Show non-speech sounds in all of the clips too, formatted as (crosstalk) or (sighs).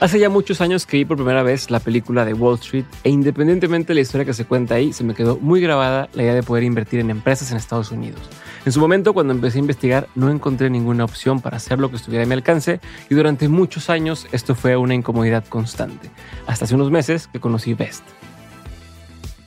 Hace ya muchos años que vi por primera vez la película de Wall Street e independientemente de la historia que se cuenta ahí, se me quedó muy grabada la idea de poder invertir en empresas en Estados Unidos. En su momento, cuando empecé a investigar, no encontré ninguna opción para hacer lo que estuviera a mi alcance y durante muchos años esto fue una incomodidad constante, hasta hace unos meses que conocí Best.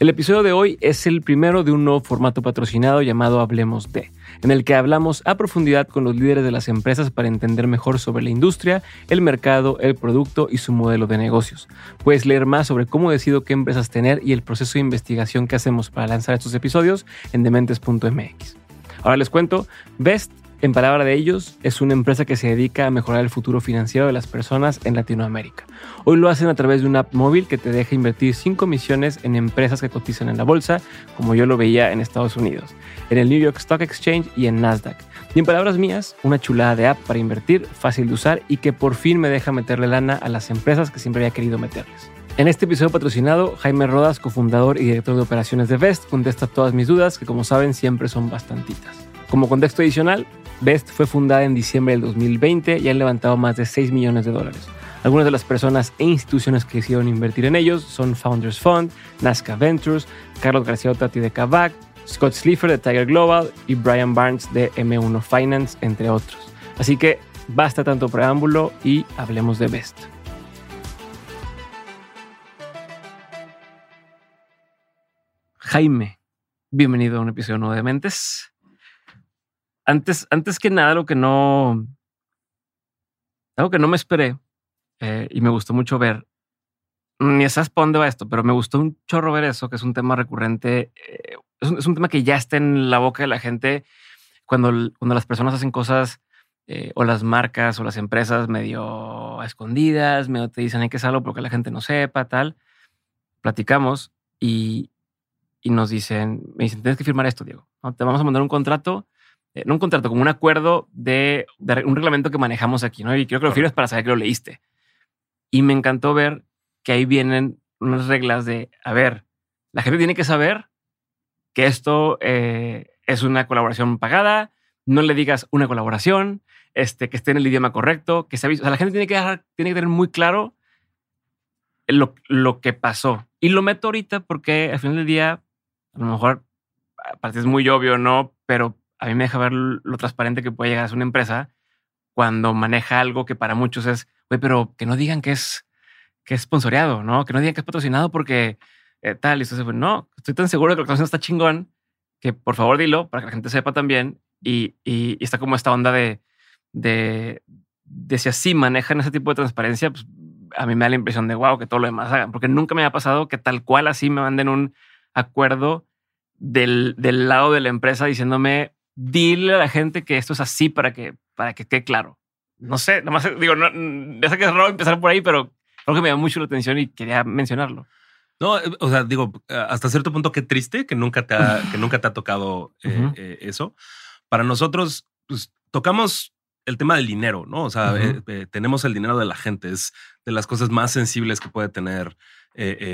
El episodio de hoy es el primero de un nuevo formato patrocinado llamado Hablemos de, en el que hablamos a profundidad con los líderes de las empresas para entender mejor sobre la industria, el mercado, el producto y su modelo de negocios. Puedes leer más sobre cómo decido qué empresas tener y el proceso de investigación que hacemos para lanzar estos episodios en dementes.mx. Ahora les cuento, Best en palabra de ellos, es una empresa que se dedica a mejorar el futuro financiero de las personas en Latinoamérica. Hoy lo hacen a través de una app móvil que te deja invertir sin comisiones en empresas que cotizan en la bolsa, como yo lo veía en Estados Unidos, en el New York Stock Exchange y en Nasdaq. Y en palabras mías, una chulada de app para invertir, fácil de usar y que por fin me deja meterle lana a las empresas que siempre había querido meterles. En este episodio patrocinado, Jaime Rodas, cofundador y director de operaciones de Vest, contesta todas mis dudas, que como saben siempre son bastantitas. Como contexto adicional, Best fue fundada en diciembre del 2020 y han levantado más de 6 millones de dólares. Algunas de las personas e instituciones que decidieron invertir en ellos son Founders Fund, Nazca Ventures, Carlos García Otati de Kavak, Scott Slipher de Tiger Global y Brian Barnes de M1 Finance, entre otros. Así que basta tanto preámbulo y hablemos de Best. Jaime, bienvenido a un episodio nuevo de Mentes antes, antes que nada, lo que no, algo que no me esperé eh, y me gustó mucho ver, ni sabes para dónde va esto, pero me gustó un chorro ver eso, que es un tema recurrente, eh, es, un, tema que ya está en la boca de la gente cuando, cuando las personas hacen cosas eh, o las marcas o las empresas medio escondidas, medio te dicen hay que hacerlo porque la gente no sepa, tal. Platicamos y, y nos dicen, me dicen, tienes que firmar esto, Diego. Te vamos a mandar un contrato eh, no un contrato, como un acuerdo de, un reglamento que manejamos aquí, ¿no? Y quiero que lo firmes para saber que lo leíste. Y me encantó ver que ahí vienen unas reglas de, a ver, la gente tiene que saber que esto eh, es una colaboración pagada, no le digas una colaboración, este, que esté en el idioma correcto, que se o sea, la gente tiene que, tiene que tener muy claro lo, lo que pasó. Y lo meto ahorita porque al final del día, a lo mejor, aparte es muy obvio, ¿no? Pero a mí me deja ver lo transparente que puede llegar a ser una empresa cuando maneja algo que para muchos es, güey, pero que no digan que es, que es sponsoreado, ¿no? Que no digan que es patrocinado porque eh, tal. Y entonces, no, estoy tan seguro de que la cosa está chingón que por favor dilo para que la gente sepa también. Y, y, está como esta onda de, de, de, si así manejan ese tipo de transparencia, pues a mí me da la impresión de wow, que todo lo demás hagan, porque nunca me ha pasado que tal cual así me manden un acuerdo del, del lado de la empresa diciéndome dile a la gente que esto es así para que, para que quede claro. No sé, nada más digo, no, ya sé que es raro empezar por ahí, pero creo que me llama mucho la atención y quería mencionarlo. No, eh, o sea, digo, hasta cierto punto qué triste que nunca te ha, que nunca te ha tocado eh, eh, eso. Para nosotros, pues tocamos el tema del dinero, ¿no? O sea, tenemos el dinero de la gente, es de las cosas más sensibles que puede tener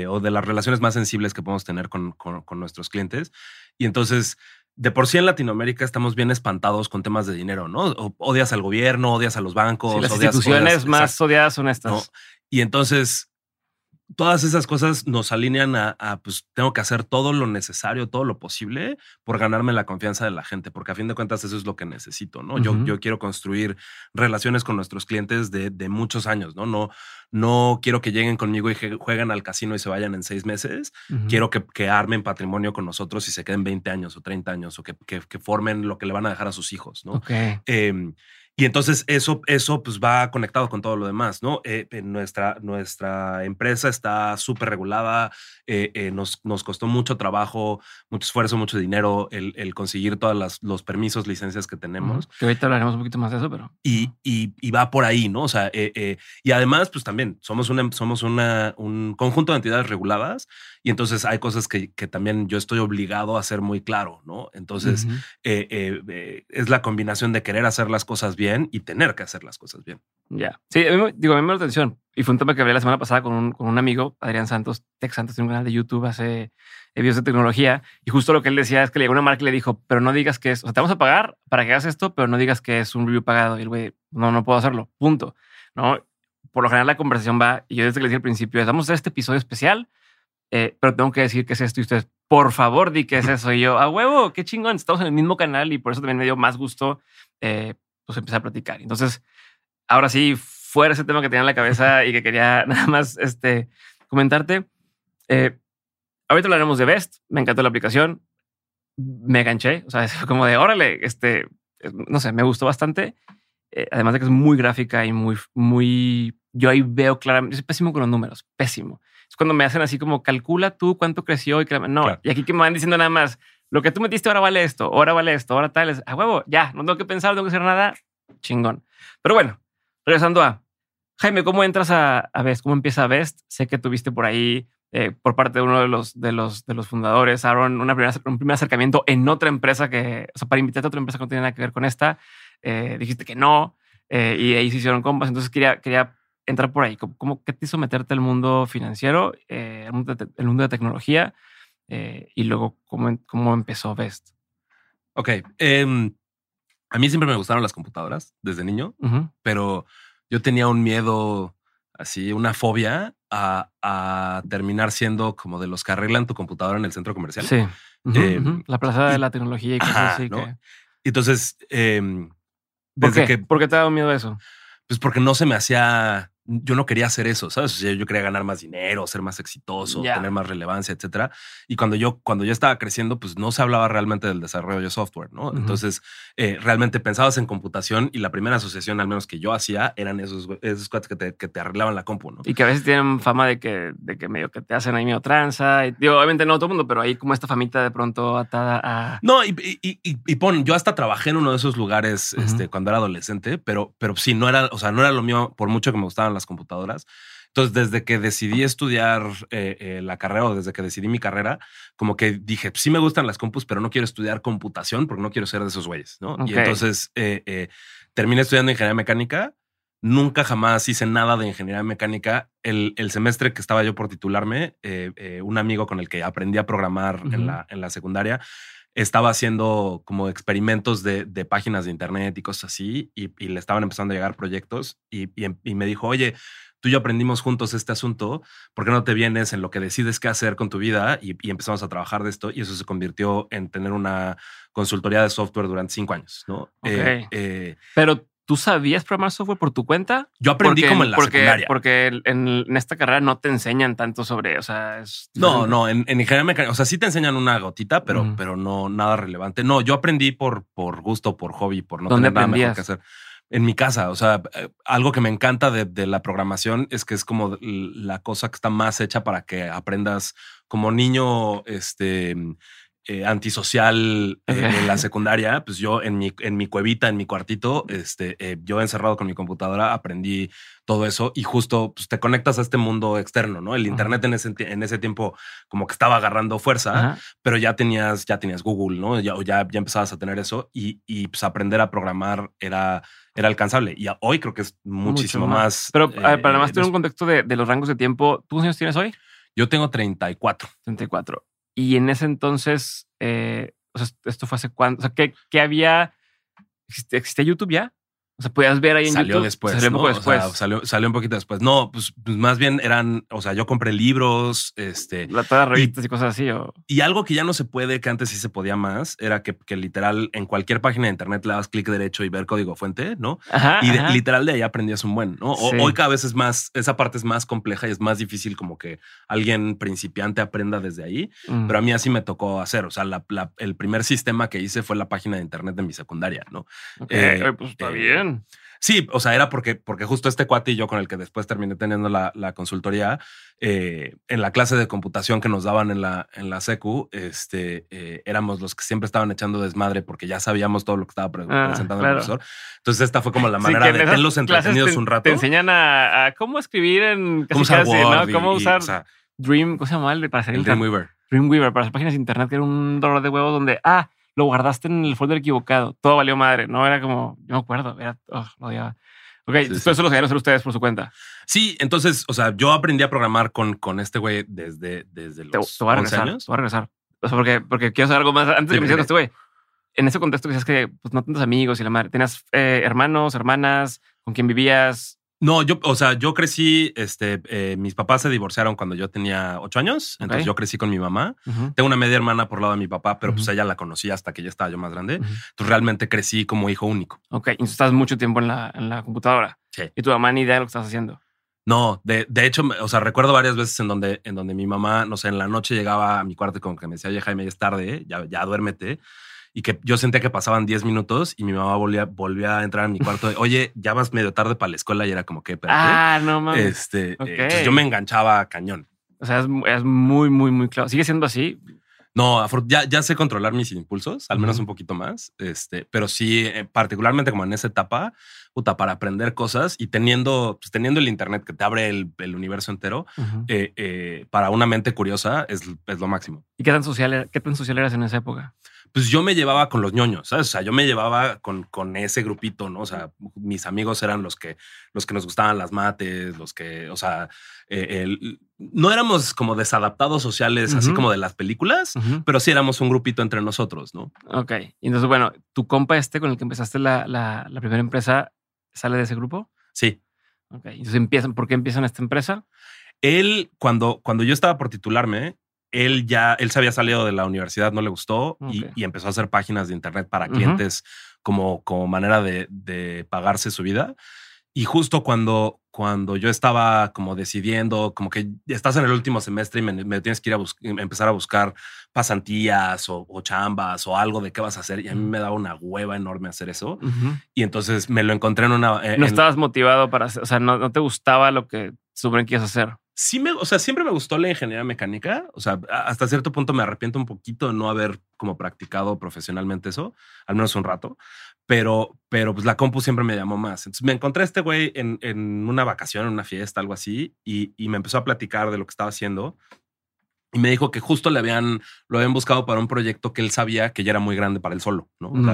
o de las relaciones más sensibles que podemos tener con, con, con nuestros clientes. Y entonces de por sí en Latinoamérica estamos bien espantados con temas de dinero, ¿no? odias al gobierno, odias a los bancos. las instituciones más odiadas son estas. Y entonces todas esas cosas nos alinean a, pues tengo que hacer todo lo necesario, todo lo posible por ganarme la confianza de la gente, porque a fin de cuentas eso es lo que necesito, ¿no? yo, yo quiero construir relaciones con nuestros clientes de, muchos años, ¿no? No, no quiero que lleguen conmigo y jueguen al casino y se vayan en seis meses. Quiero que, que, armen patrimonio con nosotros y se queden 20 años o 30 años o que, que, formen lo que le van a dejar a sus hijos, ¿no? Em, y entonces eso, eso pues va conectado con todo lo demás, ¿no? Eh, nuestra, nuestra empresa está súper regulada, eh, eh, nos, nos costó mucho trabajo, mucho esfuerzo, mucho dinero el, conseguir todos los permisos, licencias que tenemos. Que ahorita hablaremos un poquito más de eso, pero... Y, y, va por ahí, ¿no? O sea, y además pues también somos, una, somos una, un conjunto de entidades reguladas y entonces hay cosas que, que también yo estoy obligado a ser muy claro, ¿no? Entonces es la combinación de querer hacer las cosas bien y tener que hacer las cosas bien. Ya. Sí, digo, a mí me da atención. Y fue un tema que hablé la semana pasada con un, con un amigo, Adrián Santos, Tech Santos, en un canal de YouTube, hace videos de tecnología. Y justo lo que él decía es que le llegó una marca y le dijo, pero no digas que es, o sea, te vamos a pagar para que hagas esto, pero no digas que es un review pagado. Y el güey, no, no puedo hacerlo, punto. ¿No? por lo general la conversación va, y yo desde que le dije al principio, es, vamos a hacer este episodio especial, eh, pero tengo que decir qué es esto y ustedes, por favor, di qué es eso. Y yo, a huevo, qué chingón, estamos en el mismo canal y por eso también me dio más gusto eh, pues empezar a platicar. Entonces, ahora sí, fuera ese tema que tenía en la cabeza (laughs) y que quería nada más este, comentarte. Eh, ahorita hablaremos de Best, me encantó la aplicación, me ganché, o sea, (laughs) es como de, órale, este, no sé, me gustó bastante. Eh, además de que es muy gráfica y muy, muy, yo ahí veo claramente, es pésimo con los números, pésimo. Cuando me hacen así como calcula tú cuánto creció y que no. Y aquí que me van diciendo nada más lo que tú metiste ahora vale esto, ahora vale esto, ahora tal. Es a huevo, ya no tengo que pensar, no tengo que hacer nada. Chingón. Pero bueno, regresando a Jaime, ¿cómo entras a, a Best? ¿Cómo empieza Best? Sé que tuviste por ahí eh, por parte de uno de los, de los, de los fundadores, Aaron, una primera, un primer acercamiento en otra empresa que, o sea, para invitarte a otra empresa que no tiene nada que ver con esta, eh, dijiste que no, eh, y ahí se hicieron compas. Entonces quería, quería entrar por ahí. ¿Cómo, qué te hizo meterte al mundo financiero, el, mundo de, el, mundo de, tecnología, y luego cómo, cómo empezó Best? Ok. Eh, a mí siempre me gustaron las computadoras desde niño, uh -huh. pero yo tenía un miedo así, una fobia a, a, terminar siendo como de los que arreglan tu computadora en el centro comercial. Sí. Uh -huh, eh, uh -huh. La plaza de la tecnología y cosas ajá, así. ¿no? Que... Entonces, eh, ¿Por desde qué? que. ¿Por qué te ha dado miedo eso? Pues porque no se me hacía. Yo no quería hacer eso, ¿sabes? O sea, yo quería ganar más dinero, ser más exitoso, yeah. tener más relevancia, etcétera. Y cuando yo, cuando yo estaba creciendo, pues no se hablaba realmente del desarrollo de software, ¿no? Entonces, eh, realmente pensabas en computación y la primera asociación, al menos que yo hacía, eran esos, esos cuates que te, que te arreglaban la compu, ¿no? Y que a veces tienen fama de que, de que medio que te hacen ahí medio tranza. Y, digo, obviamente no todo el mundo, pero hay como esta famita de pronto atada a. No, y, y, y, y pon, yo hasta trabajé en uno de esos lugares este, cuando era adolescente, pero, pero sí, no era, o sea, no era lo mío, por mucho que me gustaban las computadoras. Entonces, desde que decidí estudiar eh, eh, la carrera o desde que decidí mi carrera, como que dije, sí me gustan las compus, pero no quiero estudiar computación porque no quiero ser de esos güeyes, ¿no? Okay. Y entonces eh, terminé estudiando ingeniería mecánica. Nunca jamás hice nada de ingeniería mecánica. El, el semestre que estaba yo por titularme, un amigo con el que aprendí a programar uh -huh. en, la, en la secundaria, estaba haciendo como experimentos de, de, páginas de internet y cosas así, y, y, le estaban empezando a llegar proyectos, y, y, y, me dijo, oye, tú y yo aprendimos juntos este asunto, ¿por qué no te vienes en lo que decides qué hacer con tu vida? Y, empezamos a trabajar de esto, y eso se convirtió en tener una consultoría de software durante cinco años, ¿no? Okay. Eh, eh, Pero ¿Tú sabías programar software por tu cuenta? Yo aprendí porque, como en la porque, secundaria. Porque en, en, esta carrera no te enseñan tanto sobre, o sea, es No, no, en, en, ingeniería mecánica, o sea, sí te enseñan una gotita, pero, pero no nada relevante. No, yo aprendí por, por gusto, por hobby, por no tener nada mejor que hacer. En mi casa, o sea, eh, algo que me encanta de, de, la programación es que es como la cosa que está más hecha para que aprendas como niño, este eh, antisocial eh, en la secundaria, pues yo en mi, en mi cuevita, en mi cuartito, este, eh, yo encerrado con mi computadora, aprendí todo eso y justo pues, te conectas a este mundo externo, ¿no? El internet en ese, en ese tiempo como que estaba agarrando fuerza, Ajá. pero ya tenías, ya tenías Google, ¿no? Ya, ya, ya empezabas a tener eso y, y pues aprender a programar era, era alcanzable. Y hoy creo que es muchísimo Mucho más. más. Pero para además tener un contexto de, de, los rangos de tiempo, ¿tú cuántos años tienes hoy? Yo tengo 34. 34. Y en ese entonces, eh, o sea, esto fue hace cuánto, o sea, ¿qué, qué había? ¿Existía YouTube ya? O sea, podías ver ahí en salió YouTube. Después, salió ¿no? un poco después. O sea, salió, salió, un poquito después. No, pues, pues, más bien eran, o sea, yo compré libros, este. La, todas las revistas y, y, cosas así. O... Y algo que ya no se puede, que antes sí se podía más, era que, que literal en cualquier página de internet le das clic derecho y ver código fuente, ¿no? Ajá, y de, ajá. literal de ahí aprendías un buen, ¿no? Sí. Hoy cada vez es más, esa parte es más compleja y es más difícil como que alguien principiante aprenda desde ahí. Mm. Pero a mí así me tocó hacer. O sea, la, la, el primer sistema que hice fue la página de internet de mi secundaria, ¿no? Okay, eh, pues está eh, bien. Sí, o sea, era porque, porque justo este cuate y yo con el que después terminé teniendo la, la consultoría, eh, en la clase de computación que nos daban en la, en la secu, este, eh, éramos los que siempre estaban echando desmadre porque ya sabíamos todo lo que estaba pre ah, presentando claro. el profesor. Entonces esta fue como la manera sí, de tenerlos entretenidos te, un rato. Te enseñan a, a cómo escribir en cómo usar casi, Word ¿no? Cómo y, usar y, o sea, Dream, ¿cómo se llama? Para hacer el Dreamweaver. Dreamweaver, para hacer páginas de internet, que era un dolor de huevos donde, ah, lo guardaste en el folder equivocado. Todo valió madre. No era como, yo me acuerdo, era, oh, lo odiaba. Ok, sí, eso lo sabían hacer ustedes por su cuenta. Sí, entonces, o sea, yo aprendí a programar con, con este güey desde, desde los te, te voy a regresar, años. Te voy a regresar. O sea, porque, porque quiero saber algo más. Antes de que me este güey, en ese contexto que decías que pues, no tantos amigos y la madre, ¿tenías eh, hermanos, hermanas, con quién vivías? No, yo, o sea, yo crecí, este, eh, mis papás se divorciaron cuando yo tenía ocho años, entonces yo crecí con mi mamá. Tengo una media hermana por lado de mi papá, pero pues ella la conocí hasta que ya estaba yo más grande. Ujú. Entonces realmente crecí como hijo único. Ok, entonces estás mucho tiempo en la, en la computadora. Sí. Y tu mamá ni idea de lo que estás haciendo. No, de, de hecho, o sea, recuerdo varias veces en donde, en donde mi mamá, no sé, en la noche llegaba a mi cuarto y como que me decía, oye, Jaime, ya es tarde, ya, ya duérmete. Y que yo sentía que pasaban 10 minutos y mi mamá volvía, volvía a entrar a mi cuarto. de, (laughs) oye, ya vas medio tarde para la escuela y era como que. Ah, no mames. este, eh, yo me enganchaba cañón. O sea, es, es muy, muy, muy claro. ¿Sigue siendo así? No, ya, ya sé controlar mis impulsos, al menos un poquito más. Este, pero sí, eh, particularmente como en esa etapa, puta, para aprender cosas y teniendo, pues, teniendo el internet que te abre el, el universo entero, eh, eh, para una mente curiosa es, es lo máximo. ¿Y qué tan social, era- qué tan social eras en esa época? Pues yo me llevaba con los ñoños, ¿sabes? O sea, yo me llevaba con, con ese grupito, ¿no? O sea, mis amigos eran los que, los que nos gustaban las mates, los que, o sea, eh, el- no éramos como desadaptados sociales, así como de las películas, pero sí éramos un grupito entre nosotros, ¿no? Ok. Entonces, bueno, tu compa este con el que empezaste la, la, la primera empresa sale de ese grupo. Sí. Ok. Entonces empiezan, ¿por qué empiezan esta empresa? Él, cuando, cuando yo estaba por titularme, él ya, él se había salido de la universidad, no le gustó y, empezó a hacer páginas de internet para clientes como, como manera de, de pagarse su vida. Y justo cuando, cuando yo estaba como decidiendo, como que estás en el último semestre y me, me tienes que ir a bus- empezar a buscar pasantías o, o chambas o algo de qué vas a hacer. Y a mí me daba una hueva enorme hacer eso. Y entonces me lo encontré en una... No en- estabas motivado para hacer, o sea, no, no te gustaba lo que suponen que ibas a hacer. Sí me, o sea, siempre me gustó la ingeniería mecánica. O sea, hasta cierto punto me arrepiento un poquito de no haber como practicado profesionalmente eso, al menos un rato. Pero, pero pues la compu siempre me llamó más. Entonces me encontré a este güey en, en una vacación, en una fiesta, algo así, y, y me empezó a platicar de lo que estaba haciendo. Y me dijo que justo le habían, lo habían buscado para un proyecto que él sabía que ya era muy grande para él solo, ¿no? O Mm.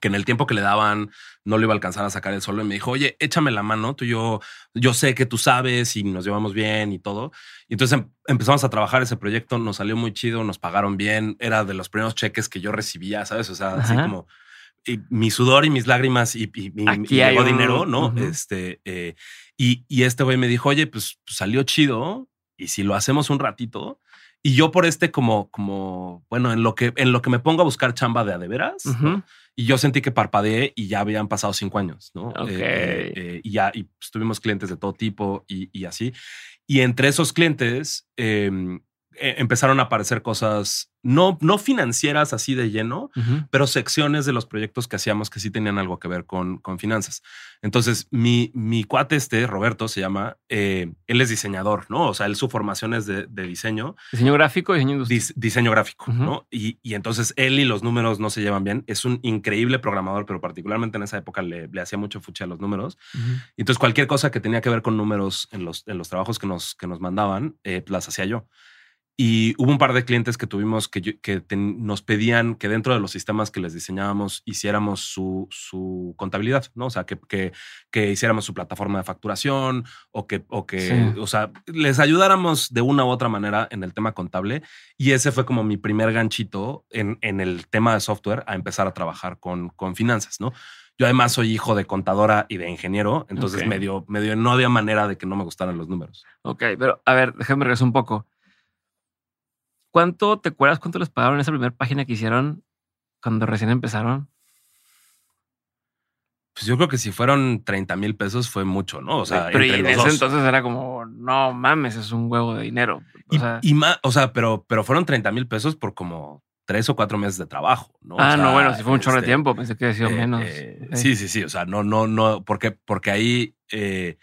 Que en el tiempo que le daban no lo iba a alcanzar a sacar él solo y me dijo, oye, échame la mano, tú y yo, yo sé que tú sabes y nos llevamos bien y todo. Y entonces em- empezamos a trabajar ese proyecto, nos salió muy chido, nos pagaron bien, era de los primeros cheques que yo recibía, ¿sabes? O sea, así como y mi sudor y mis lágrimas y, y- y- Aquí y hay llegó un- dinero, ¿no? Este, eh, y, y este güey me dijo, oye, pues, pues, salió chido y si lo hacemos un ratito. Y yo por este como, como, bueno, en lo que, en lo que me pongo a buscar chamba de a de veras. Y yo sentí que parpadeé y ya habían pasado cinco años, ¿no? Eh, eh, eh, y ya y pues, tuvimos clientes de todo tipo y, y así. Y entre esos clientes eh, eh, empezaron a aparecer cosas no, no financieras así de lleno, Ujú. pero secciones de los proyectos que hacíamos que sí tenían algo que ver con, con finanzas. Entonces, mi, mi cuate este, Roberto se llama, eh, él es diseñador, ¿no? O sea, él su formación es de, de diseño, Diseño gráfico, diseño industrial. dis- diseño gráfico, Ujú. ¿no? Y, y entonces él y los números no se llevan bien. Es un increíble programador, pero particularmente en esa época le, le hacía mucho fuche a los números. Ujú. Entonces, cualquier cosa que tenía que ver con números en los, en los trabajos que nos, que nos mandaban, eh, las hacía yo. Y hubo un par de clientes que tuvimos que, yo- que ten- nos pedían que dentro de los sistemas que les diseñábamos hiciéramos su, su contabilidad, ¿no? O sea, que, que, que hiciéramos su plataforma de facturación o que, o que, Sí. o sea, les ayudáramos de una u otra manera en el tema contable. Y ese fue como mi primer ganchito en, en el tema de software a empezar a trabajar con, con finanzas, ¿no? Yo además soy hijo de contadora y de ingeniero, entonces Ok. medio, medio no había manera de que no me gustaran los números. Ok, pero a ver, déjame regresar un poco. ¿Cuánto te acuerdas cuánto les pagaron en esa primera página que hicieron cuando recién empezaron? Pues yo creo que si fueron 30 mil pesos fue mucho, ¿no? O sea, pero y en los ese dos. entonces era como, no mames, es un huevo de dinero. O Y, sea, y más, o sea, pero, pero fueron 30 mil pesos por como tres o cuatro meses de trabajo, ¿no? O ah, no, bueno, si fue un chorro de este, tiempo, pensé que había sido eh, menos. eh. Sí, sí, sí. O sea, no, no, no, porque, porque ahí eh,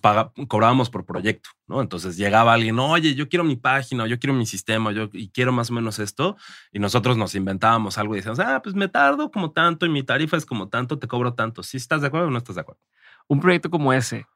pues cobrábamos por proyecto, ¿no? Entonces llegaba alguien, oye, yo quiero mi página, yo quiero mi sistema, yo y quiero más o menos esto. Y nosotros nos inventábamos algo y decíamos, ah, pues me tardo como tanto y mi tarifa es como tanto, te cobro tanto. ¿Sí estás de acuerdo o no estás de acuerdo? Un proyecto como ese,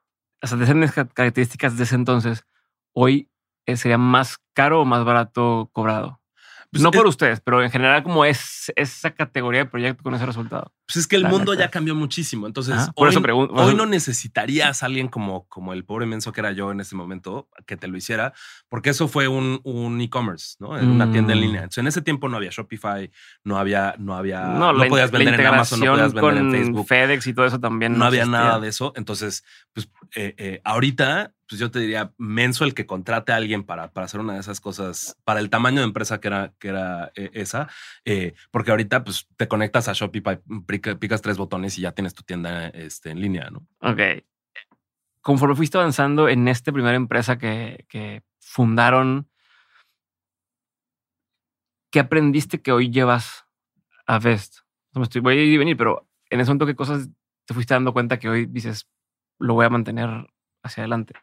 o sea, de esas ca- características de ese entonces, hoy eh, sería más caro o más barato cobrado. Pues no por ustedes, pero en general como es esa categoría de proyecto con ese resultado. Pues es que el mundo ya cambió muchísimo. Entonces, por hoy, eso pregunto. Hoy no necesitarías a alguien como, como el pobre menso que era yo en ese momento que te lo hiciera, porque eso fue un, un e-commerce, ¿no? En una tienda en mm. línea. Entonces, en ese tiempo no había Shopify, no había, no había, no, podías vender en Amazon, no podías vender en Facebook. FedEx y todo eso también. No, había nada de eso. Entonces, pues eh, eh, ahorita pues yo te diría, menso el que contrate a alguien para, para hacer una de esas cosas, para el tamaño de empresa que era, que era eh, esa, eh, porque ahorita pues te conectas a Shopify, picas tres botones y ya tienes tu tienda este, en línea, ¿no? Ok. Conforme fuiste avanzando en esta primera empresa que, que fundaron, ¿qué aprendiste que hoy llevas a Vest? No me estoy, voy a ir y venir, pero en ese momento, ¿qué cosas te fuiste dando cuenta que hoy dices, lo voy a mantener hacia adelante?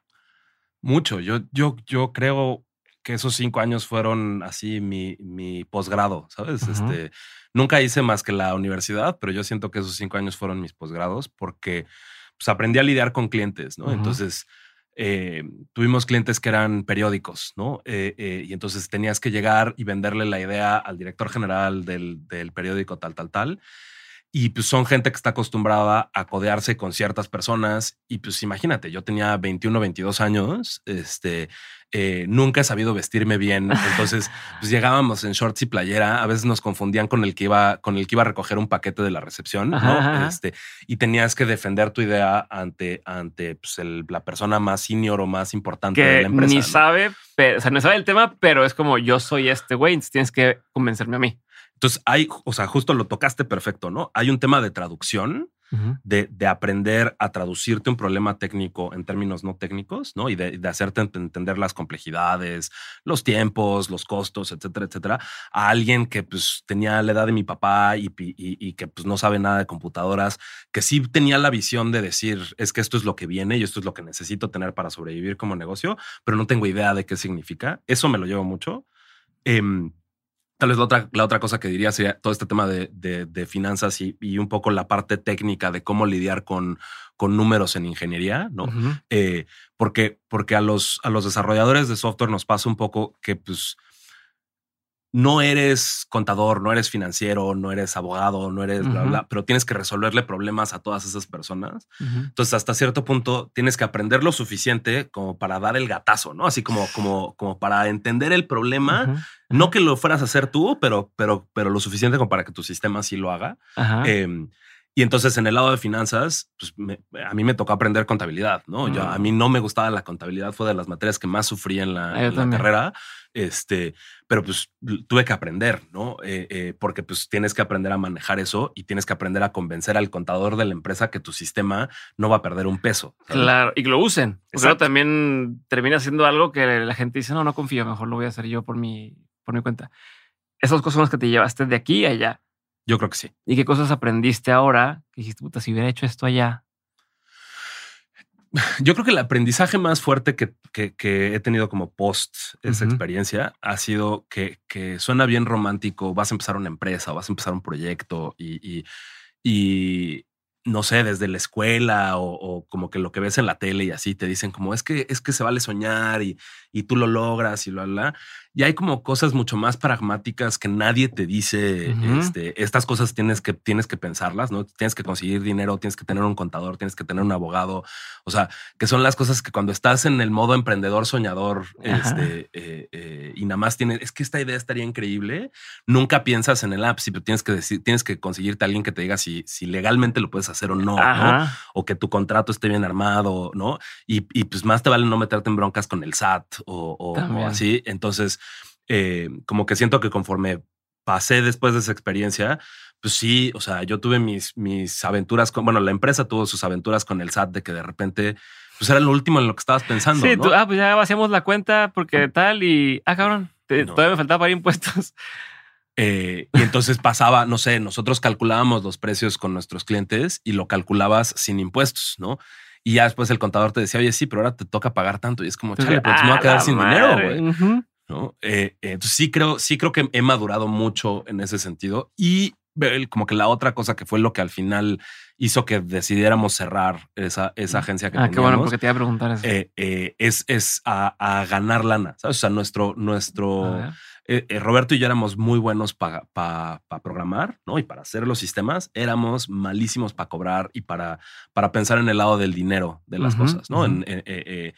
Mucho. Yo, yo, yo creo que esos cinco años fueron así mi, mi posgrado, ¿sabes? Este, nunca hice más que la universidad, pero yo siento que esos cinco años fueron mis posgrados porque pues, aprendí a lidiar con clientes, ¿no? Entonces, eh, tuvimos clientes que eran periódicos, ¿no? Eh, eh, y entonces tenías que llegar y venderle la idea al director general del, del periódico tal, tal, tal y pues son gente que está acostumbrada a codearse con ciertas personas. Y pues imagínate, yo tenía 21, 22 años, este, eh, nunca he sabido vestirme bien. (laughs) Entonces, pues llegábamos en shorts y playera. A veces nos confundían con el que iba, con el que iba a recoger un paquete de la recepción, ¿no? Este, y tenías que defender tu idea ante, ante pues, la persona más senior o más importante de la empresa. Ni sabe, pero, o sea, no sabe el tema, pero es como yo soy este güey, entonces tienes que convencerme a mí. Entonces hay, o sea, justo lo tocaste perfecto, ¿no? Hay un tema de traducción, de, de, aprender a traducirte un problema técnico en términos no técnicos, ¿no? Y de, de, hacerte entender las complejidades, los tiempos, los costos, etcétera, etcétera, a alguien que pues tenía la edad de mi papá y, y, y, que pues no sabe nada de computadoras, que sí tenía la visión de decir, es que esto es lo que viene y esto es lo que necesito tener para sobrevivir como negocio, pero no tengo idea de qué significa. Eso me lo llevo mucho. Eh, Tal vez la otra, la otra cosa que diría sería todo este tema de, de, finanzas y, y, un poco la parte técnica de cómo lidiar con, con números en ingeniería, ¿no? Eh, porque, porque a los, a los desarrolladores de software nos pasa un poco que pues no eres contador, no eres financiero, no eres abogado, no eres bla, bla, pero tienes que resolverle problemas a todas esas personas. Entonces, hasta cierto punto tienes que aprender lo suficiente como para dar el gatazo, ¿no? Así como, como, como para entender el problema. No que lo fueras a hacer tú, pero, pero, pero lo suficiente como para que tu sistema sí lo haga. Y entonces en el lado de finanzas, pues a mí me tocó aprender contabilidad, ¿no? Yo, a mí mm. no me gustaba la contabilidad, fue de las materias que más sufrí en la, carrera, este, pero pues tuve que aprender, ¿no? Eh, eh, porque pues tienes que aprender a manejar eso y tienes que aprender a convencer al contador de la empresa que tu sistema no va a perder un peso. Claro, y que lo usen. Pero también termina siendo algo que la gente dice, no, no confío, mejor lo voy a hacer yo por mi, por mi cuenta. Esas cosas son las que te llevaste de aquí a allá. Yo creo que sí. ¿Y qué cosas aprendiste ahora? Que dijiste, puta, si hubiera hecho esto allá. (laughs) Yo creo que el aprendizaje más fuerte que, he tenido como post esa experiencia ha sido que, suena bien romántico. Vas a empezar una empresa, vas a empezar un proyecto y, y no sé, desde la escuela o, como que lo que ves en la tele y así te dicen como es que es que se vale soñar y, y tú lo logras y lo bla. Y hay como cosas mucho más pragmáticas que nadie te dice. este, estas cosas tienes que, tienes que pensarlas, ¿no? Tienes que conseguir dinero, tienes que tener un contador, tienes que tener un abogado. O sea, que son las cosas que cuando estás en el modo emprendedor, soñador, este, eh, eh, y nada más tienes, es que esta idea estaría increíble, nunca piensas en el app, pero tienes que decir, tienes que conseguirte a alguien que te diga si, si legalmente lo puedes hacer o no, ¿no? O que tu contrato esté bien armado, ¿no? Y, y, pues más te vale no meterte en broncas con el SAT o, o así. Entonces, eh, como que siento que conforme pasé después de esa experiencia, pues sí, o sea, yo tuve mis, mis aventuras con, bueno, la empresa tuvo sus aventuras con el SAT de que de repente, pues era lo último en lo que estabas pensando. Sí, ah, pues ya vaciamos la cuenta porque tal y, ah, cabrón, todavía me faltaba para impuestos. Eh, y entonces pasaba, no sé, nosotros calculábamos los precios con nuestros clientes y lo calculabas sin impuestos, ¿no? Y ya después el contador te decía, oye, sí, pero ahora te toca pagar tanto. Y es como, chale, pues me voy a quedar sin dinero, güey. ¿No? Eh, eh, entonces sí creo, sí creo que he madurado mucho en ese sentido y como que la otra cosa que fue lo que al final hizo que decidiéramos cerrar esa, esa agencia que ah, qué bueno, porque te iba a preguntar eso. Eh, es, es a, ganar lana, ¿sabes? O sea, nuestro, nuestro, eh, eh, Roberto y yo éramos muy buenos para programar, ¿no? Y para hacer los sistemas, éramos malísimos para cobrar y para, para pensar en el lado del dinero de las cosas, ¿no? Eh,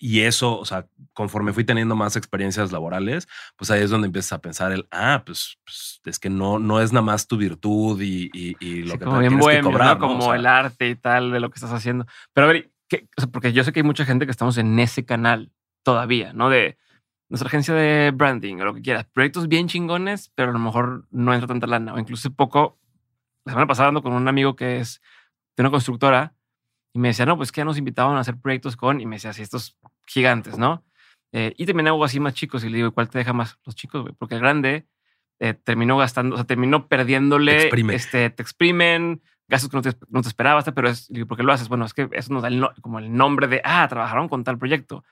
y eso, o sea, conforme fui teniendo más experiencias laborales, pues ahí es donde empiezas a pensar el, ah, pues, pues es que no, no es nada más tu virtud y, lo que como tienes que cobrar. Como el arte y tal de lo que estás haciendo. Pero a ver, porque yo sé que hay mucha gente que estamos en ese canal todavía, ¿no? De nuestra agencia de branding o lo que quieras. Proyectos bien chingones, pero a lo mejor no entra tanta lana. O incluso poco, la semana pasada ando con un amigo que es de una constructora y me decía, no, pues que nos invitaban a hacer proyectos con, y me decía, así estos gigantes, ¿no? Eh, y también hago así más chicos y le digo, ¿cuál te deja más? Los chicos, güey, porque el grande eh, terminó gastando, o sea, terminó perdiéndole, te este, te exprimen, gastos que no te, no te esperabas, pero es, ¿por qué lo haces? Bueno, es que eso nos da como el nombre de, ah, trabajaron con tal proyecto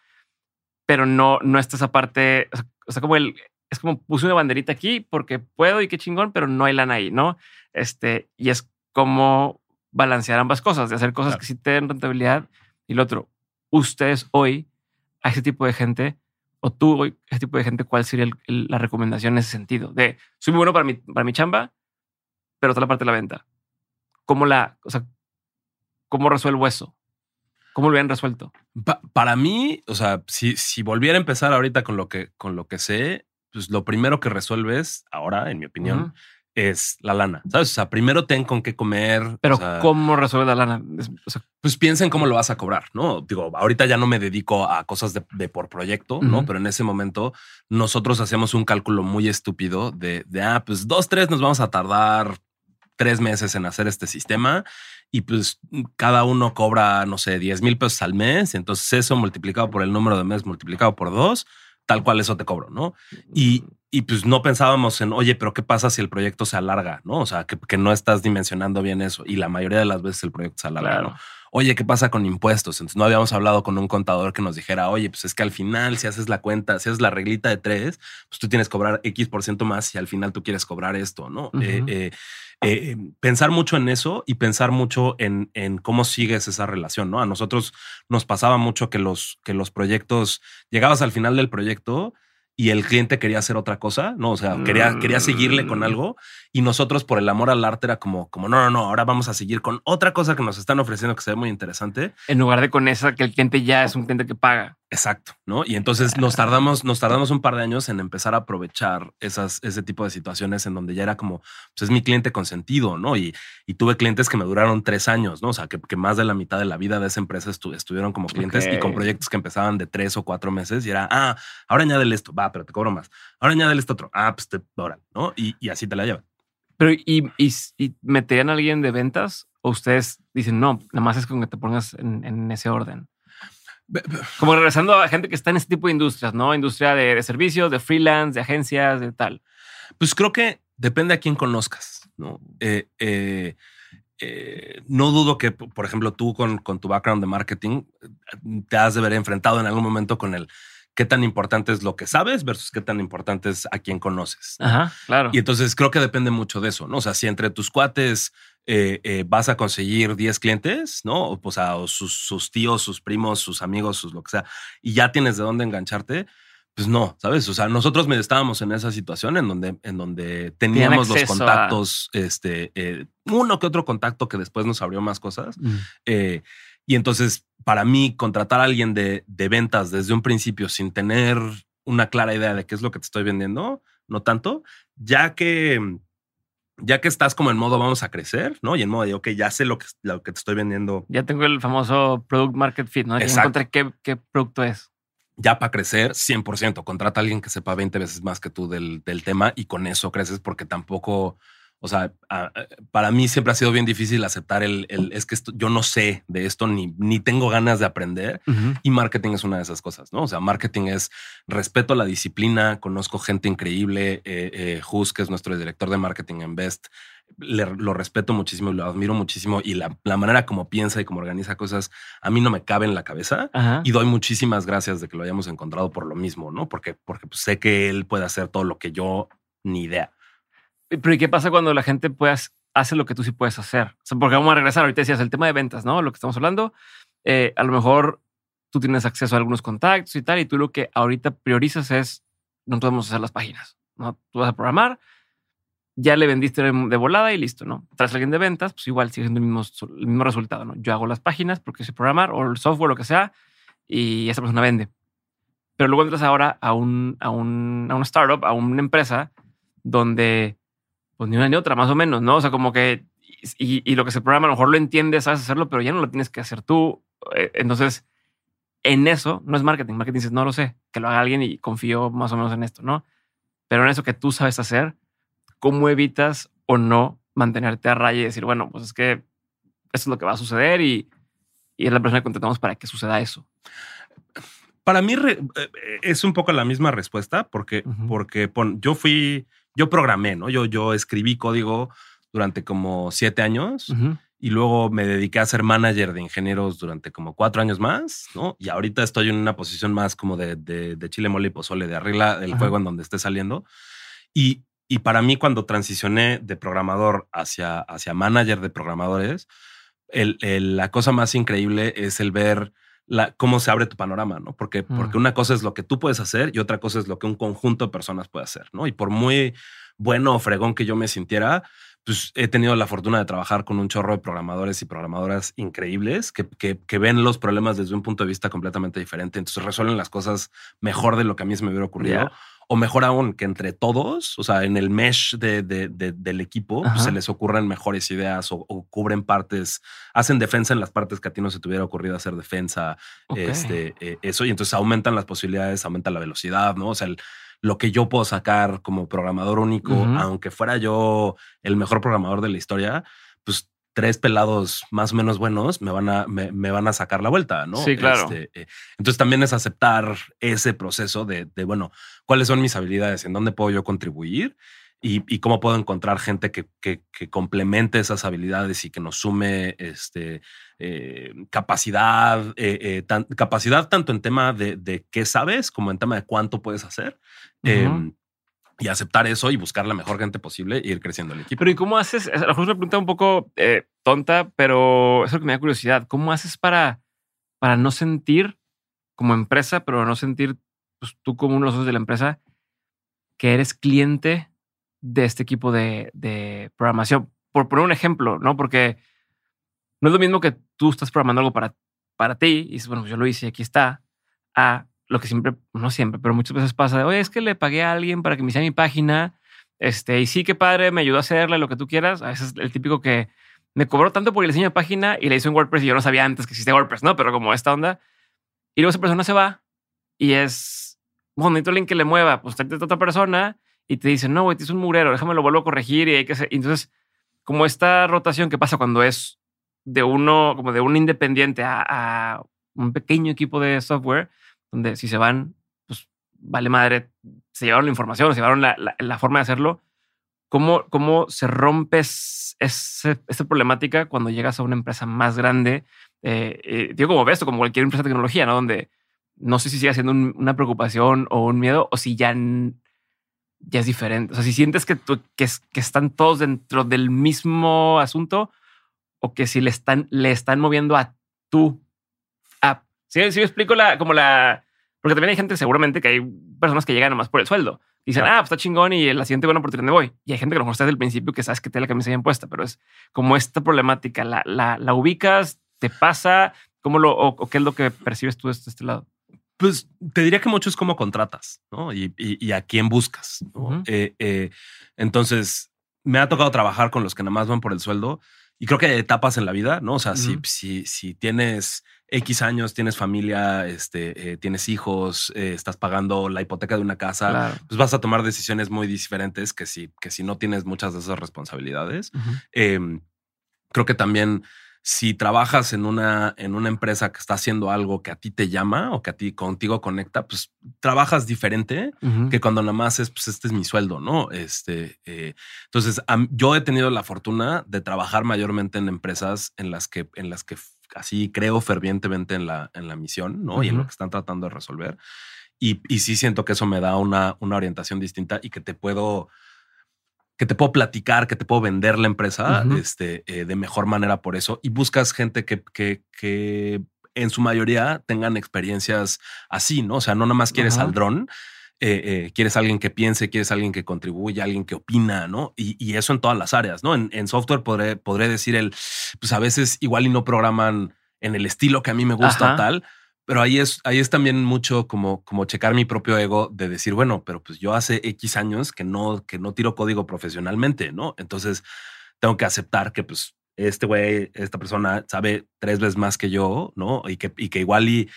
pero no, no está esa parte, o sea, como el, es como puse una banderita aquí porque puedo y qué chingón, pero no hay lana ahí, ¿no? Este, y es como balancear ambas cosas, de hacer cosas que sí te den rentabilidad y lo otro. Ustedes hoy, a ese tipo de gente, o tú hoy, a ese tipo de gente, ¿cuál sería la recomendación en ese sentido? De, soy muy bueno para mi, para mi chamba, pero otra la parte de la venta. ¿Cómo la, o sea, cómo resuelvo eso? ¿Cómo lo habían resuelto? Para mí, o sea, si, si volviera a empezar ahorita con lo que, con lo que sé, pues lo primero que resuelves ahora, en mi opinión, es la lana. ¿Sabes? O sea, primero ten con qué comer. Pero ¿cómo resuelve la lana? pues piensa en cómo lo vas a cobrar, ¿no? Digo, ahorita ya no me dedico a cosas de, por proyecto, ¿no? Pero en ese momento nosotros hacíamos un cálculo muy estúpido de, de, ah, pues dos, tres nos vamos a tardar tres meses en hacer este sistema y pues cada uno cobra, no sé, 10 mil pesos al mes. Entonces eso multiplicado por el número de meses multiplicado por dos, tal cual eso te cobro, ¿no? Y, y pues no pensábamos en, oye, pero ¿qué pasa si el proyecto se alarga? ¿No? O sea, que, que no estás dimensionando bien eso. Y la mayoría de las veces el proyecto se alarga, ¿no? Oye, ¿qué pasa con impuestos? Entonces no habíamos hablado con un contador que nos dijera, oye, pues es que al final, si haces la cuenta, si haces la reglita de tres, pues tú tienes que cobrar X por ciento más si al final tú quieres cobrar esto, ¿no? eh, eh, eh, pensar mucho en eso y pensar mucho en, en, cómo sigues esa relación, ¿no? A nosotros nos pasaba mucho que los, que los proyectos, llegabas al final del proyecto y el cliente quería hacer otra cosa, ¿no? O sea, quería, quería seguirle con mm. algo y nosotros por el amor al arte era como, como, no, no, no, ahora vamos a seguir con otra cosa que nos están ofreciendo que se ve muy interesante. En lugar de con esa que el cliente ya es un cliente que paga. Exacto, ¿no? Y entonces nos tardamos, nos tardamos un par de años en empezar a aprovechar esas, ese tipo de situaciones en donde ya era como, pues es mi cliente consentido, ¿no? Y, y tuve clientes que me duraron tres años, ¿no? O sea, que, que más de la mitad de la vida de esa empresa estuvieron como clientes y con proyectos que empezaban de tres o cuatro meses y era, ah, ahora añádele esto, va, pero te cobro más. Ahora añádele esto otro, ah, pues te, ahora, ¿no? Y, y así te la llevan. Pero, ¿y, y, y meterían a alguien de ventas o ustedes dicen, no, nada más es con que te pongas en, en ese orden? Como regresando a gente que está en este tipo de industrias, ¿no? Industria de, servicios, de freelance, de agencias, de tal. Pues creo que depende a quién conozcas, ¿no? Eh, eh, eh, no dudo que, por ejemplo, tú con, con, tu background de marketing te has de ver enfrentado en algún momento con el qué tan importante es lo que sabes versus qué tan importante es a quién conoces. Ajá, claro. Y entonces creo que depende mucho de eso, ¿no? O sea, si entre tus cuates eh, eh, vas a conseguir 10 clientes, ¿no? O, sea, sus, tíos, sus primos, sus amigos, sus lo que sea, y ya tienes de dónde engancharte, pues no, ¿sabes? O sea, nosotros estábamos en esa situación en donde, en donde teníamos los contactos, este, eh, uno que otro contacto que después nos abrió más cosas. y entonces para mí, contratar a alguien de, ventas desde un principio sin tener una clara idea de qué es lo que te estoy vendiendo, no tanto, ya que ya que estás como en modo vamos a crecer, ¿no? Y en modo de, ok, ya sé lo que, lo que te estoy vendiendo. Ya tengo el famoso product market fit, ¿no? Ya encontré qué, qué producto es. Ya para crecer, 100%, contrata a alguien que sepa 20 veces más que tú del, del tema y con eso creces porque tampoco o sea, para mí siempre ha sido bien difícil aceptar el, es que yo no sé de esto ni, ni tengo ganas de aprender y marketing es una de esas cosas, ¿no? O sea, marketing es respeto a la disciplina, conozco gente increíble, eh, eh Hus, que es nuestro director de marketing en Best, lo respeto muchísimo, lo admiro muchísimo y la, manera como piensa y como organiza cosas a mí no me cabe en la cabeza y doy muchísimas gracias de que lo hayamos encontrado por lo mismo, ¿no? Porque, porque pues, sé que él puede hacer todo lo que yo ni idea. Pero ¿y qué pasa cuando la gente puedas hace lo que tú sí puedes hacer? porque vamos a regresar. Ahorita decías el tema de ventas, ¿no? Lo que estamos hablando. Eh, a lo mejor tú tienes acceso a algunos contactos y tal, y tú lo que ahorita priorizas es no podemos hacer las páginas. ¿no? Tú vas a programar, ya le vendiste de volada y listo, ¿no? Tras alguien de ventas, pues igual sigue siendo el mismo, el mismo resultado, ¿no? Yo hago las páginas porque sé programar o el software, lo que sea, y esa persona vende. Pero luego entras ahora a un, a un, a una startup, a una empresa donde, pues ni una ni otra, más o menos, ¿no? O sea, como que, y, y lo que se programa a lo mejor lo entiendes, sabes hacerlo, pero ya no lo tienes que hacer tú. Eh, entonces, en eso no es marketing. Marketing dices, no lo sé, que lo haga alguien y confío más o menos en esto, ¿no? Pero en eso que tú sabes hacer, ¿cómo evitas o no mantenerte a raya y decir, bueno, pues es que esto es lo que va a suceder y, y es la persona que contratamos para que suceda eso? Para mí eh, es un poco la misma respuesta porque, porque yo fui, yo programé, ¿no? Yo, yo escribí código durante como siete años y luego me dediqué a ser manager de ingenieros durante como cuatro años más, ¿no? Y ahorita estoy en una posición más como de, de, chile, mole y pozole, de arregla el juego en donde esté saliendo. Y, y para mí, cuando transicioné de programador hacia, hacia manager de programadores, el, la cosa más increíble es el ver la, cómo se abre tu panorama, ¿no? Porque, porque mm. una cosa es lo que tú puedes hacer y otra cosa es lo que un conjunto de personas puede hacer, ¿no? Y por muy bueno o fregón que yo me sintiera, pues he tenido la fortuna de trabajar con un chorro de programadores y programadoras increíbles que, que, ven los problemas desde un punto de vista completamente diferente. Entonces resuelven las cosas mejor de lo que a mí se me hubiera ocurrido. O mejor aún, que entre todos, o sea, en el mesh de, del equipo, pues, se les ocurren mejores ideas o, cubren partes, hacen defensa en las partes que a ti no se te hubiera ocurrido hacer defensa. Este, eh, eso, y entonces aumentan las posibilidades, aumenta la velocidad, ¿no? O sea, el, lo que yo puedo sacar como programador único, aunque fuera yo el mejor programador de la historia, pues tres pelados más o menos buenos me van a, me, van a sacar la vuelta, ¿no? Sí, claro. Este, eh, entonces también es aceptar ese proceso de, de, bueno, cuáles son mis habilidades, en dónde puedo yo contribuir y, cómo puedo encontrar gente que, que, complemente esas habilidades y que nos sume este, eh, capacidad, eh, capacidad tanto en tema de, qué sabes como en tema de cuánto puedes hacer. Y aceptar eso y buscar la mejor gente posible e ir creciendo el equipo. Pero ¿y cómo haces? A lo mejor es una pregunta un poco tonta, pero es lo que me da curiosidad. ¿Cómo haces para, para no sentir como empresa, pero no sentir pues, tú como uno de los de la empresa que eres cliente de este equipo de, programación. Por poner un ejemplo, ¿no? Porque no es lo mismo que tú estás programando algo para, para ti y dices, bueno, pues yo lo hice aquí está, a lo que siempre, no siempre, pero muchas veces pasa de, oye, es que le pagué a alguien para que me hiciera mi página, este, y sí, qué padre, me ayudó a hacerle lo que tú quieras. A veces el típico que me cobró tanto por el diseño de página y le hizo en WordPress y yo no sabía antes que existía WordPress, ¿no? Pero como esta onda. Y luego esa persona se va y es, bueno, necesito alguien que le mueva, pues tráete a otra persona y te dicen, no, güey, es un murero, déjame lo vuelvo a corregir y hay que hacer. Entonces, como esta rotación que pasa cuando es de uno, como de un independiente a, un pequeño equipo de software, donde si se van, pues vale madre, se llevaron la información, se llevaron la, la, forma de hacerlo. ¿Cómo, ¿Cómo se rompe esa problemática cuando llegas a una empresa más grande? Eh, eh, digo, como ves, como cualquier empresa de tecnología, ¿no? Donde no sé si sigue siendo una preocupación o un miedo o si ya ya es diferente. O sea, si sientes que, que, que, están todos dentro del mismo asunto o que si le están, le están moviendo a app. Sí, sí, me explico la, como la, porque también hay gente, seguramente que hay personas que llegan nomás por el sueldo. Y dicen, ah, pues está chingón y la siguiente buena oportunidad me voy. Y hay gente que a lo mejor está desde el principio que sabes que tiene la camisa bien puesta, pero es como esta problemática, la, la, la ubicas, te pasa, ¿cómo lo, o, qué es lo que percibes tú desde este lado? Pues te diría que mucho es cómo contratas ¿no? y, y, a quién buscas. Eh, eh, entonces, me ha tocado trabajar con los que nada más van por el sueldo y creo que hay etapas en la vida, ¿no? O sea, si, si, si tienes X años, tienes familia, este, eh, tienes hijos, estás pagando la hipoteca de una casa, pues vas a tomar decisiones muy diferentes que si, que si no tienes muchas de esas responsabilidades. Em, creo que también si trabajas en una, en una empresa que está haciendo algo que a ti te llama o que a ti contigo conecta, pues trabajas diferente que cuando nada más es, pues este es mi sueldo, ¿no? Este, eh, entonces yo he tenido la fortuna de trabajar mayormente en empresas en las que, en las que así creo fervientemente en la, en la misión, ¿no? Y en lo que están tratando de resolver. Y, y sí siento que eso me da una, una orientación distinta y que te puedo que te puedo platicar, que te puedo vender la empresa este, eh, de mejor manera por eso. Y buscas gente que, que, que en su mayoría tengan experiencias así, ¿no? O sea, no nada más quieres al dron. eh, eh, quieres alguien que piense, quieres alguien que contribuya, alguien que opina, ¿no? Y, eso en todas las áreas, ¿no? En, software podré, podré, decir el, pues a veces igual y no programan en el estilo que a mí me gusta tal, pero ahí es, ahí es también mucho como, como checar mi propio ego de decir, bueno, pero pues yo hace X años que no, que no tiro código profesionalmente, ¿no? Entonces tengo que aceptar que pues este güey, esta persona sabe tres veces más que yo, ¿no? Y que, y que igual y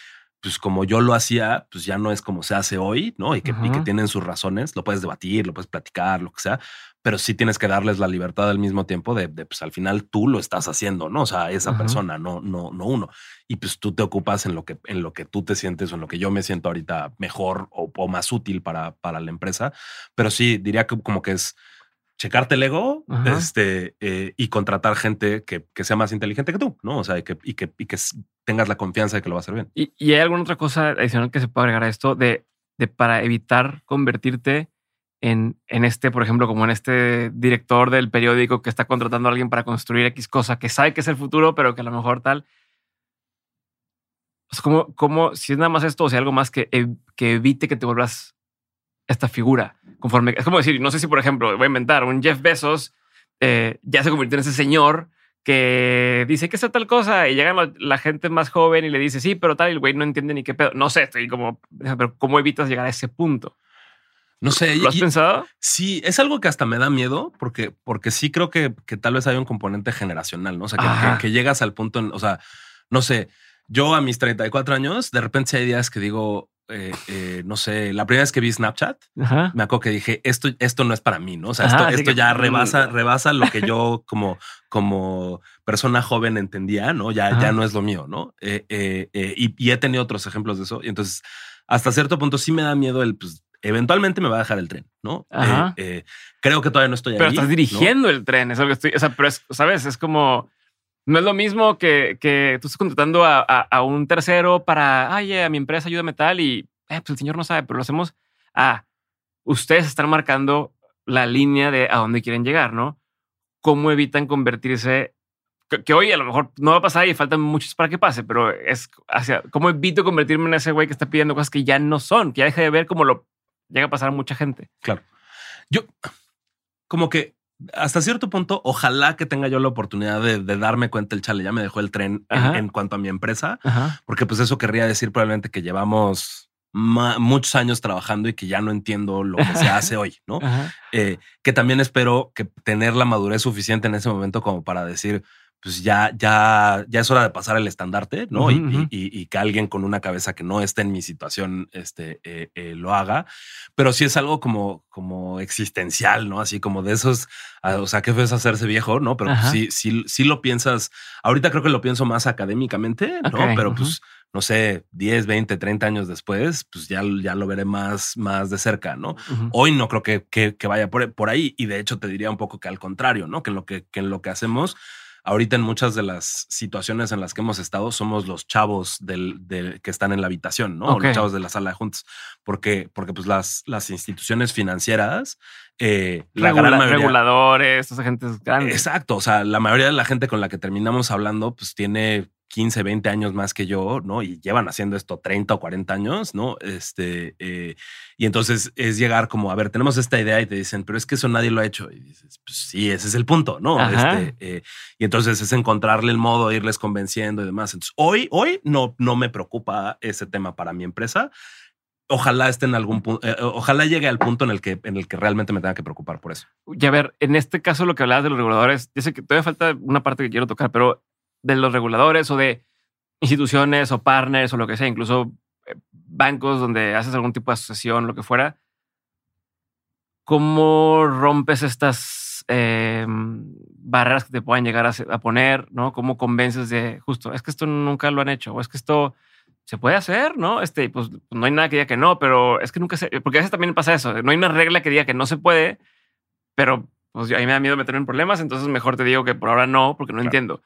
pues como yo lo hacía, pues ya no es como se hace hoy, ¿no? Y que, que, tienen sus razones, lo puedes debatir, lo puedes platicar, lo que sea, pero sí tienes que darles la libertad al mismo tiempo de, pues al final tú lo estás haciendo, ¿no? O sea, esa persona, no, no, no uno. Y pues tú te ocupas en lo que, en lo que tú te sientes o en lo que yo me siento ahorita mejor o, o más útil para, para la empresa. Pero sí, diría que como que es checarte el ego este, eh, y contratar gente que, que, sea más inteligente que tú, ¿no? O sea, y que, y que, y que tengas la confianza de que lo va a hacer bien. ¿Y, ¿Y, hay alguna otra cosa adicional que se pueda agregar a esto de, de para evitar convertirte en, en este, por ejemplo, como en este director del periódico que está contratando a alguien para construir X cosa que sabe que es el futuro, pero que a lo mejor tal. O como, como si es nada más esto o si algo más que, que evite que te vuelvas esta figura. Conforme es como decir, no sé si, por ejemplo, voy a inventar un Jeff Bezos eh, ya se convirtió en ese señor que dice que es tal cosa y llega la, gente más joven y le dice sí, pero tal, y el güey no entiende ni qué pedo. No sé, estoy como, pero ¿cómo evitas llegar a ese punto? No sé. ¿Lo has pensado? Sí, es algo que hasta me da miedo porque, porque sí creo que, que tal vez hay un componente generacional, ¿no? O sea, que, que, llegas al punto, en, o sea, no sé, yo a mis 34 años, de repente hay días que digo, eh, eh, no sé, la primera vez que vi Snapchat, me acuerdo que dije, esto, esto no es para mí, ¿no? O sea, esto, ya rebasa, rebasa lo que (laughs) yo como, como persona joven entendía, ¿no? Ya, ya no es lo mío, ¿no? Eh, y, he tenido otros ejemplos de eso. Y entonces, hasta cierto punto sí me da miedo el, pues, eventualmente me va a dejar el tren, ¿no? creo que todavía no estoy ahí. Pero estás dirigiendo el tren, es algo que estoy, o sea, pero es, ¿sabes? Es como no es lo mismo que, que tú estás contratando a, a, un tercero para, ay, a mi empresa ayúdame tal y eh, pues el señor no sabe, pero lo hacemos a ustedes están marcando la línea de a dónde quieren llegar, ¿no? ¿Cómo evitan convertirse? Que, hoy a lo mejor no va a pasar y faltan muchos para que pase, pero es hacia cómo evito convertirme en ese güey que está pidiendo cosas que ya no son, que ya deje de ver cómo lo llega a pasar a mucha gente. Claro. Yo como que hasta cierto punto, ojalá que tenga yo la oportunidad de, darme cuenta el chale, ya me dejó el tren en, cuanto a mi empresa, porque pues eso querría decir probablemente que llevamos muchos años trabajando y que ya no entiendo lo que se hace (laughs) hoy, ¿no? Eh, que también espero que tener la madurez suficiente en ese momento como para decir, pues ya, ya, ya es hora de pasar el estandarte, ¿no? y, que alguien con una cabeza que no esté en mi situación este, eh, eh, lo haga. Pero sí es algo como, como existencial, ¿no? Así como de esos, ah, o sea, qué fue hacerse viejo, ¿no? Pero pues sí, sí, sí lo piensas. Ahorita creo que lo pienso más académicamente, ¿no? Pero pues, no sé, 10, 20, 30 años después, pues ya, ya lo veré más, más de cerca, ¿no? Hoy no creo que, que, vaya por, por, ahí. Y de hecho te diría un poco que al contrario, ¿no? Que en lo que, que en lo que hacemos ahorita en muchas de las situaciones en las que hemos estado somos los chavos del, que están en la habitación, ¿no? Los chavos de la sala de juntas, porque, porque pues las, las instituciones financieras, eh, la gran mayoría, reguladores, esa gente grande. Exacto, o sea, la mayoría de la gente con la que terminamos hablando, pues tiene 15, 20 años más que yo, ¿no? Y llevan haciendo esto 30 o 40 años, ¿no? Este, eh, y entonces es llegar como, a ver, tenemos esta idea y te dicen, pero es que eso nadie lo ha hecho. Y dices, pues sí, ese es el punto, ¿no? Este, eh, y entonces es encontrarle el modo, irles convenciendo y demás. Entonces, hoy, hoy no, no me preocupa ese tema para mi empresa. Ojalá esté en algún punto, eh, ojalá llegue al punto en el que en el que realmente me tenga que preocupar por eso. Y a ver, en este caso lo que hablabas de los reguladores, yo sé que todavía falta una parte que quiero tocar, pero de los reguladores o de instituciones o partners o lo que sea, incluso eh, bancos donde haces algún tipo de asociación, lo que fuera, ¿cómo rompes estas eh, barreras que te puedan llegar a, poner? ¿no? ¿Cómo convences de justo, es que esto nunca lo han hecho o es que esto se puede hacer, ¿no? Este, pues no hay nada que diga que no, pero es que nunca se, porque a veces también pasa eso, no hay una regla que diga que no se puede, pero pues a mí me da miedo meterme en problemas, entonces mejor te digo que por ahora no, porque no entiendo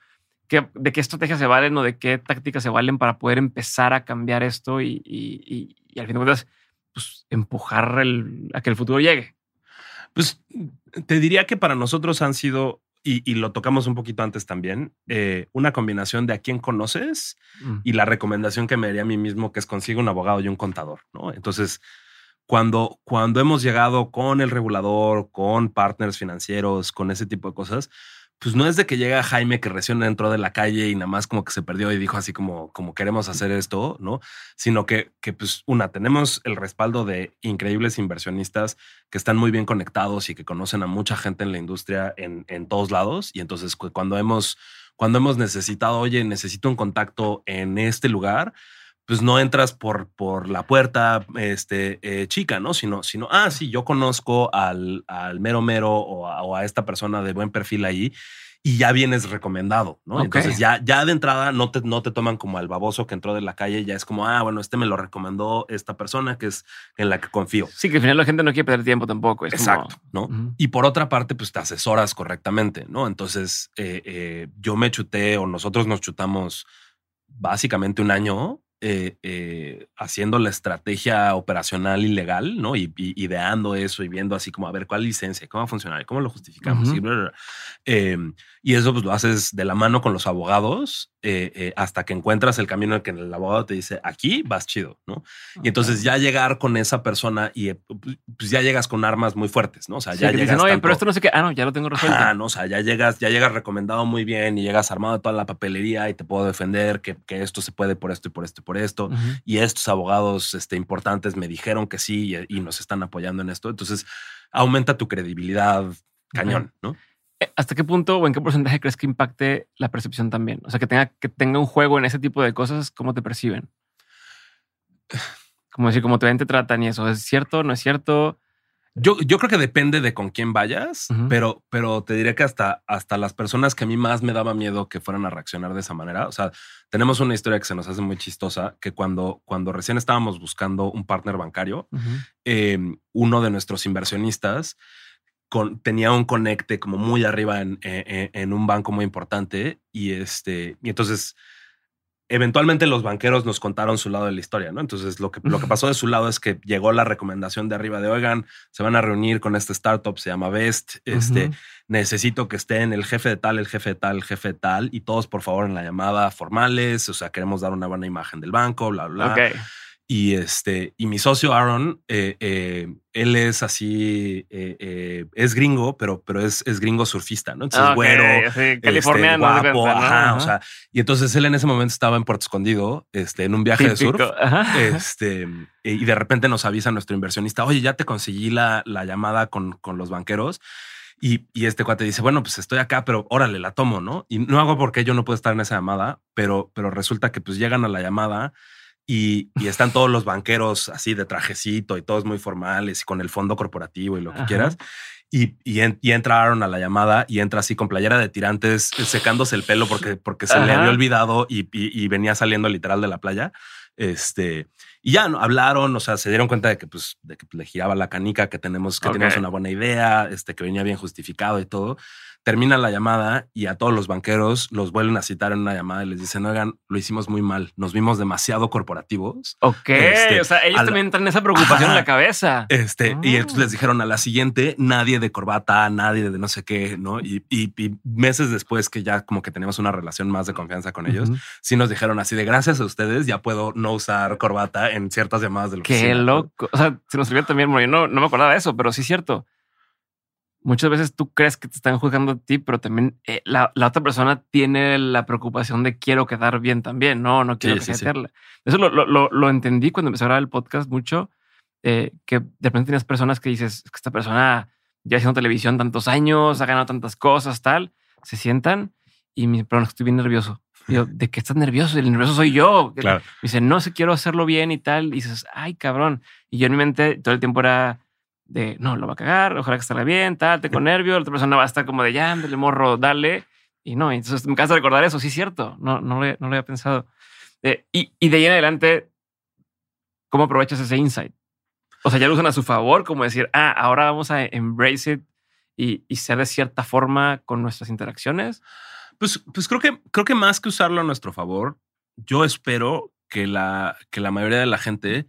de qué estrategias se valen o de qué tácticas se valen para poder empezar a cambiar esto y, al fin de cuentas, pues, empujar a que el futuro llegue. Pues te diría que para nosotros han sido, y, lo tocamos un poquito antes también, eh, una combinación de a quién conoces mm. y la recomendación que me daría a mí mismo, que es consigue un abogado y un contador, ¿no? Entonces, cuando, cuando hemos llegado con el regulador, con partners financieros, con ese tipo de cosas, pues no es de que llega Jaime que recién entró de la calle y nada más como que se perdió y dijo así como, como queremos hacer esto, ¿no? Sino que, que pues una, tenemos el respaldo de increíbles inversionistas que están muy bien conectados y que conocen a mucha gente en la industria en, en todos lados. Y entonces cuando hemos, cuando hemos necesitado, oye, necesito un contacto en este lugar, pues no entras por, por la puerta este, eh, chica, ¿no? Sino, sino, ah, sí, yo conozco al, al mero mero o a, o a, esta persona de buen perfil ahí y ya vienes recomendado, ¿no? Okay. Entonces ya, ya de entrada no te, no te toman como al baboso que entró de la calle, ya es como, ah, bueno, este me lo recomendó esta persona que es en la que confío. Sí, que al final la gente no quiere perder tiempo tampoco. Es Exacto, como... ¿no? Uh -huh. Y por otra parte, pues te asesoras correctamente, ¿no? Entonces eh, eh, yo me chuté o nosotros nos chutamos básicamente un año eh, eh, haciendo la estrategia operacional y legal, ¿no? Y, y, ideando eso y viendo así como a ver cuál licencia, cómo va a funcionar, cómo lo justificamos. Uh -huh. y, bla, bla, bla. Eh, y, eso pues lo haces de la mano con los abogados eh, hasta que encuentras el camino en el que el abogado te dice aquí vas chido, ¿no? Okay. Y entonces ya llegar con esa persona y eh, pues ya llegas con armas muy fuertes, ¿no? O sea, sí, ya llegas. Dicen, Oye, pero esto no sé qué. Ah, no, ya lo tengo resuelto. Ah, no, o sea, ya llegas, ya llegas recomendado muy bien y llegas armado de toda la papelería y te puedo defender que, que esto se puede por esto y por esto y por esto. Uh -huh. Y estos abogados este, importantes me dijeron que sí y, y, nos están apoyando en esto. Entonces aumenta tu credibilidad cañón, uh -huh. ¿no? Eh, ¿Hasta qué punto o en qué porcentaje crees que impacte la percepción también? O sea, que tenga, que tenga un juego en ese tipo de cosas, ¿cómo te perciben? Como decir, cómo te ven, te tratan y eso. ¿Es cierto? ¿No es cierto? Yo, yo creo que depende de con quién vayas, uh -huh. pero, pero te diré que hasta, hasta las personas que a mí más me daba miedo que fueran a reaccionar de esa manera. O sea, tenemos una historia que se nos hace muy chistosa, que cuando, cuando recién estábamos buscando un partner bancario, uh -huh. eh, uno de nuestros inversionistas con, tenía un conecte como muy arriba en, en, en, un banco muy importante y este, y entonces eventualmente los banqueros nos contaron su lado de la historia, ¿no? Entonces lo que, lo que pasó de su lado es que llegó la recomendación de arriba de, oigan, se van a reunir con este startup, se llama Best, este, uh -huh. necesito que estén el jefe de tal, el jefe de tal, el jefe de tal, y todos por favor en la llamada formales, o sea, queremos dar una buena imagen del banco, bla, bla. Okay. Y este, y mi socio Aaron, eh, eh, él es así, eh, es gringo, pero, pero es, es gringo surfista, ¿no? Entonces, okay, güero, sí, californiano, este, guapo, ajá, ajá, o sea, y entonces él en ese momento estaba en Puerto Escondido, este, en un viaje Típico. de surf, ajá. este, y de repente nos avisa nuestro inversionista, oye, ya te conseguí la, la llamada con, con los banqueros. Y, y, este cuate dice, bueno, pues estoy acá, pero órale, la tomo, ¿no? Y no hago porque yo no puedo estar en esa llamada, pero, pero resulta que pues llegan a la llamada y, y, están todos los banqueros así de trajecito y todos muy formales y con el fondo corporativo y lo que Ajá. quieras. Y, y, en, y, a la llamada y entra así con playera de tirantes secándose el pelo porque, porque se Ajá. le había olvidado y, y, venía saliendo literal de la playa. Este, y ya ¿no? hablaron, o sea, se dieron cuenta de que, pues, de que le giraba la canica, que tenemos, que okay. tenemos una buena idea, este, que venía bien justificado y todo termina la llamada y a todos los banqueros los vuelven a citar en una llamada y les dicen, oigan, lo hicimos muy mal, nos vimos demasiado corporativos. Ok, este, o sea, ellos la, también traen esa preocupación ajá, en la cabeza. Este, oh. y entonces les dijeron a la siguiente, nadie de corbata, nadie de no sé qué, ¿no? Y, y, y meses después que ya como que teníamos una relación más de confianza con ellos, uh -huh. sí nos dijeron así de gracias a ustedes ya puedo no usar corbata en ciertas llamadas de la Qué oficina. loco. O sea, se nos sirvió también, yo no, no me acordaba de eso, pero sí es cierto muchas veces tú crees que te están juzgando a ti, pero también eh, la, la, otra persona tiene la preocupación de quiero quedar bien también. No, no quiero sí, sí, sí. Eso lo, lo, lo, entendí cuando empecé a grabar el podcast mucho, eh, que de repente tienes personas que dices que esta persona ya haciendo televisión tantos años, ha ganado tantas cosas, tal, se sientan y me pero estoy bien nervioso. Y yo, (laughs) ¿de qué estás nervioso? El nervioso soy yo. Claro. Me dice, no sé, quiero hacerlo bien y tal. Y dices, ay, cabrón. Y yo en mi mente todo el tiempo era, de no, lo va a cagar, ojalá que salga bien, tal, tengo nervio, la otra persona va a estar como de ya, dale morro, dale. Y no, entonces me cansa recordar eso, sí es cierto, no, no, lo, no lo había pensado. Eh, y, y de ahí en adelante, ¿cómo aprovechas ese insight? O sea, ya lo usan a su favor, como decir, ah, ahora vamos a embrace it y, y ser de cierta forma con nuestras interacciones. Pues, pues creo que creo que más que usarlo a nuestro favor, yo espero que la, que la mayoría de la gente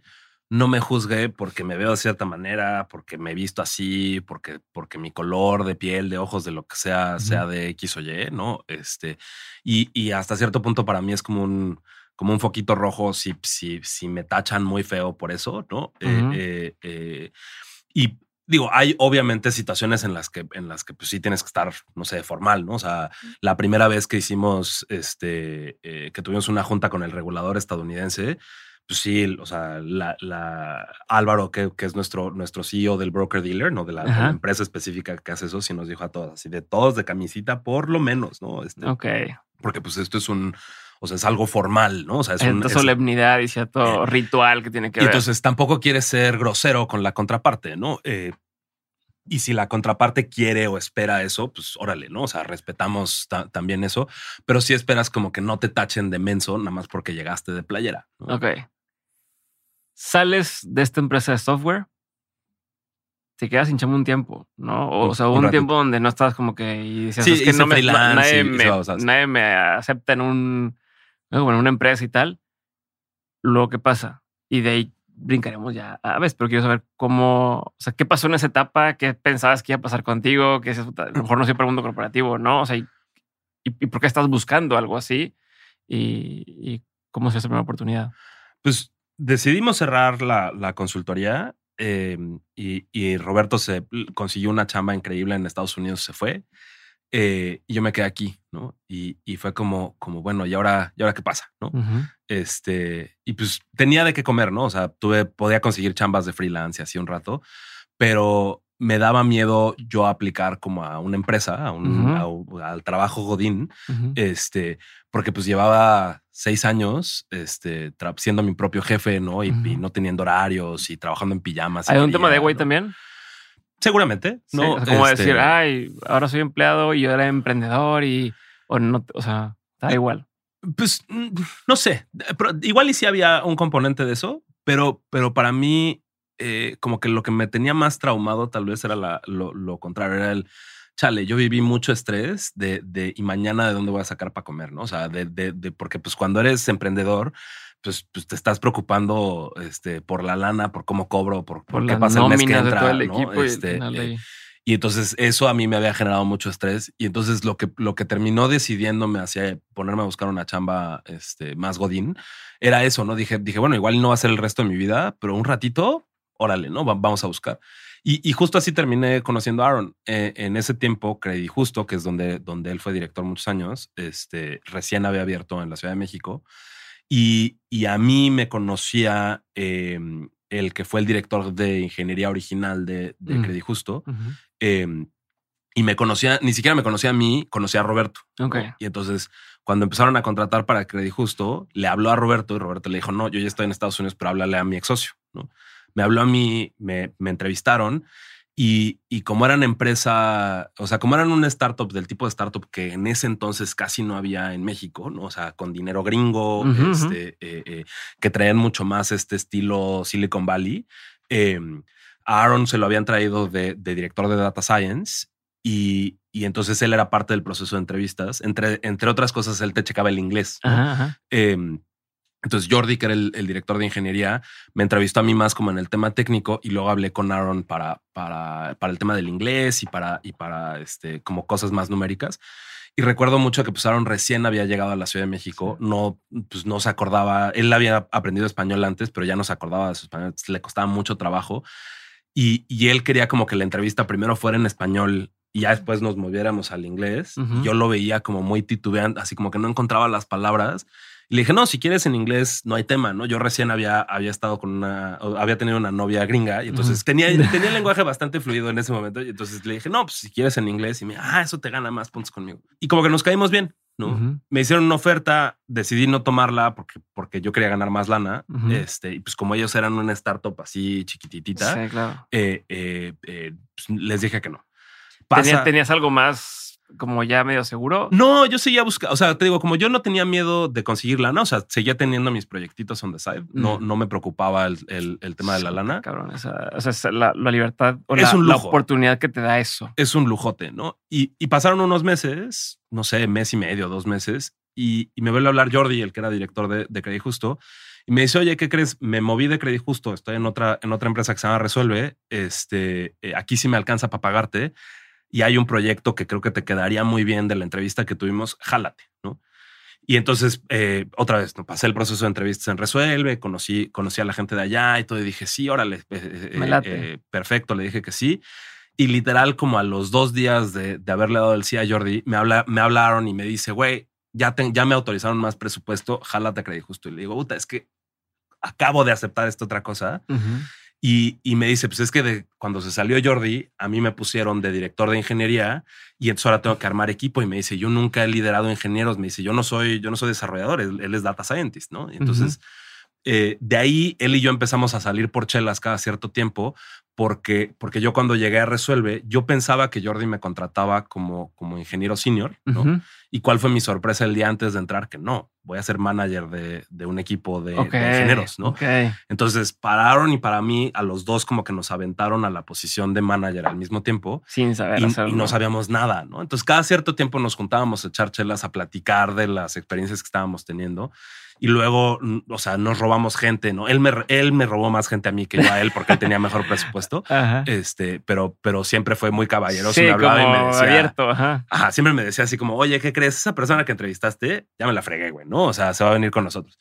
no me juzgue porque me veo de cierta manera, porque me he visto así, porque, porque mi color de piel, de ojos, de lo que sea, uh -huh. sea de X o Y, ¿no? Este, y, y hasta cierto punto para mí es como un, como un foquito rojo si, si, si me tachan muy feo por eso, ¿no? Eh, eh, y digo, hay obviamente situaciones en las que, en las que pues, sí tienes que estar, no sé, formal, ¿no? O sea, la primera vez que hicimos, este, que tuvimos una junta con el regulador estadounidense, pues sí, o sea, la, Álvaro, que, que, es nuestro, nuestro CEO del broker dealer, no de la, empresa específica que hace eso, sí nos dijo a todos, así de todos de camisita, por lo menos, ¿no? Este, ok. Porque pues esto es un, o sea, es algo formal, ¿no? O sea, es una solemnidad y cierto eh, ritual que tiene que ver. Entonces tampoco quieres ser grosero con la contraparte, ¿no? Eh, y si la contraparte quiere o espera eso, pues órale, ¿no? O sea, respetamos también eso, pero si esperas como que no te tachen de menso nada más porque llegaste de playera. Ok sales de esta empresa de software, te quedas sin un tiempo, ¿no? O, sea, un, tiempo donde no estás como que y dices, es que no me, nadie, me, acepta en un en una empresa y tal. Lo que pasa. Y de ahí brincaremos ya a veces, pero quiero saber cómo, o sea, qué pasó en esa etapa, qué pensabas que iba a pasar contigo, que a lo mejor no siempre el mundo corporativo, ¿no? O sea, y, y, por qué estás buscando algo así y, y cómo se hace la primera oportunidad. Pues decidimos cerrar la, consultoría em, y, Roberto se consiguió una chamba increíble en Estados Unidos, se fue. Eh, y yo me quedé aquí, ¿no? Y, fue como, como, bueno, ¿y ahora, ¿y ahora qué pasa? ¿no? Este, y pues tenía de qué comer, ¿no? O sea, tuve, podía conseguir chambas de freelance así un rato, pero me daba miedo yo aplicar como a una empresa, a un, al trabajo Godín, este, porque pues llevaba seis años este, siendo mi propio jefe, ¿no? Y, no teniendo horarios y trabajando en pijamas. ¿Hay un tema de güey también? Seguramente, ¿no? como decir, este ay, ahora soy empleado y yo era emprendedor y, o no, o sea, da igual. Pues no sé, igual y si había un componente de eso, pero, pero para mí eh, como que lo que me tenía más traumado tal vez era lo, contrario, era el, chale, yo viví mucho estrés de, de, y mañana de dónde voy a sacar para comer, ¿no? O sea, de, de, porque pues cuando eres emprendedor, pues, pues, te estás preocupando este, por la lana, por cómo cobro, por, por, qué pasa el mes que entra, el equipo este, eh, y, entonces eso a mí me había generado mucho estrés y entonces lo que, lo que terminó decidiéndome hacia ponerme a buscar una chamba este, más godín era eso, ¿no? Dije, dije, bueno, igual no va a ser el resto de mi vida, pero un ratito órale, ¿no? vamos a buscar. Y, justo así terminé conociendo a Aaron. Eh, en ese tiempo, Credit Justo, que es donde, donde él fue director muchos años, este, recién había abierto en la Ciudad de México. Y, a mí me conocía em, el que fue el director de ingeniería original de, de mm. Credit Justo. Em, y me conocía, ni siquiera me conocía a mí, conocía a Roberto. Y entonces, cuando empezaron a contratar para Credit Justo, le habló a Roberto y Roberto le dijo, no, yo ya estoy en Estados Unidos, pero háblale a mi ex socio. ¿no? Me habló a mí, me, entrevistaron y, como eran empresa, o sea, como eran una startup del tipo de startup que en ese entonces casi no había en México, ¿no? O sea, con dinero gringo, este, eh, eh, que traían mucho más este estilo Silicon Valley. Em, a Aaron se lo habían traído de, director de Data Science y, entonces él era parte del proceso de entrevistas. Entre, entre otras cosas, él te checaba el inglés. Em, entonces Jordi, que era el, director de ingeniería, me entrevistó a mí más como en el tema técnico y luego hablé con Aaron para, para, para el tema del inglés y para, y para este, como cosas más numéricas. Y recuerdo mucho que pues Aaron recién había llegado a la Ciudad de México, no, pues no se acordaba, él había aprendido español antes, pero ya no se acordaba de su español, le costaba mucho trabajo. Y, y, él quería como que la entrevista primero fuera en español y ya después nos moviéramos al inglés. yo lo veía como muy titubeante, así como que no encontraba las palabras. Y le dije, no, si quieres en inglés, no hay tema, ¿no? Yo recién había, había estado con una, había tenido una novia gringa y entonces tenía, (laughs) tenía el lenguaje bastante fluido en ese momento. Y entonces le dije, no, pues si quieres en inglés y me, ah, eso te gana más puntos conmigo. Y como que nos caímos bien, ¿no? Me hicieron una oferta, decidí no tomarla porque, porque yo quería ganar más lana. Este, y pues como ellos eran una startup así chiquititita, eh, eh, eh, pues, les dije que no. ¿Tenías algo más como ya medio seguro? No, yo seguía buscando, o sea, te digo, como yo no tenía miedo de conseguir lana, o sea, seguía teniendo mis proyectitos on the side, no, mm. no me preocupaba el, el, tema de la lana. Cabrón, o sea, la, libertad o es la, un la, oportunidad que te da eso. Es un lujote, ¿no? Y, y pasaron unos meses, no sé, mes y medio, dos meses, y, y me vuelve a hablar Jordi, el que era director de, de Credit Justo, y me dice, oye, ¿qué crees? Me moví de Credit Justo, estoy en otra, en otra empresa que se llama Resuelve, este, eh, aquí sí me alcanza para pagarte y hay un proyecto que creo que te quedaría muy bien de la entrevista que tuvimos, jálate, ¿no? Y entonces, eh, otra vez, ¿no? pasé el proceso de entrevistas en Resuelve, conocí, conocí a la gente de allá y todo, y dije, sí, órale, eh, eh, perfecto, le dije que sí. Y literal, como a los dos días de, de haberle dado el sí a Jordi, me, habla, me hablaron y me dice, güey, ya, te- ya me autorizaron más presupuesto, jálate a Justo. Y le digo, puta, es que acabo de aceptar esta otra cosa. Y, y me dice, pues es que de, cuando se salió Jordi, a mí me pusieron de director de ingeniería y entonces ahora tengo que armar equipo. Y me dice, yo nunca he liderado ingenieros. Me dice, yo no soy, yo no soy desarrollador, él, él es data scientist, ¿no? Y entonces, eh, de ahí él y yo empezamos a salir por chelas cada cierto tiempo porque, porque yo cuando llegué a Resuelve, yo pensaba que Jordi me contrataba como, como ingeniero senior. ¿Y cuál fue mi sorpresa el día antes de entrar? Que no, voy a ser manager de, de un equipo de, ingenieros. Entonces pararon y para mí a los dos como que nos aventaron a la posición de manager al mismo tiempo Sin saber y, hacerlo. y no sabíamos nada, ¿no? Entonces cada cierto tiempo nos juntábamos a echar chelas, a platicar de las experiencias que estábamos teniendo y luego, o sea, nos robamos gente, ¿no? Él me, él me robó más gente a mí que yo a él porque él tenía mejor presupuesto, (laughs) Ajá. este, pero, pero siempre fue muy caballeroso, sí, me hablaba y me decía, abierto. Ajá. Ajá, siempre me decía así como, oye, ¿qué crees? Esa persona que entrevistaste, ya me la fregué, güey, ¿no? O sea, se va a venir con nosotros.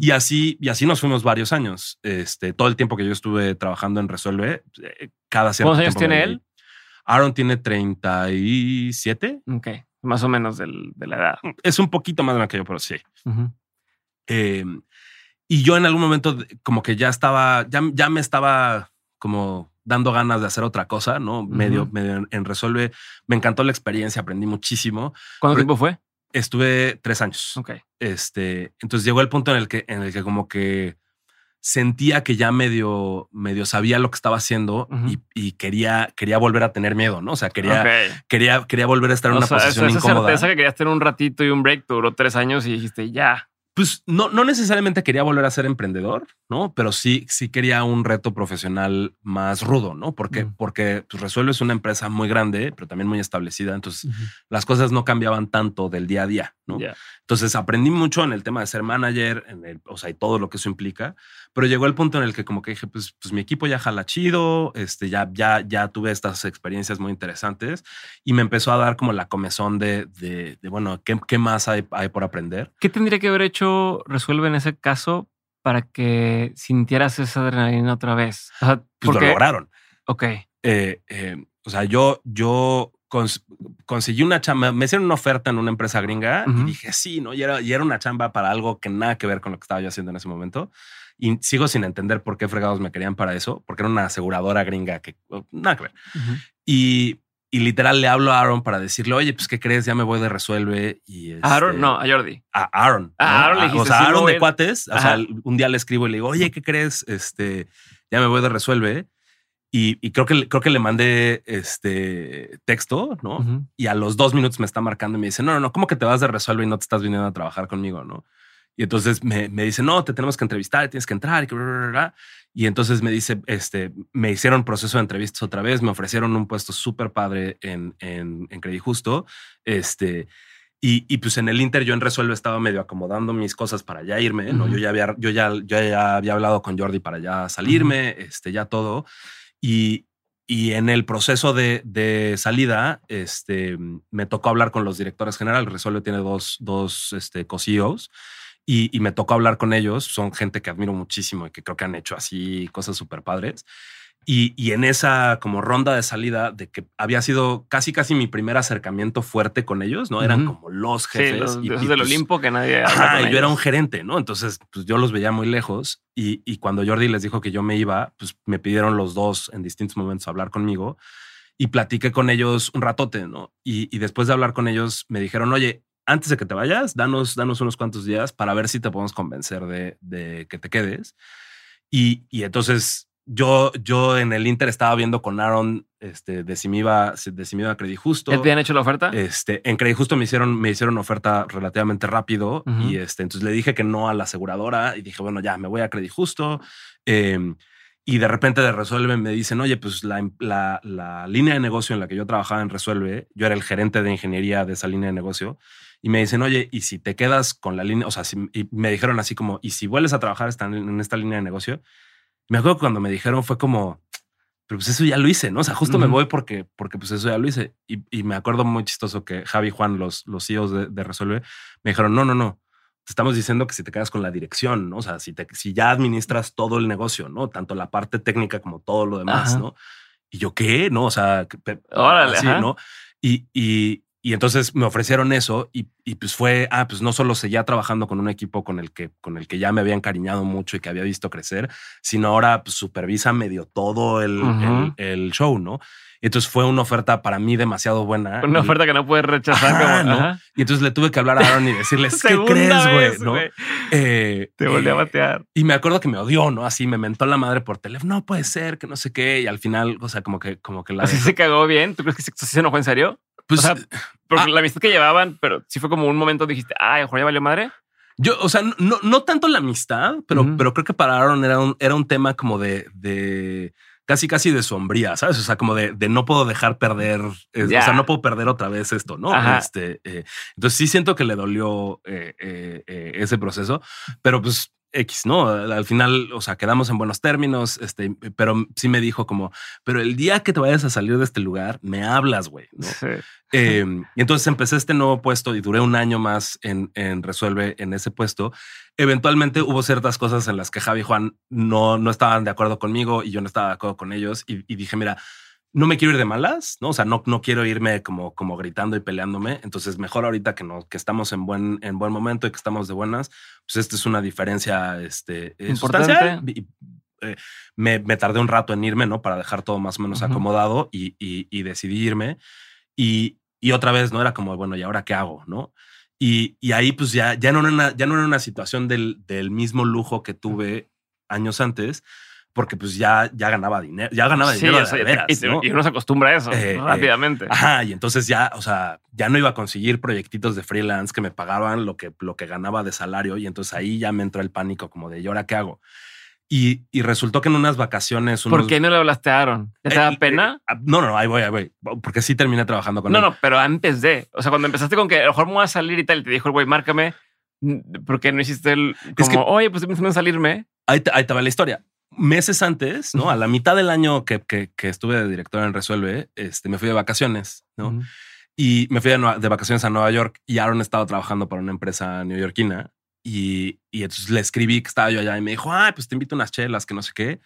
Y así, y así nos fuimos varios años. Este, todo el tiempo que yo estuve trabajando en Resuelve, eh, cada cierto ¿Cuántos años tiene veía. Aaron tiene 37. Ok, más o menos del- de la edad. Es un poquito más grande que yo, pero sí. Ujú. Eh, y yo en algún momento como que ya estaba, ya, ya me estaba como dando ganas de hacer otra cosa, ¿no? Medio, medio en, en Resuelve. Me encantó la experiencia, aprendí muchísimo. ¿Cuánto Pero- tiempo fue? Estuve tres años. Ok. Este, entonces llegó el punto en el que, en el que como que sentía que ya medio, medio sabía lo que estaba haciendo y, y quería, quería volver a tener miedo, ¿no? O sea, quería, quería, quería volver a estar en O una sea, posición esa incómoda. certeza que querías tener un ratito y un break duró tres años y dijiste ya. Pues no, no necesariamente quería volver a ser emprendedor, ¿no? Pero sí, sí quería un reto profesional más rudo, ¿no? Porque, Mm. porque pues, Resuelve es una empresa muy grande, pero también muy establecida. Entonces las cosas no cambiaban tanto del día a día, ¿no? Entonces aprendí mucho en el tema de ser manager, en el, o sea, y todo lo que eso implica. Pero llegó el punto en el que como que dije, pues, pues mi equipo ya jala chido, este, ya, ya, ya tuve estas experiencias muy interesantes y me empezó a dar como la comezón de, de, de, bueno, ¿qué, qué más hay, hay por aprender? ¿Qué tendría que haber hecho Resuelve en ese caso para que sintieras esa adrenalina otra vez? O sea, Pues porque- lo lograron. Ok. Eh, eh, o sea, yo, yo cons- conseguí una chamba, me hicieron una oferta en una empresa gringa Ujú. y dije sí, ¿no? Y era, y era una chamba para algo que nada que ver con lo que estaba yo haciendo en ese momento. Y sigo sin entender por qué fregados me querían para eso, porque era una aseguradora gringa que oh, nada que ver. Y, y literal le hablo a Aaron para decirle, oye, pues, ¿qué crees? Ya me voy de Resuelve. Y Aaron, este, no, a Jordi. a Aaron. Ah. Aaron le A- dijiste, o sea, sí, Aaron de cuates. O sea, un día le escribo y le digo, oye, ¿qué crees? Este, ya me voy de Resuelve. Y, y creo que creo que le mandé este texto, ¿no? Y a los dos minutos me está marcando y me dice, no, no, no, ¿cómo que te vas de Resuelve y no te estás viniendo a trabajar conmigo, no? Y entonces me, me dice, no, te tenemos que entrevistar, tienes que entrar. Y, que bla, bla, bla, y entonces me dice, este, me hicieron proceso de entrevistas otra vez, me ofrecieron un puesto súper padre en, en, en Credit Justo. Este, y, y pues en el Inter yo en Resuelve estaba medio acomodando mis cosas para ya irme, ¿no? Ujú. Yo ya había, yo ya, yo ya había hablado con Jordi para ya salirme, este, ya todo. Y, y en el proceso de, de salida, este, me tocó hablar con los directores generales. Resuelve tiene dos, dos este, co-CEOs. Y, y me tocó hablar con ellos. Son gente que admiro muchísimo y que creo que han hecho así cosas súper padres. Y, y en esa como ronda de salida de que había sido casi casi mi primer acercamiento fuerte con ellos, ¿no? Eran Ujú. como los Sí, jefes. los y- y, del pues, Olimpo que nadie Ajá, yo ellos. era un gerente, ¿no? Entonces, pues yo los veía muy lejos y, y cuando Jordi les dijo que yo me iba, pues me pidieron los dos en distintos momentos hablar conmigo y platiqué con ellos un ratote, ¿no? Y, y después de hablar con ellos me dijeron, oye, antes de que te vayas, danos, danos unos cuantos días para ver si te podemos convencer de, de que te quedes. Y, y entonces yo, yo en el Inter estaba viendo con Aaron este, de si me iba, de si me iba a Credit Justo. ¿Ya te habían hecho la oferta? Este, en Credit Justo me hicieron, me hicieron oferta relativamente rápido y este, entonces le dije que no a la aseguradora y dije, bueno, ya me voy a Credit Justo. Eh, y de repente de Resuelve me dicen, oye, pues la, la, la línea de negocio en la que yo trabajaba en Resuelve, yo era el gerente de ingeniería de esa línea de negocio. Y me dicen, oye, y si te quedas con la línea, o sea, si- y me dijeron así como, y si vuelves a trabajar en esta línea de negocio, me acuerdo que cuando me dijeron fue como, pero pues eso ya lo hice, ¿no? O sea, justo me Ujú. voy porque, porque pues eso ya lo hice. Y, y me acuerdo muy chistoso que Javi y Juan, los, los CEOs de, de Resuelve, me dijeron, no, no, no. estamos diciendo que si te quedas con la dirección, ¿no? O sea, si, te, si ya administras todo el negocio, ¿no? Tanto la parte técnica como todo lo demás, ¿no? Y yo, ¿qué? No, o sea, Órale, ¿no? Y, y, y entonces me ofrecieron eso y, y, pues fue, ah, pues no solo seguía trabajando con un equipo con el que, con el que ya me había encariñado mucho y que había visto crecer, sino ahora pues, supervisa medio todo el, el, show, ¿no? entonces fue una oferta para mí demasiado buena. Una oferta que no puedes rechazar. ¿no? Y entonces le tuve que hablar a Aaron y decirles, ¿qué crees, güey? ¿no? Eh, Te volví a eh, batear. Y me acuerdo que me odió, ¿no? Así me mentó la madre por teléfono. No puede ser, que no sé qué. Y al final, o sea, como que, como que la... Así se cagó bien. ¿Tú crees que se, se enojó en serio? Pues, o sea, porque ah. la amistad que llevaban, pero sí fue como un momento dijiste, ay, ojo, ya valió madre. Yo, o sea, no, no tanto la amistad, pero, pero creo que para Aaron era un, era un tema como de, de casi, casi de sombría, ¿sabes? O sea, como de, de no puedo dejar perder, o sea, no puedo perder otra vez esto, ¿no? Este, eh, entonces sí siento que le dolió eh, eh, ese proceso, pero pues X, ¿no? Al final, o sea, quedamos en buenos términos, este, pero sí me dijo como, pero el día que te vayas a salir de este lugar, me hablas, güey, ¿no? Em, y entonces empecé este nuevo puesto y duré un año más en, en, Resuelve en ese puesto. Eventualmente hubo ciertas cosas en las que Javi y Juan no, no estaban de acuerdo conmigo y yo no estaba de acuerdo con ellos y, y dije, mira, no me quiero ir de malas, ¿no? O sea, no, no quiero irme como, como gritando y peleándome. Entonces, mejor ahorita que, no, que estamos en buen, en buen momento y que estamos de buenas, pues esta es una diferencia este, eh, sustancial. Eh, me, me, tardé un rato en irme, ¿no? Para dejar todo más o menos acomodado y, y, y, decidí irme. Y, y otra vez, ¿no? Era como, bueno, ¿y ahora qué hago? ¿No? Y, y ahí pues ya, ya, no era una, ya no era una situación del, del mismo lujo que tuve años antes, porque pues ya, ya ganaba dinero, ya ganaba dinero y, uno se acostumbra a eso eh, eh, rápidamente. ajá, y entonces ya, o sea, ya no iba a conseguir proyectitos de freelance que me pagaban lo que, lo que ganaba de salario y entonces ahí ya me entró el pánico como de, ¿y ahora qué hago? Y, y resultó que en unas vacaciones... ¿Por qué no le hablaste a Aaron? ¿Te da eh, pena? Ah, no, no, ahí voy, ahí voy. Porque sí terminé trabajando con él. No, no, pero antes de... O sea, cuando empezaste con que a lo mejor me voy a salir y tal, y te dijo el güey, márcame, ¿por qué no hiciste el... Como, es que, oye, pues pensando en salirme. Ahí te, ahí te va la historia meses antes, ¿no? A la mitad del año que, que, estuve de director en Resuelve, este, me fui de vacaciones, ¿no? Y me fui de, vacaciones a Nueva York y Aaron estaba trabajando para una empresa neoyorquina y, y entonces le escribí que estaba yo allá y me dijo, ay, pues te invito a unas chelas, que no sé qué.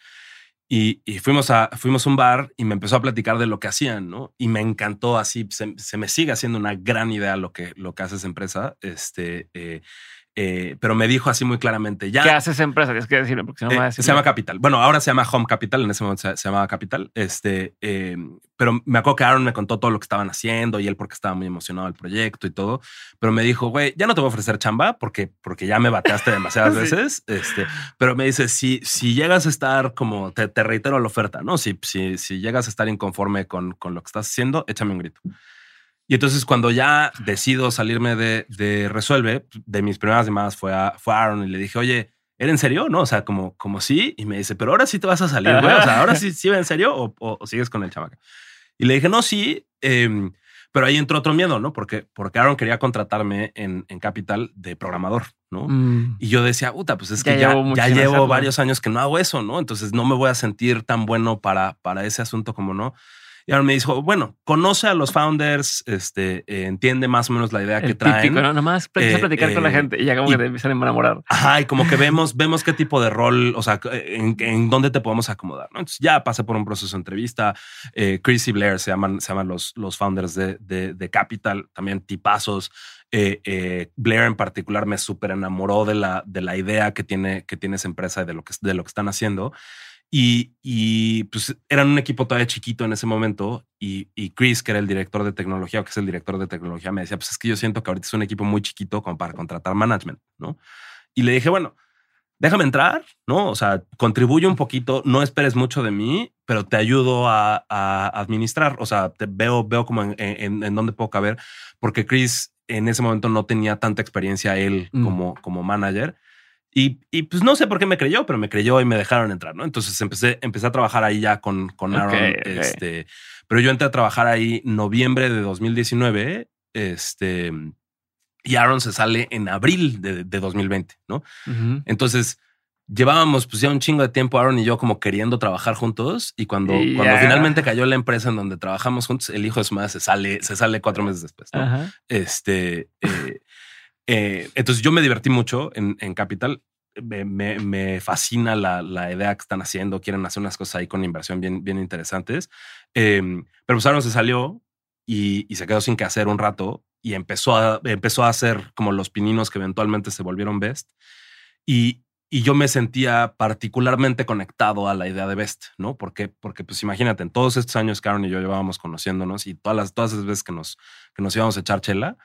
Y, y, fuimos a fuimos a un bar y me empezó a platicar de lo que hacían, ¿no? Y me encantó así, se, se me sigue haciendo una gran idea lo que, lo que hace esa empresa. Este, eh, eh, pero me dijo así muy claramente, ya... ¿Qué hace esa empresa? Tienes que decirme, porque no eh, Se llama Capital. Bueno, ahora se llama Home Capital, en ese momento se, se llamaba Capital. Este, eh, pero me acuerdo que Aaron me contó todo lo que estaban haciendo y él porque estaba muy emocionado del proyecto y todo. Pero me dijo, güey, ya no te voy a ofrecer chamba porque, porque ya me bateaste demasiadas (laughs) veces. Este, pero me dice, si, si llegas a estar como, te, te reitero la oferta, ¿no? Si, si, si llegas a estar inconforme con, con lo que estás haciendo, échame un grito. Y entonces cuando ya decido salirme de, de Resuelve, de mis primeras llamadas fue a, fue Aaron y le dije, oye, ¿era en serio? No, o sea, como, como sí. Y me dice, pero ahora sí te vas a salir, güey. O sea, ahora sí, sí en serio o, o, sigues con el chamaca. Y le dije, no, sí. Em, pero ahí entró otro miedo, ¿no? Porque, porque Aaron quería contratarme en, en Capital de programador, ¿no? Mm. Y yo decía, puta, pues es que ya, ya, llevo varios años que no hago eso, ¿no? Entonces no me voy a sentir tan bueno para, para ese asunto como no. Y ahora me dijo, bueno, conoce a los founders, este, eh, entiende más o menos la idea que traen. Típico, ¿no? Nomás a platicar con la eh, gente y ya como que te empiezan a enamorar. Ajá, y como que vemos, vemos qué tipo de rol, o sea, en, dónde te podemos acomodar, ¿no? Entonces ya pasé por un proceso de entrevista. Eh, Chris y Blair se llaman, se llaman los, los founders de, de, Capital, también tipazos. Blair en particular me súper enamoró de la, de la idea que tiene, que tiene esa empresa y de lo que, de lo que están haciendo. Y, y, pues eran un equipo todavía chiquito en ese momento y, y, Chris, que era el director de tecnología o que es el director de tecnología, me decía, pues es que yo siento que ahorita es un equipo muy chiquito como para contratar management, ¿no? Y le dije, bueno, déjame entrar, ¿no? O sea, contribuye un poquito, no esperes mucho de mí, pero te ayudo a, a administrar, o sea, te veo, veo como en, en, en, dónde puedo caber, porque Chris en ese momento no tenía tanta experiencia él mm. como, como manager y, y, pues no sé por qué me creyó, pero me creyó y me dejaron entrar, ¿no? Entonces empecé, empecé a trabajar ahí ya con, con Aaron. Este, pero yo entré a trabajar ahí noviembre de 2019. Este, y Aaron se sale en abril de, de 2020, ¿no? Entonces llevábamos pues ya un chingo de tiempo Aaron y yo como queriendo trabajar juntos y cuando, cuando finalmente cayó la empresa en donde trabajamos juntos, el hijo de su madre se sale, se sale cuatro meses después. ¿no? Este, eh, Eh, entonces yo me divertí mucho en, Capital. Me, fascina la, idea que están haciendo. Quieren hacer unas cosas ahí con inversión bien, interesantes. Eh, pero pues Aaron se salió y, se quedó sin que hacer un rato y empezó a, empezó a hacer como los pininos que eventualmente se volvieron best. Y, y yo me sentía particularmente conectado a la idea de Best, ¿no? Porque, porque pues imagínate, en todos estos años Aaron y yo llevábamos conociéndonos y todas las, todas las veces que nos, que nos íbamos a echar chela,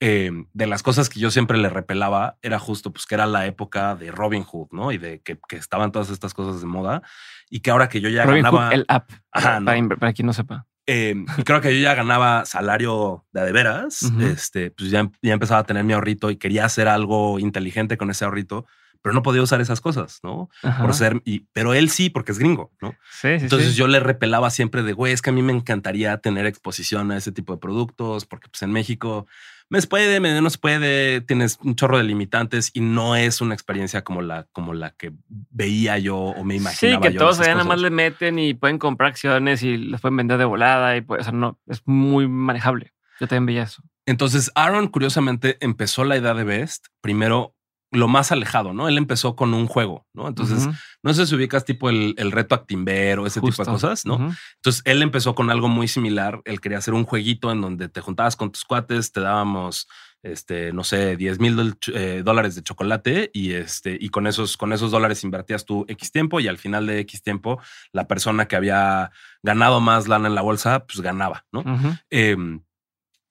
eh, de las cosas que yo siempre le repelaba era justo pues que era la época de Robin Hood, ¿no? Y de que, que estaban todas estas cosas de moda y que ahora que yo ya Robin ganaba... Hood, el app, Ajá, para, ¿no? para, quien no sepa. Eh, y creo que yo ya ganaba salario de, de veras, uh -huh. este, pues ya, ya empezaba a tener mi ahorrito y quería hacer algo inteligente con ese ahorrito pero no podía usar esas cosas, ¿no? Ajá. Por ser, y, pero él sí, porque es gringo, ¿no? Sí, sí Entonces sí. yo le repelaba siempre de, güey, es que a mí me encantaría tener exposición a ese tipo de productos, porque pues en México me puede, me no se puede, tienes un chorro de limitantes y no es una experiencia como la, como la que veía yo o me imaginaba. Sí, que yo todos allá nada más le meten y pueden comprar acciones y las pueden vender de volada y pues, o sea, no, es muy manejable. Yo también veía eso. Entonces Aaron curiosamente empezó la idea de Best primero lo más alejado, ¿no? Él empezó con un juego, ¿no? Entonces, uh -huh. no sé si ubicas tipo el, el reto Actimber o ese Justo. tipo de cosas, ¿no? Uh -huh. Entonces, él empezó con algo muy similar. Él quería hacer un jueguito en donde te juntabas con tus cuates, te dábamos, este, no sé, 10 mil eh, dólares de chocolate y este, y con esos, con esos dólares invertías tú X tiempo y al final de X tiempo, la persona que había ganado más lana en la bolsa, pues ganaba, ¿no? Uh -huh. eh,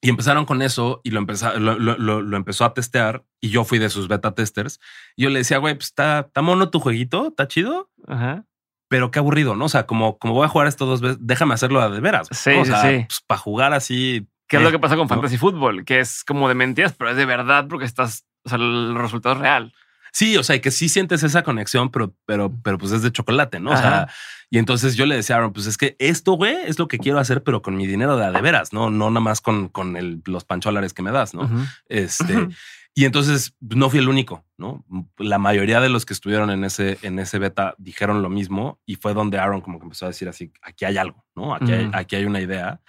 y empezaron con eso y lo, empezó, lo, lo, lo, empezó a testear y yo fui de sus beta testers. Y yo le decía, güey, pues está, está mono tu jueguito, está chido, Ajá. pero qué aburrido, ¿no? O sea, como, como voy a jugar esto dos veces, déjame hacerlo de veras. Sí, ¿no? o sí, sea, sí. Pues, para jugar así. ¿Qué eh, es lo que pasa con ¿no? Fantasy Football? Que es como de mentiras, pero es de verdad porque estás, o sea, el resultado es real. Sí, o sea, que sí sientes esa conexión, pero, pero, pero pues es de chocolate, ¿no? Ajá. O sea, y entonces yo le decía a Aaron, pues es que esto, güey, es lo que quiero hacer, pero con mi dinero de, de veras, no, no nada más con, con el, los pancholares que me das, ¿no? Uh -huh. Este, uh -huh. y entonces no fui el único, ¿no? La mayoría de los que estuvieron en ese, en ese beta dijeron lo mismo y fue donde Aaron como que empezó a decir así, aquí hay algo, ¿no? Aquí, uh -huh. hay, aquí hay una idea.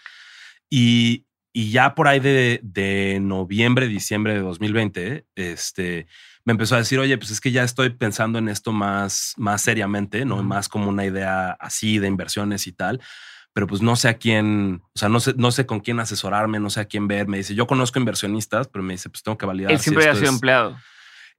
Y, y ya por ahí de, de noviembre, diciembre de 2020, este me empezó a decir, oye, pues es que ya estoy pensando en esto más, más seriamente, no uh -huh. más como una idea así de inversiones y tal. Pero pues no sé a quién, o sea, no sé, no sé con quién asesorarme, no sé a quién ver. Me dice, yo conozco inversionistas, pero me dice, pues tengo que validar. Él siempre si había sido es... empleado.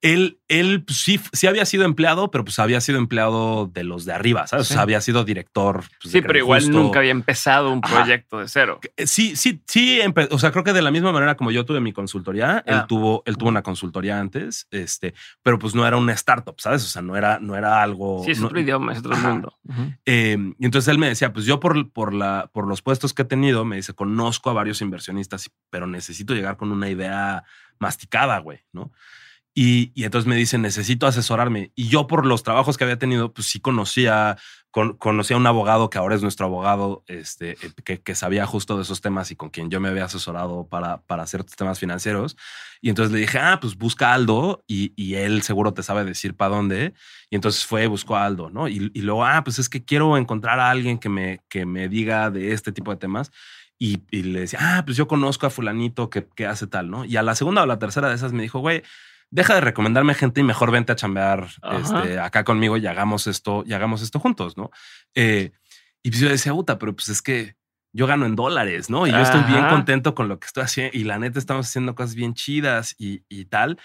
Él, él pues, sí, sí había sido empleado, pero pues había sido empleado de los de arriba, ¿sabes? Sí. O sea, había sido director. Pues, sí, pero igual justo. nunca había empezado un proyecto de cero. Eh, Sí, sí, sí. O sea, creo que de la misma manera como yo tuve mi consultoría, ah. él tuvo, él tuvo una consultoría antes, este, pero pues no era una startup, ¿sabes? O sea, no era, no era algo. Sí, es no, otro idioma, es otro Ajá. mundo. Uh -huh. eh, y entonces él me decía, pues yo por, por, la, por los puestos que he tenido, me dice, conozco a varios inversionistas, pero necesito llegar con una idea masticada, güey, ¿no? Y, y, entonces me dice, necesito asesorarme. Y yo por los trabajos que había tenido, pues sí conocía, con, conocía a un abogado que ahora es nuestro abogado, este, eh, que, que, sabía justo de esos temas y con quien yo me había asesorado para, para ciertos temas financieros. Y entonces le dije, ah, pues busca a Aldo y, y él seguro te sabe decir para dónde. Y entonces fue, buscó a Aldo, ¿no? Y, y, luego, ah, pues es que quiero encontrar a alguien que me, que me diga de este tipo de temas. Y le decía, ah, pues yo conozco a fulanito que, que hace tal, ¿no? Y a la segunda o la tercera de esas me dijo, güey, deja de recomendarme gente y mejor vente a chambear este, acá conmigo y hagamos esto y hagamos esto juntos, ¿no? Eh, y pues yo decía, puta, pero pues es que yo gano en dólares, ¿no? Y yo estoy bien contento con lo que estoy haciendo y la neta estamos haciendo cosas bien chidas y, y tal.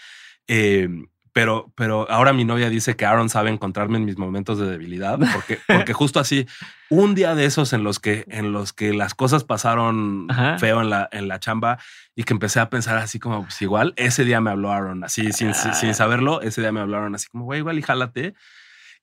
Eh, pero, pero ahora mi novia dice que Aaron sabe encontrarme en mis momentos de debilidad, porque, (laughs) porque justo así, un día de esos en los que, en los que las cosas pasaron Ajá. feo en la, en la chamba y que empecé a pensar así como, pues igual, ese día me habló Aaron, así sin, ah. sin saberlo, ese día me hablaron así como, güey, igual y jálate.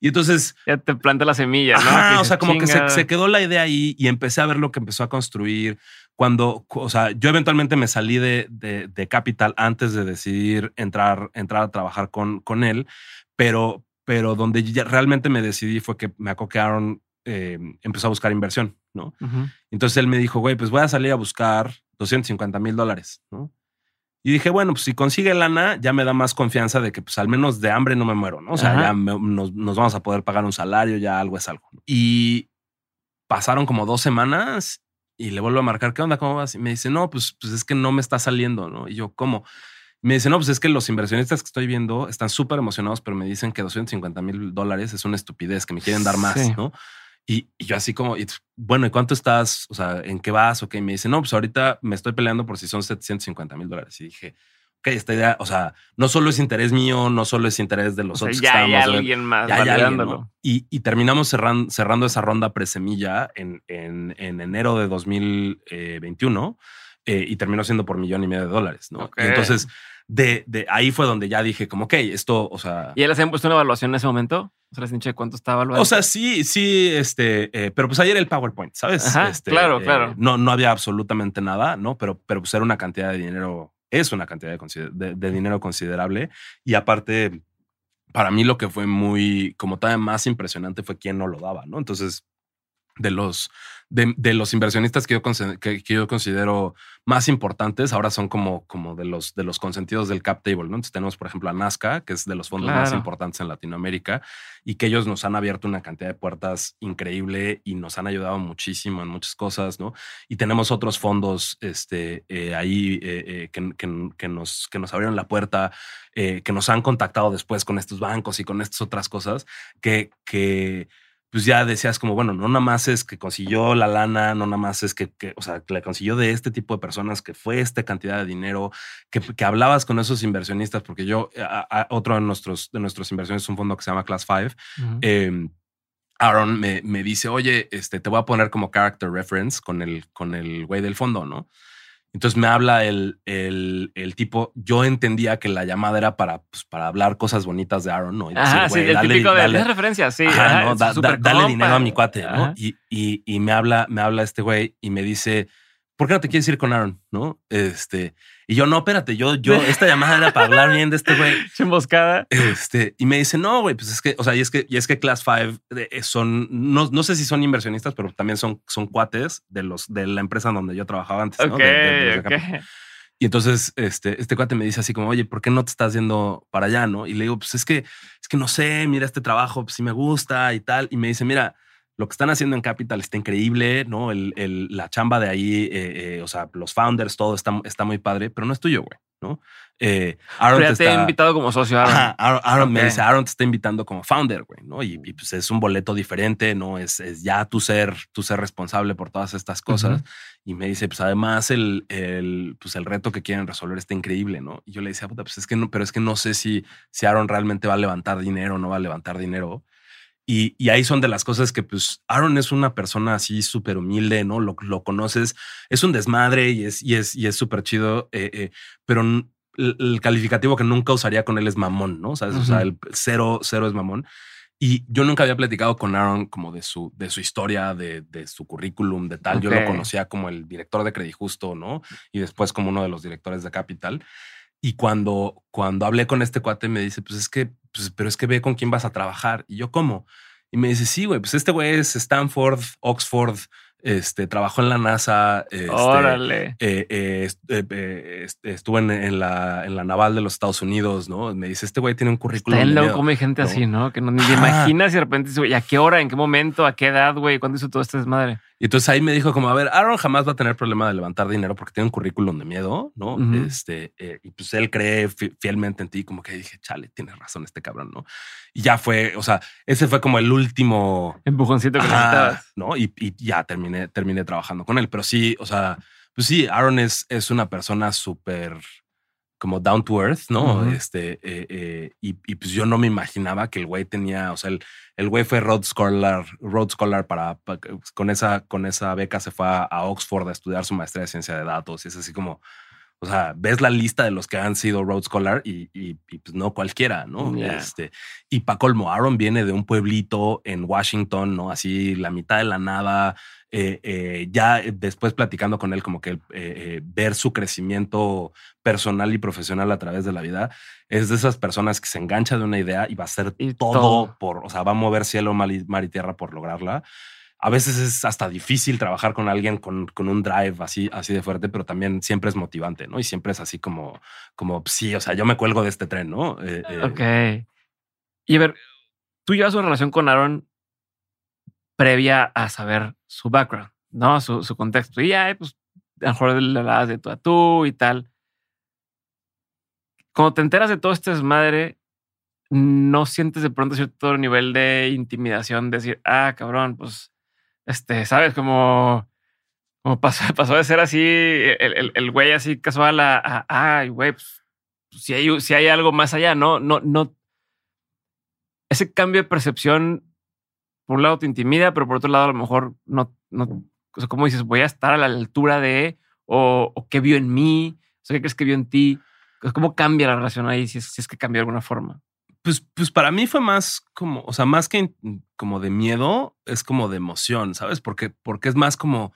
Y entonces... Ya te planta la semilla, ¿no? Ajá, o sea, como chinga. que se, se, quedó la idea ahí y empecé a ver lo que empezó a construir. Cuando, o sea, yo eventualmente me salí de, de, de Capital antes de decidir entrar, entrar a trabajar con, con él, pero, pero donde realmente me decidí fue que me acoquearon, eh, empezó a buscar inversión, ¿no? Uh -huh. Entonces él me dijo, güey, pues voy a salir a buscar 250 mil dólares, ¿no? Y dije, bueno, pues si consigue lana, ya me da más confianza de que pues al menos de hambre no me muero, ¿no? O sea, Ajá. ya me, nos, nos, vamos a poder pagar un salario, ya algo es algo. Y pasaron como dos semanas y le vuelvo a marcar, ¿qué onda? ¿Cómo vas? Y me dice, no, pues, pues es que no me está saliendo, ¿no? Y yo, ¿cómo? Me dice, no, pues es que los inversionistas que estoy viendo están súper emocionados, pero me dicen que 250 mil dólares es una estupidez, que me quieren dar más, ¿no? Y, yo así como, bueno, ¿y cuánto estás? O sea, ¿en qué vas? Ok, me dice, no, pues ahorita me estoy peleando por si son 750 mil dólares. Y dije, ok, esta idea, o sea, no solo es interés mío, no solo es interés de los otros ya hay alguien más ya y, terminamos cerrando, cerrando esa ronda presemilla en, en, en enero de 2021 eh, y terminó siendo por millón y medio de dólares, ¿no? entonces, de, de, ahí fue donde ya dije como, ok, esto, o sea... ¿Y él les habían puesto una evaluación en ese momento? O sea, les dicho cuánto estaba evaluado. O sea, sí, sí, este, eh, pero pues ayer el PowerPoint, ¿sabes? este, claro, claro. No, no había absolutamente nada, ¿no? Pero, pero pues era una cantidad de dinero es una cantidad de, dinero considerable. Y aparte, para mí lo que fue muy, como todavía más impresionante fue quién no lo daba, ¿no? Entonces, de los, de, los inversionistas que yo, que, yo, considero más importantes, ahora son como, como de, los, de los consentidos del cap table. ¿no? Entonces tenemos, por ejemplo, a Nazca, que es de los fondos más importantes en Latinoamérica, y que ellos nos han abierto una cantidad de puertas increíble y nos han ayudado muchísimo en muchas cosas. ¿no? Y tenemos otros fondos este, eh, ahí eh, eh, que, que, nos, que nos abrieron la puerta, que nos han contactado después con estos bancos y con estas otras cosas que, que pues ya decías como, bueno, no nada más es que consiguió la lana, no nada más es que, o sea, que le consiguió de este tipo de personas, que fue esta cantidad de dinero, que, que hablabas con esos inversionistas, porque yo, otro de nuestros, de nuestros inversiones es un fondo que se llama Class 5. Em, Aaron me, me, dice, oye, este, te voy a poner como character reference con el, con el güey del fondo, ¿no? Entonces me habla el, el, el, tipo. Yo entendía que la llamada era para, pues, para hablar cosas bonitas de Aaron, ¿no? Y ajá, sí, el típico de referencias, sí. ¿no? dale dinero a mi cuate, ¿no? Y, y, y, me habla, me habla este güey y me dice, ¿por qué no te quieres ir con Aaron? ¿No? Este, y yo, no, espérate, yo, yo, (laughs) esta llamada era para hablar bien de este güey. (laughs) Emboscada. Este, y me dice, no, güey, pues es que, o sea, y es que, y es que Class 5 eh, son, no, no sé si son inversionistas, pero también son, son cuates de los, de la empresa donde yo trabajaba antes. ¿no? y entonces, este, este cuate me dice así como, oye, ¿por qué no te estás yendo para allá? No? Y le digo, pues es que, es que no sé, mira este trabajo, pues sí me gusta y tal. Y me dice, mira, lo que están haciendo en Capital está increíble, ¿no? El, el, la chamba de ahí, eh, eh, o sea, los founders, todo está, está muy padre, pero no es tuyo, güey, ¿no? Eh, Aaron te, está, invitado como socio. Aaron, Aaron, me dice, Aaron te está invitando como founder, güey, ¿no? Y, pues es un boleto diferente, ¿no? Es, es, ya tu ser, tu ser responsable por todas estas cosas. Y me dice, pues además el, el, pues el reto que quieren resolver está increíble, ¿no? Y yo le decía, puta, pues es que no, pero es que no sé si, si Aaron realmente va a levantar dinero o no va a levantar dinero. Y, y, ahí son de las cosas que, pues, Aaron es una persona así súper humilde, ¿no? Lo, lo, conoces, es un desmadre y es y es y es súper chido, eh, eh, pero el, calificativo que nunca usaría con él es mamón, ¿no? O sea, el cero, cero es mamón. Y yo nunca había platicado con Aaron como de su, de su historia, de, de su currículum, de tal. Yo lo conocía como el director de Credit Justo, ¿no? Y después como uno de los directores de Capital. Y cuando, cuando hablé con este cuate, me dice, pues es que, pues, pero es que ve con quién vas a trabajar. Y yo, ¿cómo? Y me dice, sí, güey, pues este güey es Stanford, Oxford, este, trabajó en la NASA. Este, Órale. Eh, eh, eh, estuvo en, la, en la naval de los Estados Unidos, ¿no? Me dice, este güey tiene un currículum. Está loco, hay gente así, ¿no? Que no ni te imaginas y de repente dice, ¿y a qué hora, en qué momento, a qué edad, güey? ¿Cuándo hizo todo este desmadre? Y entonces ahí me dijo como, a ver, Aaron jamás va a tener problema de levantar dinero porque tiene un currículum de miedo, ¿no? Este, y pues él cree fielmente en ti, como que dije, chale, tienes razón este cabrón, ¿no? Y ya fue, o sea, ese fue como el último empujoncito que necesitabas, ¿no? Y, y, ya terminé, terminé trabajando con él. Pero sí, o sea, pues sí, Aaron es, es una persona súper como down to earth, ¿no? Este, eh, eh, y, y, pues yo no me imaginaba que el güey tenía, o sea, el, el güey fue Rhodes Scholar, Rhodes Scholar para, con esa, con esa beca se fue a, a, Oxford a estudiar su maestría de ciencia de datos y es así como, o sea, ves la lista de los que han sido Rhodes Scholar y, y, pues no cualquiera, ¿no? Este, y para colmo, Aaron viene de un pueblito en Washington, ¿no? Así la mitad de la nada. Eh, eh, ya después platicando con él, como que eh, ver su crecimiento personal y profesional a través de la vida, es de esas personas que se engancha de una idea y va a hacer todo, por, o sea, va a mover cielo, mar y tierra por lograrla a veces es hasta difícil trabajar con alguien con, con, un drive así, así de fuerte, pero también siempre es motivante, ¿no? Y siempre es así como, como sí, o sea, yo me cuelgo de este tren, ¿no? Eh, eh, ok. Y a ver, tú llevas una relación con Aaron previa a saber su background, ¿no? Su, contexto. Y ya, pues, a lo mejor le das de tú a tú y tal. cuando te enteras de todo este desmadre, no sientes de pronto cierto nivel de intimidación, de decir, ah, cabrón, pues, este, sabes, como, como pasó, (laughs) pasó de ser así, el, el, güey así casual a, ay, güey, pues, si hay, si hay algo más allá, no, no, no. Ese cambio de percepción, por un lado te intimida, pero por otro lado a lo mejor no, no, como dices, voy a estar a la altura de, o, qué vio en mí, o sea, qué crees que vio en ti. ¿Cómo cambia la relación ahí si es, si es que cambia de alguna forma? Pues, pues para mí fue más como, o sea, más que como de miedo, es como de emoción, ¿sabes? Porque, porque es más como,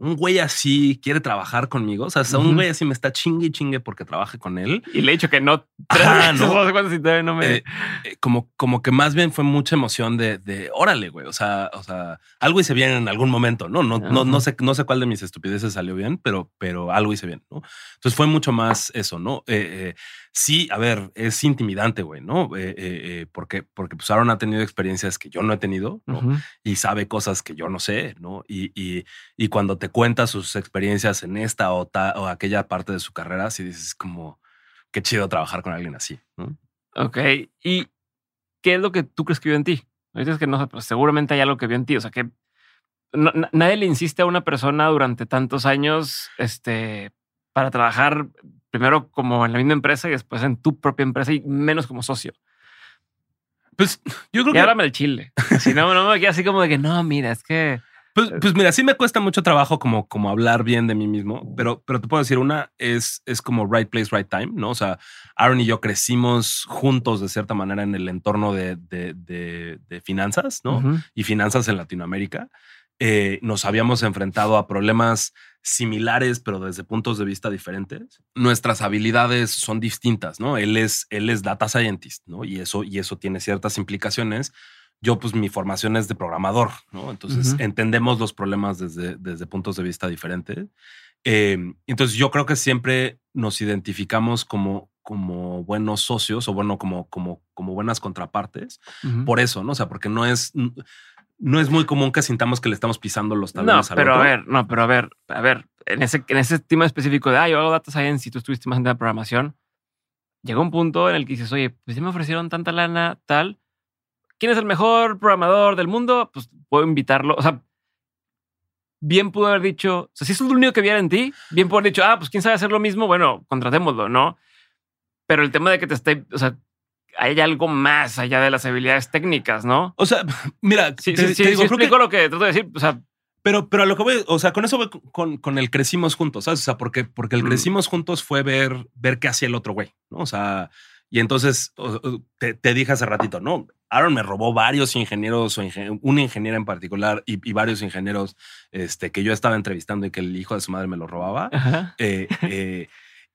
un güey así quiere trabajar conmigo. O sea, un güey así me está chingue y chingue porque trabaje con él. Y le he dicho que no. Ah, no. (laughs) si no me... Eh, eh, como, como que más bien fue mucha emoción de, de órale, güey. O sea, o sea, algo hice bien en algún momento, ¿no? No, no, no sé, no sé cuál de mis estupideces salió bien, pero, pero algo hice bien, ¿no? Entonces fue mucho más eso, ¿no? Eh, sí, a ver, es intimidante, güey, ¿no? Eh, eh, eh, porque, porque pues Aaron ha tenido experiencias que yo no he tenido, ¿no? Y sabe cosas que yo no sé, ¿no? Y, y, y, cuando te cuenta sus experiencias en esta o, o aquella parte de su carrera, sí dices como, qué chido trabajar con alguien así, ¿no? Ok, ¿y qué es lo que tú crees que vio en ti? Dices que no, pues seguramente hay algo que vio en ti, o sea, que nadie le insiste a una persona durante tantos años, este, para trabajar primero como en la misma empresa y después en tu propia empresa y menos como socio. Pues yo creo y que. háblame del chile. Si no, no me queda así como de que no, mira, es que. Pues, pues, mira, sí me cuesta mucho trabajo como, como hablar bien de mí mismo, pero, pero te puedo decir, una es, es como right place, right time, ¿no? O sea, Aaron y yo crecimos juntos de cierta manera en el entorno de, de, de, finanzas, ¿no? Y finanzas en Latinoamérica. Eh, nos habíamos enfrentado a problemas similares, pero desde puntos de vista diferentes. Nuestras habilidades son distintas, ¿no? Él es, él es data scientist, ¿no? Y eso, y eso tiene ciertas implicaciones. Yo, pues, mi formación es de programador, ¿no? Entonces, entendemos los problemas desde, desde puntos de vista diferentes. Em, entonces, yo creo que siempre nos identificamos como, como buenos socios o bueno, como, como, como buenas contrapartes. Por eso, ¿no? O sea, porque no es, no es muy común que sintamos que le estamos pisando los talones no, pero a ver, no, pero a ver, a ver, en ese, en ese tema específico de, ah, yo hago data science si tú estuviste más en la programación, llegó un punto en el que dices, oye, pues ya me ofrecieron tanta lana, tal, ¿quién es el mejor programador del mundo? Pues puedo invitarlo, o sea, bien pudo haber dicho, o sea, si es el único que viera en ti, bien pudo haber dicho, ah, pues quién sabe hacer lo mismo, bueno, contratémoslo, ¿no? Pero el tema de que te esté, o sea, hay algo más allá de las habilidades técnicas, ¿no? O sea, mira, sí, te, sí, digo, explico lo que trato de decir. O sea, pero, pero a lo que voy, o sea, con eso voy con, con el crecimos juntos, ¿sabes? O sea, porque, porque el mm. crecimos juntos fue ver, ver qué hacía el otro güey, ¿no? O sea, y entonces te, te, dije hace ratito, no, Aaron me robó varios ingenieros, o una ingeniera en particular y, varios ingenieros este, que yo estaba entrevistando y que el hijo de su madre me lo robaba. Eh, eh,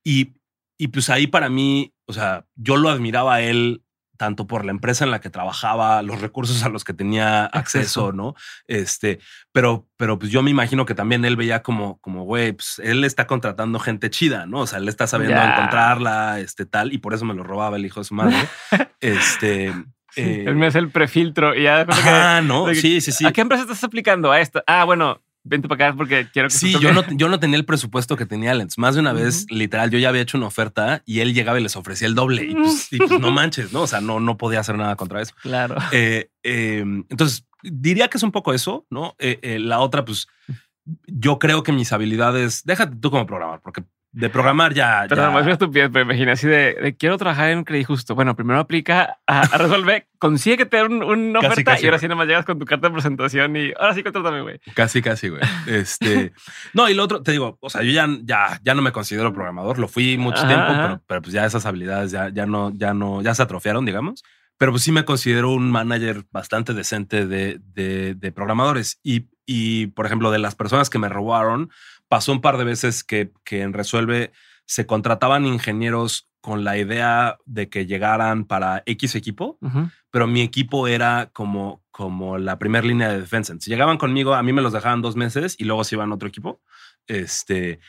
y, y pues ahí para mí, o sea, yo lo admiraba a él tanto por la empresa en la que trabajaba, los recursos a los que tenía acceso, ¿no? Este, pero, pero pues yo me imagino que también él veía como, como, güey, pues él está contratando gente chida, ¿no? O sea, él está sabiendo encontrarla, este, tal, y por eso me lo robaba el hijo de su madre. (laughs) este. él me hace el prefiltro y ya. Ah, no, sí, sí, sí. ¿A qué empresa estás aplicando a esto? Ah, bueno, vente para acá porque quiero que Sí, yo no, yo no tenía el presupuesto que tenía Lens. Más de una vez, literal, yo ya había hecho una oferta y él llegaba y les ofrecía el doble. Y pues, pues no (laughs) manches, ¿no? O sea, no, no podía hacer nada contra eso. Claro. Eh, em, entonces, diría que es un poco eso, ¿no? Eh, eh, la otra, pues, yo creo que mis habilidades, déjate tú como programar, porque de programar ya. Pero más estupidez, pero imagina así de, quiero trabajar en un crédito justo. Bueno, primero aplica a, resolver, (laughs) consigue que te den una oferta y ahora sí nomás llegas con tu carta de presentación y ahora sí contrátame, güey. Casi, casi, güey. Este, no, y lo otro, te digo, o sea, yo ya, ya, ya no me considero programador, lo fui mucho tiempo, pero, pero, pues ya esas habilidades ya, ya no, ya no, ya se atrofiaron, digamos. Pero pues sí me considero un manager bastante decente de, de, de programadores. Y, y, por ejemplo, de las personas que me robaron, pasó un par de veces que, que en Resuelve se contrataban ingenieros con la idea de que llegaran para X equipo, pero mi equipo era como, como la primera línea de defensa. Si llegaban conmigo, a mí me los dejaban dos meses y luego se iban a otro equipo. Este,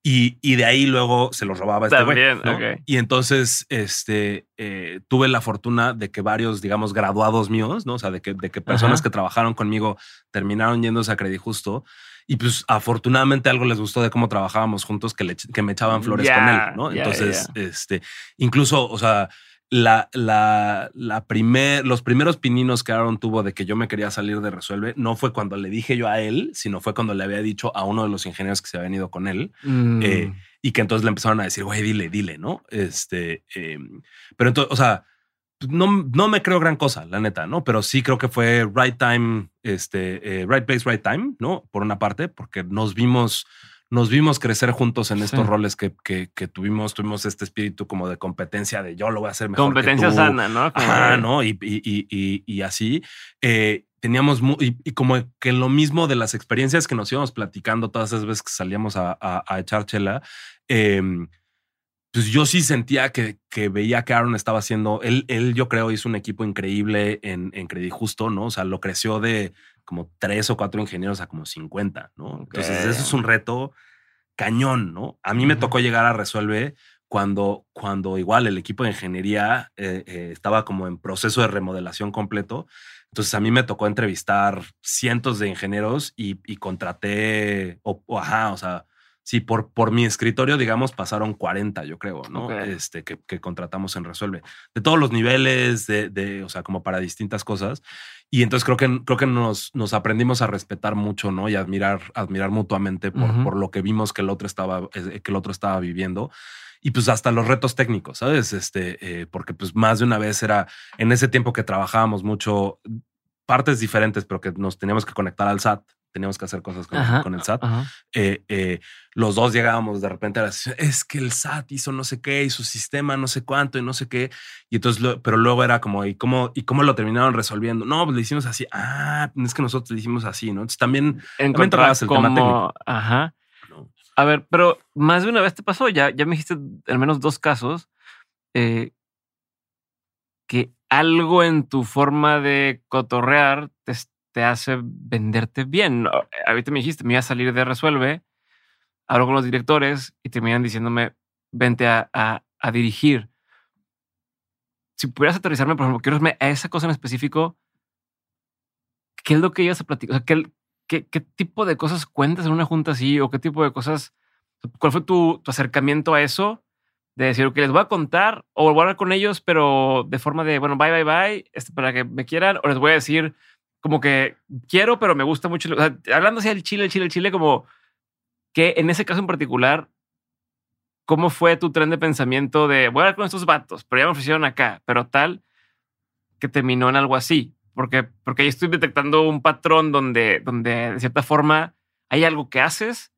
y, y de ahí luego se los robaba este güey. Y entonces este, eh, tuve la fortuna de que varios, digamos, graduados míos, ¿no? O sea, de que, de que personas que trabajaron conmigo terminaron yéndose a Credit Justo Y pues afortunadamente algo les gustó de cómo trabajábamos juntos, que, que me echaban flores con él, ¿no? Entonces, este, incluso, o sea, la, la, la primer, los primeros pininos que Aaron tuvo de que yo me quería salir de Resuelve no fue cuando le dije yo a él, sino fue cuando le había dicho a uno de los ingenieros que se había venido con él. Eh, mm. y que entonces le empezaron a decir, güey, dile, dile, ¿no? Este, em, pero entonces, o sea, no, no me creo gran cosa, la neta, ¿no? Pero sí creo que fue right time, este, eh, right place, right time, ¿no? Por una parte, porque nos vimos nos vimos crecer juntos en estos roles que, que, tuvimos, tuvimos este espíritu como de competencia, de yo lo voy a hacer mejor. Competencia sana, ¿no? Ajá, ¿no? Y, y, así. Eh, teníamos y, como que lo mismo de las experiencias que nos íbamos platicando todas esas veces que salíamos a, a, echar chela. Em, pues yo sí sentía que, que, veía que Aaron estaba haciendo, él, él yo creo hizo un equipo increíble en, en Credit Justo, ¿no? O sea, lo creció de, como tres o cuatro ingenieros a como 50, ¿no? Entonces, eso es un reto cañón, ¿no? A mí me tocó llegar a Resuelve cuando, cuando igual el equipo de ingeniería eh, eh, estaba como en proceso de remodelación completo. Entonces a mí me tocó entrevistar cientos de ingenieros y, contraté, o, ajá, o sea, sí, por, por mi escritorio, digamos, pasaron 40, yo creo, ¿no? Este, que, que, contratamos en Resuelve. De todos los niveles, de, de, o sea, como para distintas cosas. Y entonces creo que, creo que nos, nos aprendimos a respetar mucho, ¿no? Y admirar, admirar mutuamente por, por lo que vimos que el otro estaba, eh, que el otro estaba viviendo. Y pues hasta los retos técnicos, ¿sabes? Este, eh, porque pues más de una vez era en ese tiempo que trabajábamos mucho partes diferentes, pero que nos teníamos que conectar al SAT teníamos que hacer cosas con, el SAT. Eh, eh, los dos llegábamos de repente a la es que el SAT hizo no sé qué y su sistema no sé cuánto y no sé qué. Y entonces, pero luego era como, ¿y cómo, ¿y cómo lo terminaron resolviendo? No, pues le hicimos así. Ah, es que nosotros le hicimos así, ¿no? Entonces también, también el como, tema técnico. Ajá. A ver, pero más de una vez te pasó, ya, ya me dijiste al menos dos casos eh, que algo en tu forma de cotorrear te, te hace venderte bien. Ahorita me dijiste, me iba a salir de Resuelve, hablo con los directores y terminan diciéndome, vente a, dirigir. Si pudieras aterrizarme, por ejemplo, quiero irme a esa cosa en específico, ¿qué es lo que ibas a platicar? ¿qué, qué, tipo de cosas cuentas en una junta así? ¿O qué tipo de cosas? ¿Cuál fue tu, acercamiento a eso? De decir, que les voy a contar o voy a hablar con ellos, pero de forma de, bueno, bye, bye, bye, este, para que me quieran, o les voy a decir, como que quiero, pero me gusta mucho. hablando así del Chile, el Chile, el Chile, como que en ese caso en particular, ¿cómo fue tu tren de pensamiento de voy a hablar con estos vatos, pero ya me ofrecieron acá, pero tal que terminó en algo así? Porque, porque ahí estoy detectando un patrón donde, donde de cierta forma hay algo que haces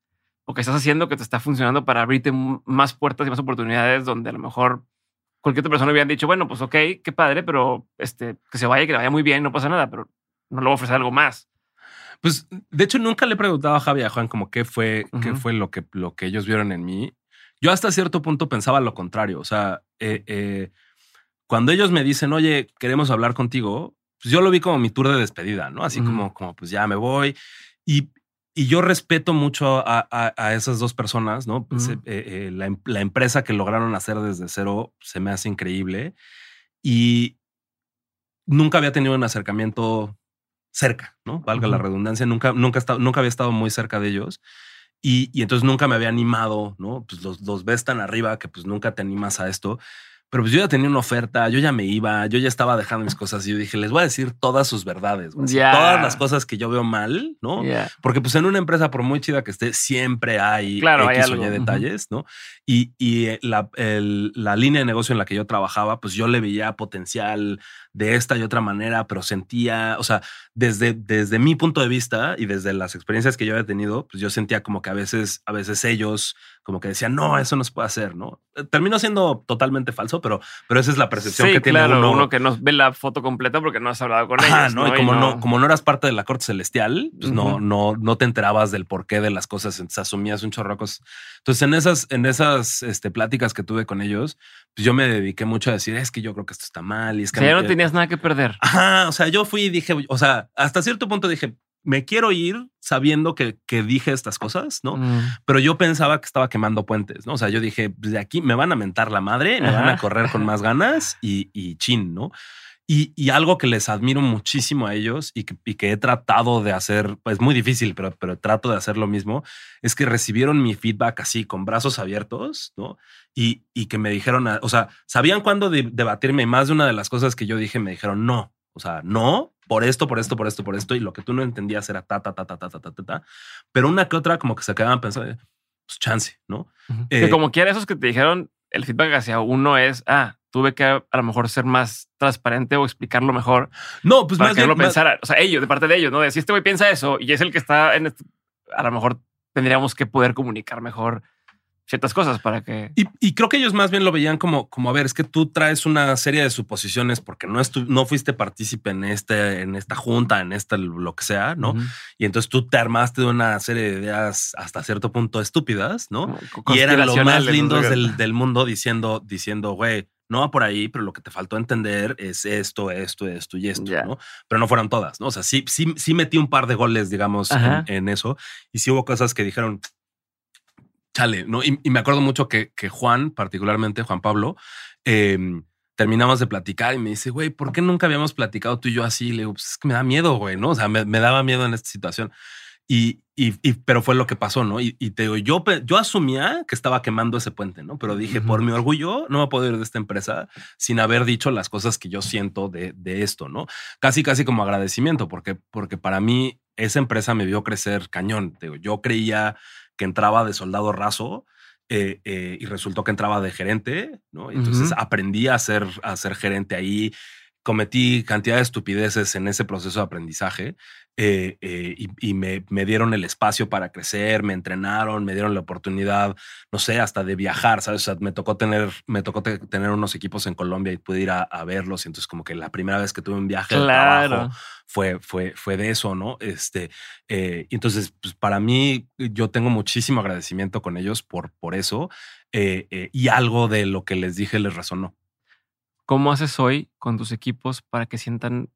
o que estás haciendo que te está funcionando para abrirte más puertas y más oportunidades donde a lo mejor cualquier otra persona hubiera dicho, bueno, pues ok, qué padre, pero este, que se vaya, que vaya muy bien, no pasa nada, pero no le voy a ofrecer algo más. Pues de hecho nunca le he preguntado a Javi y a Juan como qué fue, qué fue lo que, lo que ellos vieron en mí. Yo hasta cierto punto pensaba lo contrario. O sea, eh, eh, cuando ellos me dicen, oye, queremos hablar contigo, pues yo lo vi como mi tour de despedida, ¿no? Así como, como, pues ya me voy. Y, y yo respeto mucho a, a, esas dos personas, ¿no? Pues, eh, la, em, la, empresa que lograron hacer desde cero se me hace increíble. Y nunca había tenido un acercamiento cerca, ¿no? Valga la redundancia, nunca, nunca, estado, nunca había estado muy cerca de ellos. Y, y, entonces nunca me había animado, ¿no? Pues los, los ves tan arriba que pues nunca te animas a esto. Pero pues yo ya tenía una oferta, yo ya me iba, yo ya estaba dejando mis cosas y yo dije, les voy a decir todas sus verdades, todas las cosas que yo veo mal, ¿no? Porque pues en una empresa, por muy chida que esté, siempre hay claro, X hay detalles, ¿no? Y, y eh, la, la línea de negocio en la que yo trabajaba, pues yo le veía potencial de esta y otra manera, pero sentía, o sea, desde, desde mi punto de vista y desde las experiencias que yo había tenido, pues yo sentía como que a veces, a veces ellos como que decían, no, eso no se puede hacer, ¿no? Eh, terminó siendo totalmente falso, pero, pero esa es la percepción que tiene uno. uno que no ve la foto completa porque no has hablado con ellos. ¿no? Y como, no... como no eras parte de la corte celestial, pues no, no, no te enterabas del porqué de las cosas, entonces asumías un chorro de cosas. Entonces, en esas, en esas este, pláticas que tuve con ellos, pues yo me dediqué mucho a decir, es que yo creo que esto está mal y es que... ya no tenías nada que perder. Ajá, o sea, yo fui y dije, o sea, hasta cierto punto dije, me quiero ir sabiendo que, que dije estas cosas, ¿no? Mm. Pero yo pensaba que estaba quemando puentes, ¿no? O sea, yo dije, pues, de aquí me van a mentar la madre, me van a correr con más ganas y, y chin, ¿no? Y, y algo que les admiro muchísimo a ellos y que, y que he tratado de hacer, pues muy difícil, pero, pero trato de hacer lo mismo, es que recibieron mi feedback así con brazos abiertos, ¿no? Y, y que me dijeron, a- o sea, sabían cuándo de- debatirme y más de una de las cosas que yo dije me dijeron, no, o sea, no, por esto, por esto, por esto, por esto, y lo que tú no entendías era ta, ta, ta, ta, ta, ta, ta, ta, ta. Pero una que otra como que se quedaban pensando, pues chance, ¿no? Eh, que como quiera, esos que te dijeron, el feedback hacia uno es, ah, tuve que a lo mejor ser más transparente o explicarlo mejor No, pues para más que bien, lo más- pensara. O sea, ellos, de parte de ellos, ¿no? De si este güey piensa eso y es el que está en esto, a lo mejor tendríamos que poder comunicar mejor ciertas cosas para que... Y, y creo que ellos más bien lo veían como, como a ver, es que tú traes una serie de suposiciones porque no, no fuiste partícipe en, este, en esta junta, en este lo que sea, ¿no? Ujú. Y entonces tú te armaste de una serie de ideas hasta cierto punto estúpidas, ¿no? Y eran los más lindos del, del mundo diciendo, diciendo, güey, no va por ahí, pero lo que te faltó entender es esto, esto, esto y esto. ¿no? Pero no fueron todas, ¿no? O sea, sí, sí, sí metí un par de goles, digamos, en, eso. Y sí hubo cosas que dijeron, chale, ¿no? Y, y me acuerdo mucho que, que Juan, particularmente Juan Pablo, eh, terminamos de platicar y me dice, güey, ¿por qué nunca habíamos platicado tú y yo así? Le digo, pues es que me da miedo, güey, ¿no? O sea, me, me daba miedo en esta situación. Y, y, y- pero fue lo que pasó, ¿no? Y, y te digo, yo, yo asumía que estaba quemando ese puente, ¿no? Pero dije, por mi orgullo, no me puedo ir de esta empresa sin haber dicho las cosas que yo siento de, de esto, ¿no? Casi, casi como agradecimiento, porque, porque para mí esa empresa me vio crecer cañón. Te digo, yo creía que entraba de soldado raso eh, eh, y resultó que entraba de gerente, ¿no? Entonces aprendí a ser, a ser gerente ahí. Cometí cantidad de estupideces en ese proceso de aprendizaje eh, eh, y, y me, me dieron el espacio para crecer, me entrenaron, me dieron la oportunidad, no sé, hasta de viajar, ¿sabes? O sea, me tocó tener, me tocó te- tener unos equipos en Colombia y pude ir a, a verlos. Y entonces como que la primera vez que tuve un viaje de Claro. trabajo fue, fue, fue de eso, ¿no? Este, eh, y entonces, pues para mí, yo tengo muchísimo agradecimiento con ellos por, por eso eh, y algo de lo que les dije les resonó. ¿Cómo haces hoy con tus equipos para que sientan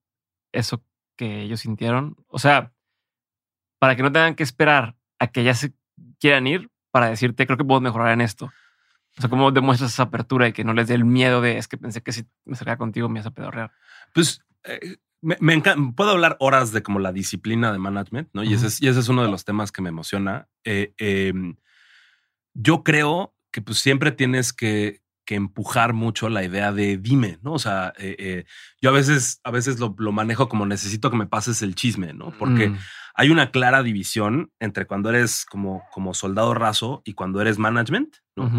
eso que ellos sintieron? O sea, para que no tengan que esperar a que ya se quieran ir para decirte, creo que puedo mejorar en esto. O sea, ¿cómo demuestras esa apertura y que no les dé el miedo de es que pensé que si me acercaba contigo me ibas a pedorrear? Pues eh, me, me encan- puedo hablar horas de como la disciplina de management, ¿no? Y, ese es, y ese es uno de los temas que me emociona. Eh, eh, yo creo que pues siempre tienes que, que empujar mucho la idea de dime, ¿no? O sea, eh, eh, yo a veces, a veces lo, lo manejo como necesito que me pases el chisme, ¿no? Porque Mm, hay una clara división entre cuando eres como, como soldado raso y cuando eres management, ¿no?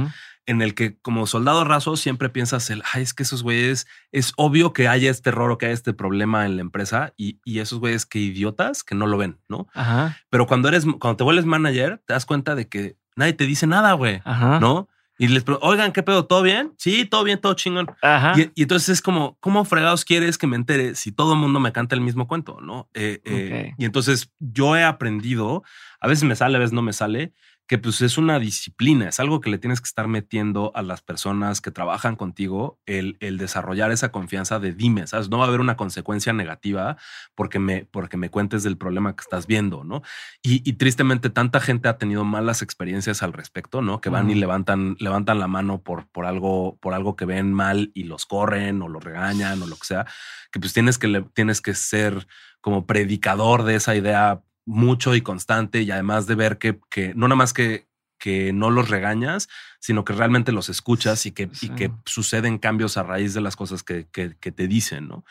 en el que como soldado raso siempre piensas el, ay, es que esos güeyes, es obvio que haya este error o que haya este problema en la empresa y, y esos güeyes que idiotas que no lo ven, ¿no? Ajá, Pero cuando eres, cuando te vuelves manager, te das cuenta de que nadie te dice nada, güey, ¿no? Y les pregunto, oigan, ¿qué pedo? ¿Todo bien? Sí, todo bien, todo chingón. ajá. Y, y entonces es como, ¿cómo fregados quieres que me entere si todo el mundo me canta el mismo cuento? No. Eh, eh. Y entonces yo he aprendido, a veces me sale, a veces no me sale, que pues es una disciplina, es algo que le tienes que estar metiendo a las personas que trabajan contigo, el, el desarrollar esa confianza de dime, ¿sabes? No va a haber una consecuencia negativa porque me, porque me cuentes del problema que estás viendo, ¿no? Y, y tristemente tanta gente ha tenido malas experiencias al respecto, ¿no? Que van y levantan, levantan la mano por, por algo, por algo que ven mal y los corren o los regañan o lo que sea, que pues tienes que, le- tienes que ser como predicador de esa idea mucho y constante y además de ver que, que no nada más que, que no los regañas, sino que realmente los escuchas y que, y que suceden cambios a raíz de las cosas que, que- que te dicen, ¿no?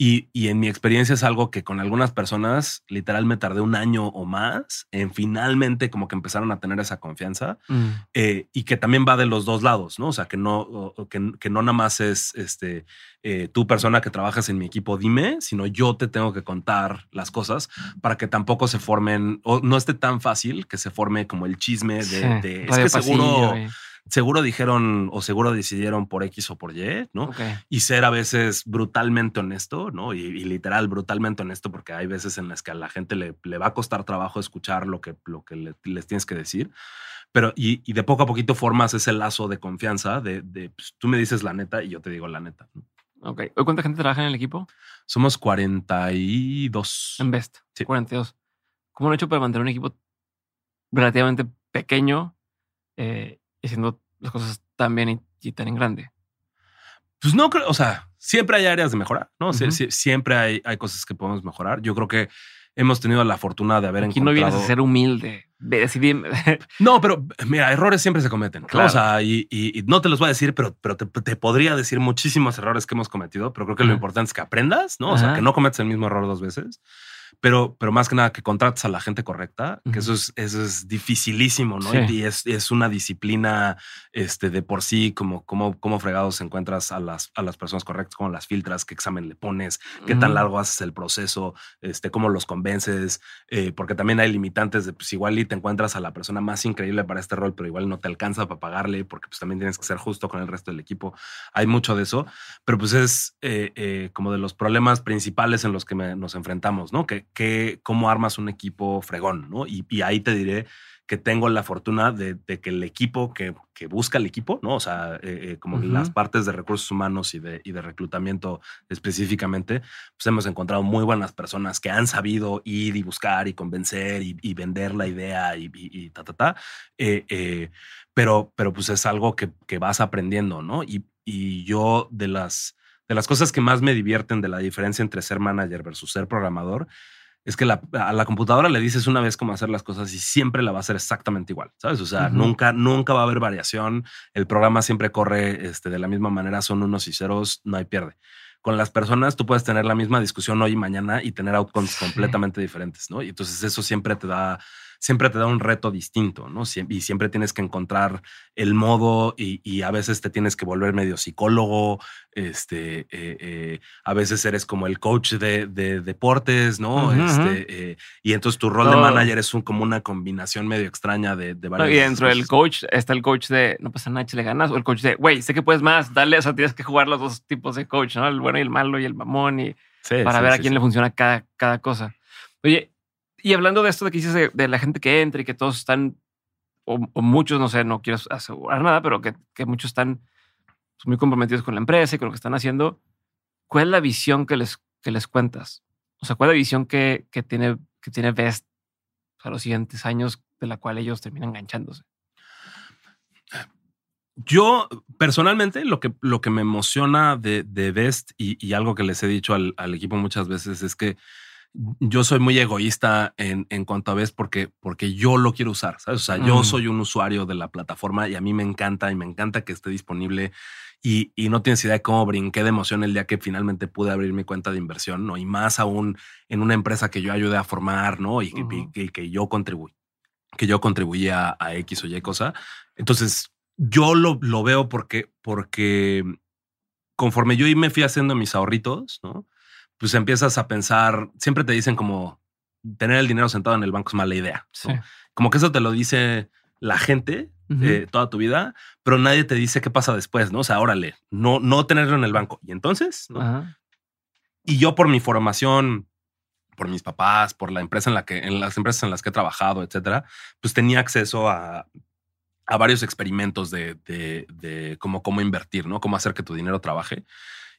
Y, y en mi experiencia es algo que con algunas personas literal me tardé un año o más en finalmente como que empezaron a tener esa confianza Mm, eh, y que también va de los dos lados, ¿no? O sea, que no, que, que no nada más es este, eh, tú persona que trabajas en mi equipo, dime, sino yo te tengo que contar las cosas para que tampoco se formen, o no esté tan fácil que se forme como el chisme de, sí, de, es que seguro, y- seguro dijeron o seguro decidieron por X o por Y, ¿no? Y ser a veces brutalmente honesto, ¿no? Y, y literal brutalmente honesto, porque hay veces en las que a la gente le, le va a costar trabajo escuchar lo que, lo que le- les tienes que decir. Pero y, y de poco a poquito formas ese lazo de confianza de, de, pues, tú me dices la neta y yo te digo la neta. ¿no? Ok. ¿Hoy cuánta gente trabaja en el equipo? Somos 42. En Best. Sí. 42. ¿Cómo han hecho para mantener un equipo relativamente pequeño eh, haciendo las cosas tan bien y, tan en grande? Pues no creo, o sea, siempre hay áreas de mejorar, ¿no? siempre hay, hay cosas que podemos mejorar. Yo creo que hemos tenido la fortuna de haber Aquí encontrado. no vienes a ser humilde, (laughs) no, pero mira, errores siempre se cometen. O sea, y, no te los voy a decir, pero, pero te, podría decir muchísimos errores que hemos cometido, pero creo que lo importante es que aprendas, ¿no? O sea, que no cometas el mismo error dos veces pero, pero más que nada que contrates a la gente correcta, que eso es, eso es dificilísimo, ¿no? Y es, es, una disciplina este, de por sí, como, como, como fregados encuentras a las, a las personas correctas, cómo las filtras, qué examen le pones, qué tan largo haces el proceso, este, cómo los convences, eh, porque también hay limitantes de, pues igual y te encuentras a la persona más increíble para este rol, pero igual no te alcanza para pagarle, porque pues también tienes que ser justo con el resto del equipo. Hay mucho de eso, pero pues es eh, eh, como de los problemas principales en los que nos enfrentamos, ¿no? Que, cómo armas un equipo fregón, ¿no? Y, ahí te diré que tengo la fortuna de, que el equipo que, busca el equipo, ¿no? O sea, eh, eh, como las partes de recursos humanos y de, y de reclutamiento específicamente, pues hemos encontrado muy buenas personas que han sabido ir y buscar y convencer y, vender la idea y, y ta, ta, ta. Eh, pero, pero pues es algo que, que vas aprendiendo, ¿no? Y, y yo de las, de las cosas que más me divierten de la diferencia entre ser manager versus ser programador es que a la computadora le dices una vez cómo hacer las cosas y siempre la va a hacer exactamente igual, ¿sabes? O sea, nunca, nunca va a haber variación. El programa siempre corre este, de la misma manera, son unos y ceros, no hay pierde. Con las personas tú puedes tener la misma discusión hoy y mañana y tener outcomes completamente diferentes, ¿no? Y entonces eso siempre te da siempre te da un reto distinto, ¿no? Y siempre tienes que encontrar el modo y, a veces te tienes que volver medio psicólogo, este, eh, eh, a veces eres como el coach de, deportes, ¿no? este, eh, y entonces tu rol de manager es un, como una combinación medio extraña de, de varias Y dentro del coach está el coach de no pasa nada, le ganas, o el coach de, güey, sé que puedes más, dale, o sea, tienes que jugar los dos tipos de coach, ¿no? El bueno y el malo y el mamón y para ver a quién le funciona cada, cada cosa. Oye, y hablando de esto de que dices de, la gente que entra y que todos están, o, muchos, no sé, no quiero asegurar nada, pero que, muchos están pues, muy comprometidos con la empresa y con lo que están haciendo, ¿cuál es la visión que les, que les cuentas? O sea, ¿cuál es la visión que, que tiene, que tiene Best para los siguientes años de la cual ellos terminan enganchándose? Yo personalmente lo que, lo que me emociona de, de Best y, algo que les he dicho al equipo muchas veces es que yo soy muy egoísta en, en cuanto a vez porque, porque yo lo quiero usar, ¿sabes? O sea, yo mm. soy un usuario de la plataforma y a mí me encanta y me encanta que esté disponible y, y, no tienes idea de cómo brinqué de emoción el día que finalmente pude abrir mi cuenta de inversión, ¿no? Y más aún en una empresa que yo ayudé a formar, ¿no? Y, que, que, yo contribuí, que yo contribuía a X o Y cosa. Entonces, yo lo, lo veo porque, porque conforme yo me fui haciendo mis ahorritos, ¿no? Pues empiezas a pensar, siempre te dicen como tener el dinero sentado en el banco es mala idea. Como que eso te lo dice la gente eh, toda tu vida, pero nadie te dice qué pasa después, ¿no? O sea, órale, no, no tenerlo en el banco. Y entonces, ¿no? Y yo por mi formación, por mis papás, por la empresa en la que, en las empresas en las que he trabajado, etcétera, pues tenía acceso a, a varios experimentos de, de, de cómo, cómo invertir, ¿no? Cómo hacer que tu dinero trabaje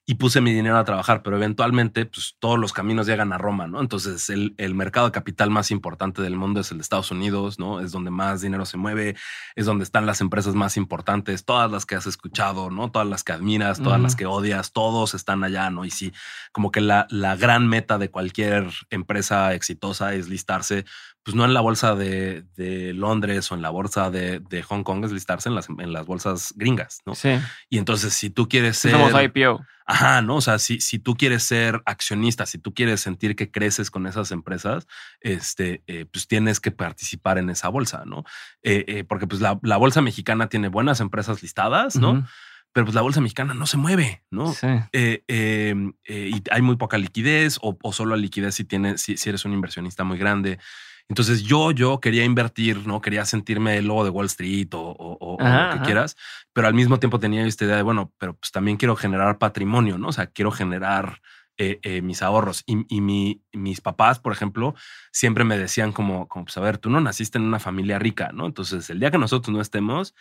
y puse mi dinero a trabajar, pero eventualmente pues todos los caminos llegan a Roma, ¿no? Entonces el, el, mercado de capital más importante del mundo es el de Estados Unidos, ¿no? Es donde más dinero se mueve, es donde están las empresas más importantes, todas las que has escuchado, ¿no? Todas las que admiras, todas las que odias, todos están allá, ¿no? Y sí, como que la, la gran meta de cualquier empresa exitosa es listarse pues no en la bolsa de, de Londres o en la bolsa de, de, Hong Kong, es listarse en las, en las bolsas gringas, ¿no? Sí. Y entonces, si tú quieres ser. Somos IPO. Ajá, ¿no? O sea, si, si tú quieres ser accionista, si tú quieres sentir que creces con esas empresas, este, eh, pues tienes que participar en esa bolsa, ¿no? Eh, eh, porque pues la, la, bolsa mexicana tiene buenas empresas listadas, ¿no? pero pues la bolsa mexicana no se mueve, ¿no? Sí. Em, y hay muy poca liquidez o, o solo liquidez si, tienes, si, si, eres un inversionista muy grande. Entonces yo, yo quería invertir, ¿no? Quería sentirme el logo de Wall Street o, lo que quieras, pero al mismo tiempo tenía esta idea de, bueno, pero pues también quiero generar patrimonio, ¿no? O sea, quiero generar eh, eh, mis ahorros. Y, mi, mis papás, por ejemplo, siempre me decían como, como, pues a ver, tú no naciste en una familia rica, ¿no? Entonces el día que nosotros no estemos,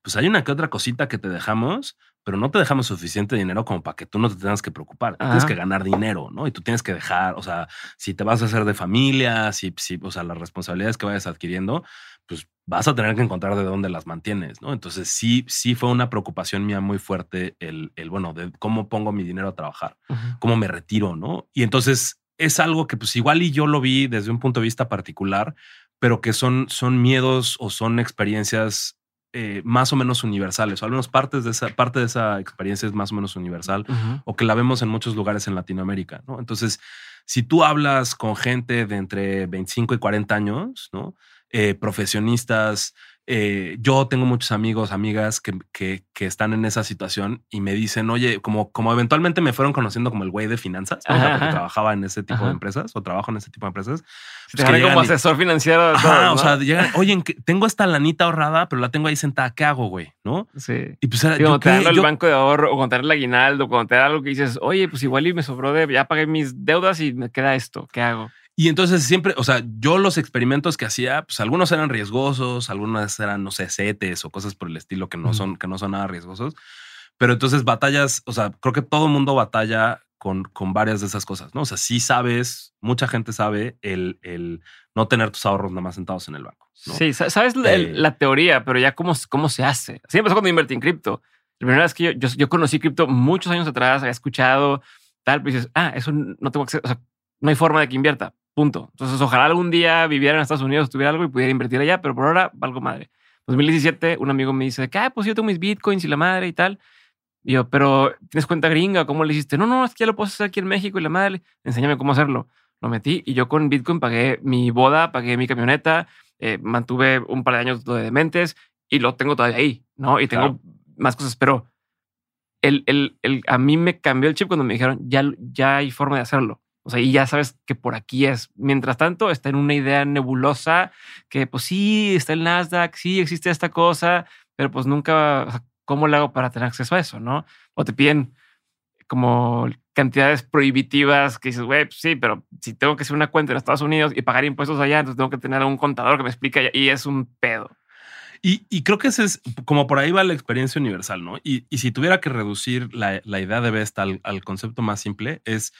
pues hay una que otra cosita que te dejamos pero no te dejamos suficiente dinero como para que tú no te tengas que preocupar. Tienes que ganar dinero, ¿no? Y tú tienes que dejar, o sea, si te vas a hacer de familia, si, si, o sea, las responsabilidades que vayas adquiriendo, pues vas a tener que encontrar de dónde las mantienes, ¿no? Entonces sí, sí fue una preocupación mía muy fuerte el, el bueno, de cómo pongo mi dinero a trabajar, cómo me retiro, ¿no? Y entonces es algo que pues igual y yo lo vi desde un punto de vista particular, pero que son, son miedos o son experiencias eh, más o menos universales, o al menos partes de esa, parte de esa experiencia es más o menos universal, o que la vemos en muchos lugares en Latinoamérica, ¿no? Entonces, si tú hablas con gente de entre 25 y 40 años, ¿no? Eh, profesionistas, eh, yo tengo muchos amigos, amigas que, que, que, están en esa situación y me dicen, oye, como, como eventualmente me fueron conociendo como el güey de finanzas, porque trabajaba en ese tipo de empresas o trabajo en ese tipo de empresas. Pues como asesor financiero. o sea, llegan, oye, tengo esta lanita ahorrada, pero la tengo ahí sentada. ¿Qué hago, güey? ¿No? Sí. Y pues era, yo, el banco de ahorro o contar el aguinaldo, o contar algo que dices, oye, pues igual y me sobró de, ya pagué mis deudas y me queda esto. ¿Qué hago? Y entonces siempre, o sea, yo los experimentos que hacía, pues algunos eran riesgosos, algunos eran, no sé, setes o cosas por el estilo que no son, que no son nada riesgosos. Pero entonces batallas, o sea, creo que todo mundo batalla con, con varias de esas cosas, ¿no? O sea, sí sabes, mucha gente sabe el, el no tener tus ahorros nada más sentados en el banco. Sí, sabes eh, la teoría, pero ya cómo, cómo se hace. Así empezó cuando invertí en cripto. La primera vez que yo, yo, yo conocí cripto muchos años atrás, había escuchado tal, pero dices, ah, eso no tengo acceso, o sea, no hay forma de que invierta. Punto. Entonces, ojalá algún día viviera en Estados Unidos, tuviera algo y pudiera invertir allá, pero por ahora valgo madre. 2017, un amigo me dice que, ah, pues yo tengo mis bitcoins y la madre y tal. Y yo, pero ¿tienes cuenta gringa? ¿Cómo le hiciste? No, no, es que ya lo puedo hacer aquí en México y la madre. Enséñame cómo hacerlo. Lo metí y yo con Bitcoin pagué mi boda, pagué mi camioneta, eh, mantuve un par de años de dementes y lo tengo todavía ahí, ¿no? Y tengo más cosas, pero el, el, el, a mí me cambió el chip cuando me dijeron, ya, ya hay forma de hacerlo. O sea, y ya sabes que por aquí es. Mientras tanto, está en una idea nebulosa que, pues sí, está el Nasdaq, sí existe esta cosa, pero pues nunca, ¿cómo le hago para tener acceso a eso? No? O te piden como cantidades prohibitivas que dices, güey, pues sí, pero si tengo que hacer una cuenta en Estados Unidos y pagar impuestos allá, entonces tengo que tener un contador que me explique y es un pedo. Y, creo que ese es como por ahí va la experiencia universal, ¿no? Y, si tuviera que reducir la, idea de Best al, concepto más simple, es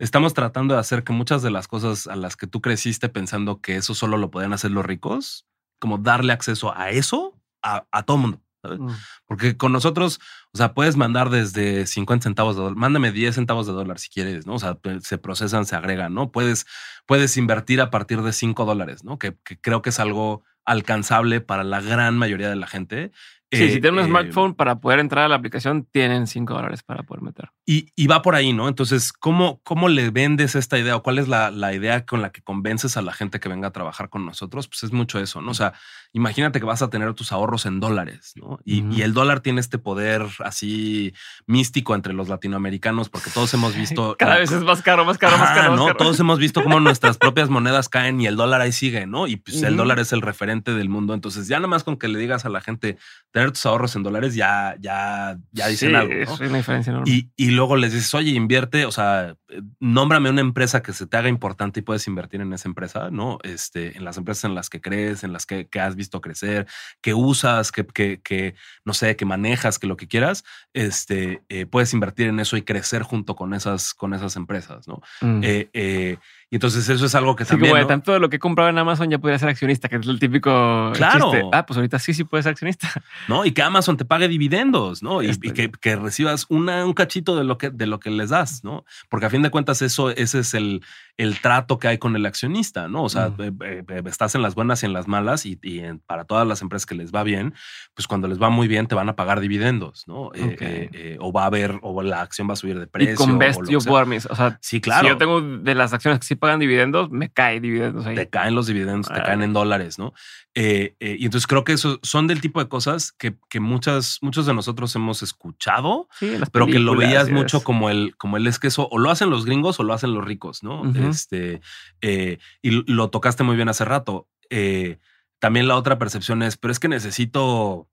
estamos tratando de hacer que muchas de las cosas a las que tú creciste pensando que eso solo lo podían hacer los ricos, como darle acceso a eso a, todo el mundo. Mm. Porque con nosotros, o sea, puedes mandar desde 50 centavos de dólar, mándame 10 centavos de dólar si quieres, ¿no? O sea, se procesan, se agregan, ¿no? Puedes, puedes invertir a partir de 5 dólares, ¿no? Que, que, creo que es algo alcanzable para la gran mayoría de la gente Sí, si eh, tienen un eh, smartphone para poder entrar a la aplicación, tienen 5 dólares para poder meter. Y, va por ahí, ¿no? Entonces, ¿cómo, cómo le vendes esta idea o cuál es la, la, idea con la que convences a la gente que venga a trabajar con nosotros? Pues es mucho eso, ¿no? O sea, imagínate que vas a tener tus ahorros en dólares, ¿no? Y, el dólar tiene este poder así místico entre los latinoamericanos porque todos hemos visto... (laughs) Cada vez es más caro, más caro, más caro. ¿no? Todos hemos visto cómo nuestras (laughs) propias monedas caen y el dólar ahí sigue, ¿no? Y pues el dólar es el referente del mundo. Entonces, ya nada más con que le digas a la gente tener tus ahorros en dólares, ya, ya, ya dicen algo. ¿no? Es una diferencia enorme. Y, y luego les dices, oye, invierte, o sea, nómbrame una empresa que se te haga importante y puedes invertir en esa empresa, ¿no? Este, en las empresas en las que crees, en las que, has visto crecer, que usas, que, que, no sé, que manejas, que lo que quieras, este, eh, puedes invertir en eso y crecer junto con esas, con esas empresas, ¿no? Mm. Eh, eh, y entonces eso es algo que sí, también. Como tanto de lo que he comprado en Amazon ya podría ser accionista, que es el típico. Claro. Ah, pues ahorita sí, sí puedes ser accionista. (laughs) No, y que Amazon te pague dividendos, ¿no? Y, este que, que, recibas una, un cachito de lo que, de lo que les das, ¿no? Porque a fin de cuentas, eso, ese es el, el trato que hay con el accionista, ¿no? O sea, mm. eh, eh, estás en las buenas y en las malas y, para todas las empresas que les va bien, pues cuando les va muy bien te van a pagar dividendos, ¿no? Eh, o va a haber, o la acción va a subir de precio. Y con Best o, o sea, sí, claro. Si yo tengo de las acciones que sí pagan dividendos, me caen dividendos ahí. Te caen los dividendos, te caen en dólares, ¿no? y entonces creo que eso son del tipo de cosas que, que muchas, muchos de nosotros hemos escuchado, pero que lo veías mucho como el, como el es que eso o lo hacen los gringos o lo hacen los ricos, ¿no? Este, eh, y lo tocaste muy bien hace rato. Eh, también la otra percepción es, pero es que necesito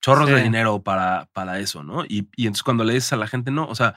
chorros de dinero para, para eso, ¿no? Y, y, entonces cuando le dices a la gente, no, o sea,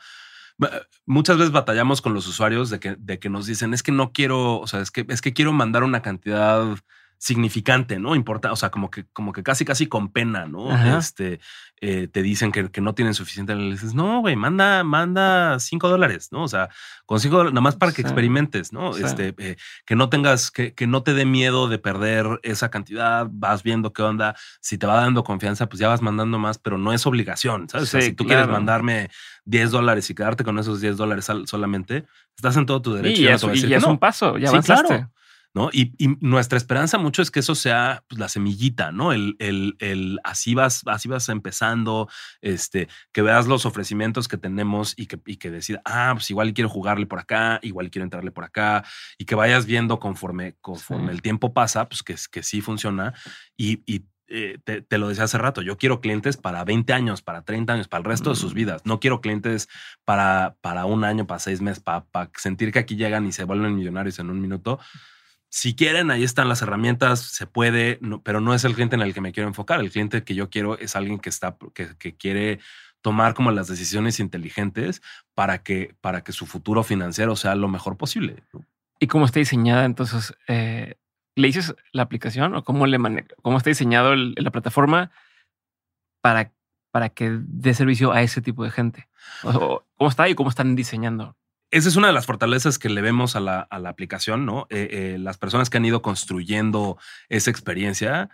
muchas veces batallamos con los usuarios de que, de que nos dicen, es que no quiero, o sea, es que, es que quiero mandar una cantidad significante, ¿no? Importa, o sea, como que, como que casi, casi con pena, ¿no? Este, eh, te dicen que, no tienen suficiente. Le dices, no, güey, manda, manda cinco dólares, ¿no? O sea, con cinco nada más para que experimentes, ¿no? Este, eh, que no tengas, que, que no te dé miedo de perder esa cantidad, vas viendo qué onda. Si te va dando confianza, pues ya vas mandando más, pero no es obligación, ¿sabes? o sea, si tú quieres mandarme 10 dólares y quedarte con esos 10 dólares solamente, estás en todo tu derecho. Y, y, es un paso, ya avanzaste. ¿No? Y, nuestra esperanza mucho es que eso sea pues, la semillita, ¿no? El, el, el, así vas, así vas empezando, este, que veas los ofrecimientos que tenemos y que, y que decida, ah, pues igual quiero jugarle por acá, igual quiero entrarle por acá, y que vayas viendo conforme, conforme el tiempo pasa, pues que, que sí funciona. Y, y eh, te, lo decía hace rato, yo quiero clientes para 20 años, para 30 años, para el resto de sus mm. vidas. No quiero clientes para, para un año, para seis meses, para, para sentir que aquí llegan y se vuelven millonarios en un minuto si quieren, ahí están las herramientas, se puede, pero no es el cliente en el que me quiero enfocar. El cliente que yo quiero es alguien que está, que, quiere tomar como las decisiones inteligentes para que, para que su futuro financiero sea lo mejor posible. ¿Y cómo está diseñada entonces? Eh, ¿Le dices la aplicación o cómo, le cómo está diseñado la plataforma para, para que dé servicio a ese tipo de gente? ¿Cómo está y cómo están diseñando? Esa es una de las fortalezas que le vemos a la, aplicación, ¿no? Eh, eh, las personas que han ido construyendo esa experiencia,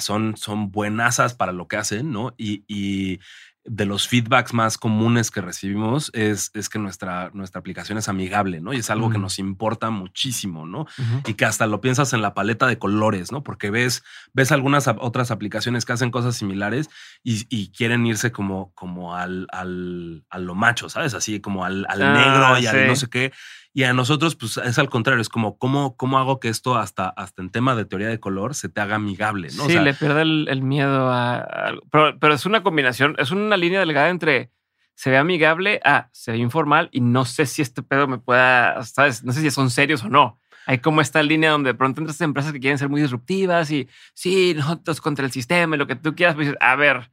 son, son buenasas para lo que hacen, ¿no? y de los feedbacks más comunes que recibimos es, es que nuestra, nuestra aplicación es amigable, ¿no? Y es algo que nos importa muchísimo, ¿no? Y que hasta lo piensas en la paleta de colores, ¿no? Porque ves, ves algunas otras aplicaciones que hacen cosas similares y, quieren irse como, como al, al, a lo macho, ¿sabes? Así como al, al negro ah, y al no sé qué. Y a nosotros, pues es al contrario, es como, ¿cómo, cómo hago que esto hasta, hasta en tema de teoría de color se te haga amigable? ¿no? Sí, le pierde el, miedo a, pero, pero, es una combinación, es una línea delgada entre se ve amigable a se ve informal y no sé si este pedo me pueda, ¿sabes? No sé si son serios o no. Hay como esta línea donde de pronto entras empresas que quieren ser muy disruptivas y sí, nosotros contra el sistema y lo que tú quieras, pues a ver,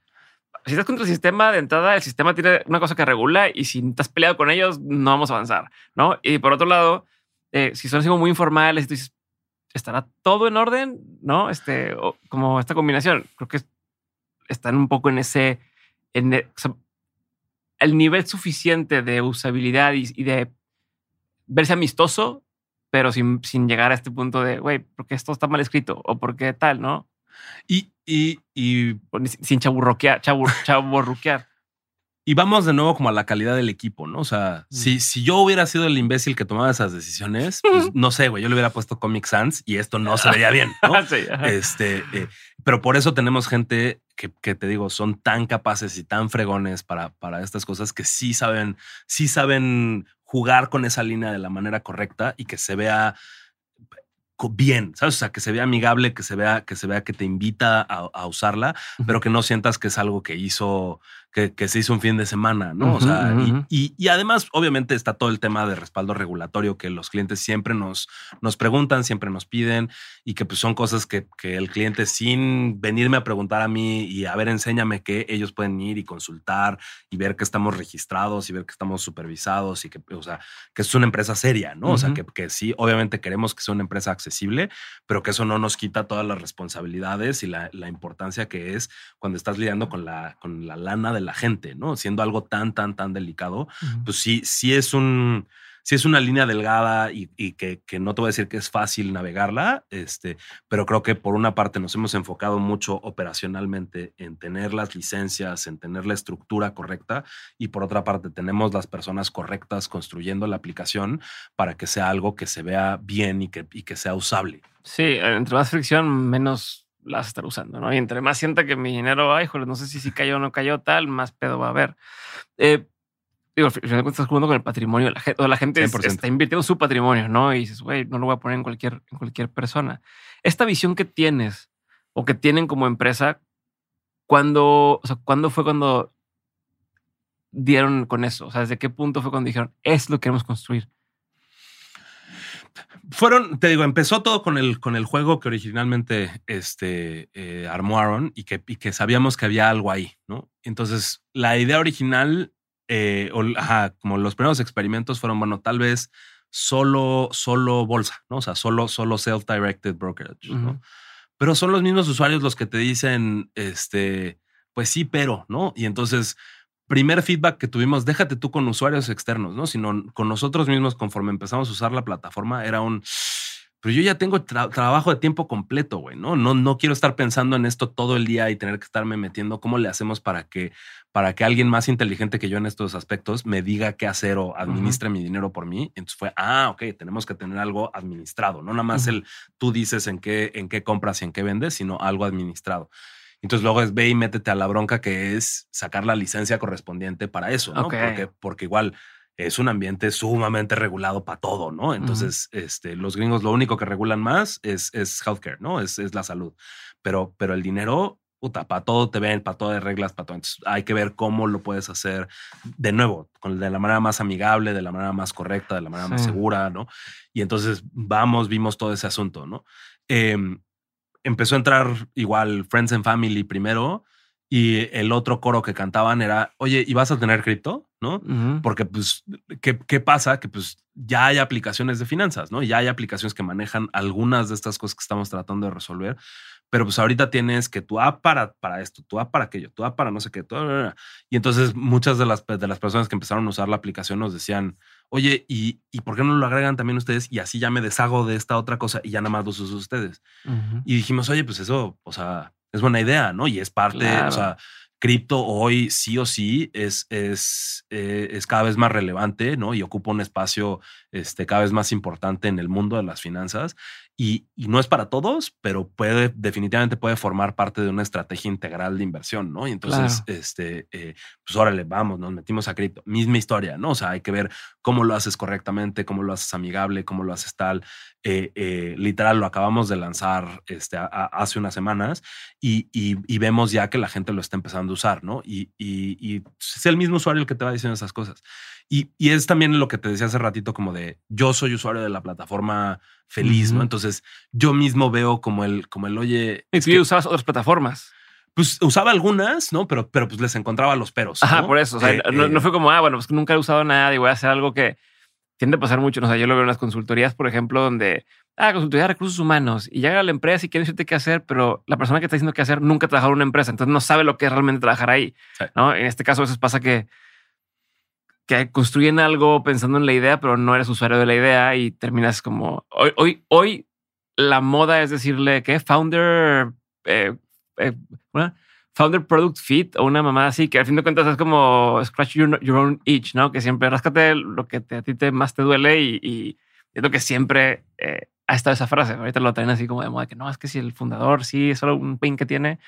si estás contra el sistema de entrada, el sistema tiene una cosa que regula y si estás peleado con ellos, no vamos a avanzar, ¿no? Y por otro lado, eh, si son muy informales, ¿estará todo en orden? ¿No? Este, como esta combinación, creo que están un poco en ese, en e, el, nivel suficiente de usabilidad y, de verse amistoso, pero sin, sin llegar a este punto de, güey, porque esto está mal escrito o porque tal, ¿no? Y, y, y sin chaburroquear, chaburruquear. (laughs) Y vamos de nuevo como a la calidad del equipo, ¿no? O sea, si, si yo hubiera sido el imbécil que tomaba esas decisiones, pues, no sé, güey, yo le hubiera puesto Comic Sans y esto no se vería bien, ¿no? (laughs) este, eh, pero por eso tenemos gente que, que, te digo, son tan capaces y tan fregones para, para estas cosas que sí saben, sí saben jugar con esa línea de la manera correcta y que se vea bien, ¿sabes? O sea, que se vea amigable, que se vea que, se vea que te invita a, usarla, pero que no sientas que es algo que hizo que, se hizo un fin de semana, ¿no? o sea, y, además, obviamente, está todo el tema de respaldo regulatorio que los clientes siempre nos, nos preguntan, siempre nos piden y que pues son cosas que, el cliente sin venirme a preguntar a mí y a ver, enséñame que ellos pueden ir y consultar y ver que estamos registrados y ver que estamos supervisados y que, o sea, que es una empresa seria, ¿no? O sea, que, que sí, obviamente queremos que sea una empresa accesible, pero que eso no nos quita todas las responsabilidades y la, la importancia que es cuando estás lidiando con la, con la lana de la gente, ¿no? Siendo algo tan, tan, tan delicado, pues sí, sí es un, sí es una línea delgada y, que, no te voy a decir que es fácil navegarla, este, pero creo que por una parte nos hemos enfocado mucho operacionalmente en tener las licencias, en tener la estructura correcta y por otra parte tenemos las personas correctas construyendo la aplicación para que sea algo que se vea bien y que, y que sea usable. Sí, entre más fricción, menos las estar usando, ¿no? Y entre más sienta que mi dinero, ay, joder, no sé si si cayó o no cayó tal, más pedo va a haber. Eh, digo, al final estás jugando con el patrimonio de la gente, o la gente está invirtiendo su patrimonio, ¿no? Y dices, güey, no lo voy a poner en cualquier, en cualquier persona. Esta visión que tienes o que tienen como empresa, ¿cuándo, o sea, ¿cuándo fue cuando dieron con eso? O sea, ¿desde qué punto fue cuando dijeron, es lo que queremos construir? Fueron, te digo, empezó todo con el, con el juego que originalmente este, eh, armó Aaron y que, y que sabíamos que había algo ahí, ¿no? Entonces, la idea original, eh, o, como los primeros experimentos fueron, bueno, tal vez solo, solo bolsa, ¿no? O sea, solo, solo self-directed brokerage, ¿no? Pero son los mismos usuarios los que te dicen, este, pues sí, pero, ¿no? Y entonces, primer feedback que tuvimos, déjate tú con usuarios externos, ¿no? Sino con nosotros mismos conforme empezamos a usar la plataforma, era un pero yo ya tengo trabajo de tiempo completo, güey, ¿no? ¿no? No quiero estar pensando en esto todo el día y tener que estarme metiendo. ¿Cómo le hacemos para que, para que alguien más inteligente que yo en estos aspectos me diga qué hacer o administre mi dinero por mí? Entonces fue, ah, ok, tenemos que tener algo administrado, no nada más el tú dices en qué, en qué compras y en qué vendes, sino algo administrado. Entonces luego es ve y métete a la bronca que es sacar la licencia correspondiente para eso, ¿no? Porque, porque igual es un ambiente sumamente regulado para todo, ¿no? Entonces, este, los gringos lo único que regulan más es, es healthcare, ¿no? Es, es la salud. Pero, pero el dinero, puta, para todo te ven, para todo hay reglas, para todo. Entonces, hay que ver cómo lo puedes hacer de nuevo, con, de la manera más amigable, de la manera más correcta, de la manera más segura, ¿no? Y entonces vamos, vimos todo ese asunto, ¿no? Em, empezó a entrar igual Friends and Family primero y el otro coro que cantaban era, oye, ¿y vas a tener cripto? ¿No? Porque pues, ¿qué, ¿qué, pasa? Que pues ya hay aplicaciones de finanzas, ¿no? Ya hay aplicaciones que manejan algunas de estas cosas que estamos tratando de resolver, pero pues ahorita tienes que tu app para, para esto, tu app para aquello, tu app para no sé qué, todo, y entonces muchas de las, de las personas que empezaron a usar la aplicación nos decían, oye, ¿y, ¿y por qué no lo agregan también ustedes? Y así ya me deshago de esta otra cosa y ya nada más los uso ustedes. Y dijimos, oye, pues eso, o sea, es buena idea, ¿no? Y es parte, o sea, cripto hoy sí o sí es, es, eh, es cada vez más relevante, ¿no? Y ocupa un espacio este, cada vez más importante en el mundo de las finanzas. Y, no es para todos, pero puede, definitivamente puede formar parte de una estrategia integral de inversión, ¿no? Y entonces, este, eh, pues órale, vamos, nos metimos a cripto. Misma historia, ¿no? O sea, hay que ver cómo lo haces correctamente, cómo lo haces amigable, cómo lo haces tal. Eh, eh, literal, lo acabamos de lanzar este, hace unas semanas y, y, vemos ya que la gente lo está empezando a usar, ¿no? Y, y, es el mismo usuario el que te va diciendo esas cosas. Y, es también lo que te decía hace ratito, como de yo soy usuario de la plataforma feliz, ¿no? Entonces yo mismo veo como el, como el oye. Y tú usabas otras plataformas. Pues usaba algunas, ¿no? Pero, pero pues les encontraba los peros. Ajá, por eso. O sea, eh, no, eh, fue como, ah, bueno, pues nunca he usado nada y voy a hacer algo que tiende a pasar mucho. O sea, yo lo veo en las consultorías, por ejemplo, donde, ah, consultoría de recursos humanos y llega a la empresa y quiere decirte qué hacer, pero la persona que está diciendo qué hacer nunca ha trabajado en una empresa, entonces no sabe lo que es realmente trabajar ahí. ¿no? En este caso, a veces pasa que que construyen algo pensando en la idea, pero no eres usuario de la idea y terminas como hoy, hoy, hoy la moda es decirle que founder, eh, eh, founder product fit o una mamá así que al fin de cuentas es como scratch your, own itch, no? Que siempre rascate lo que a ti te, más te duele y, es lo que siempre eh, ha estado esa frase. Ahorita lo traen así como de moda que no, es que si el fundador sí es solo un pain que tiene.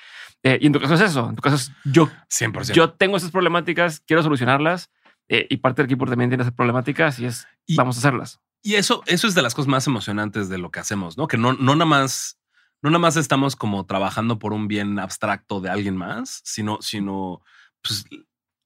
y en tu caso es eso. En tu caso es yo 100%. Yo tengo esas problemáticas, quiero solucionarlas eh, y parte del equipo también tiene esas problemáticas y es vamos a hacerlas. Y eso, eso es de las cosas más emocionantes de lo que hacemos, ¿no? Que no, no nada más, no nada más estamos como trabajando por un bien abstracto de alguien más, sino, sino pues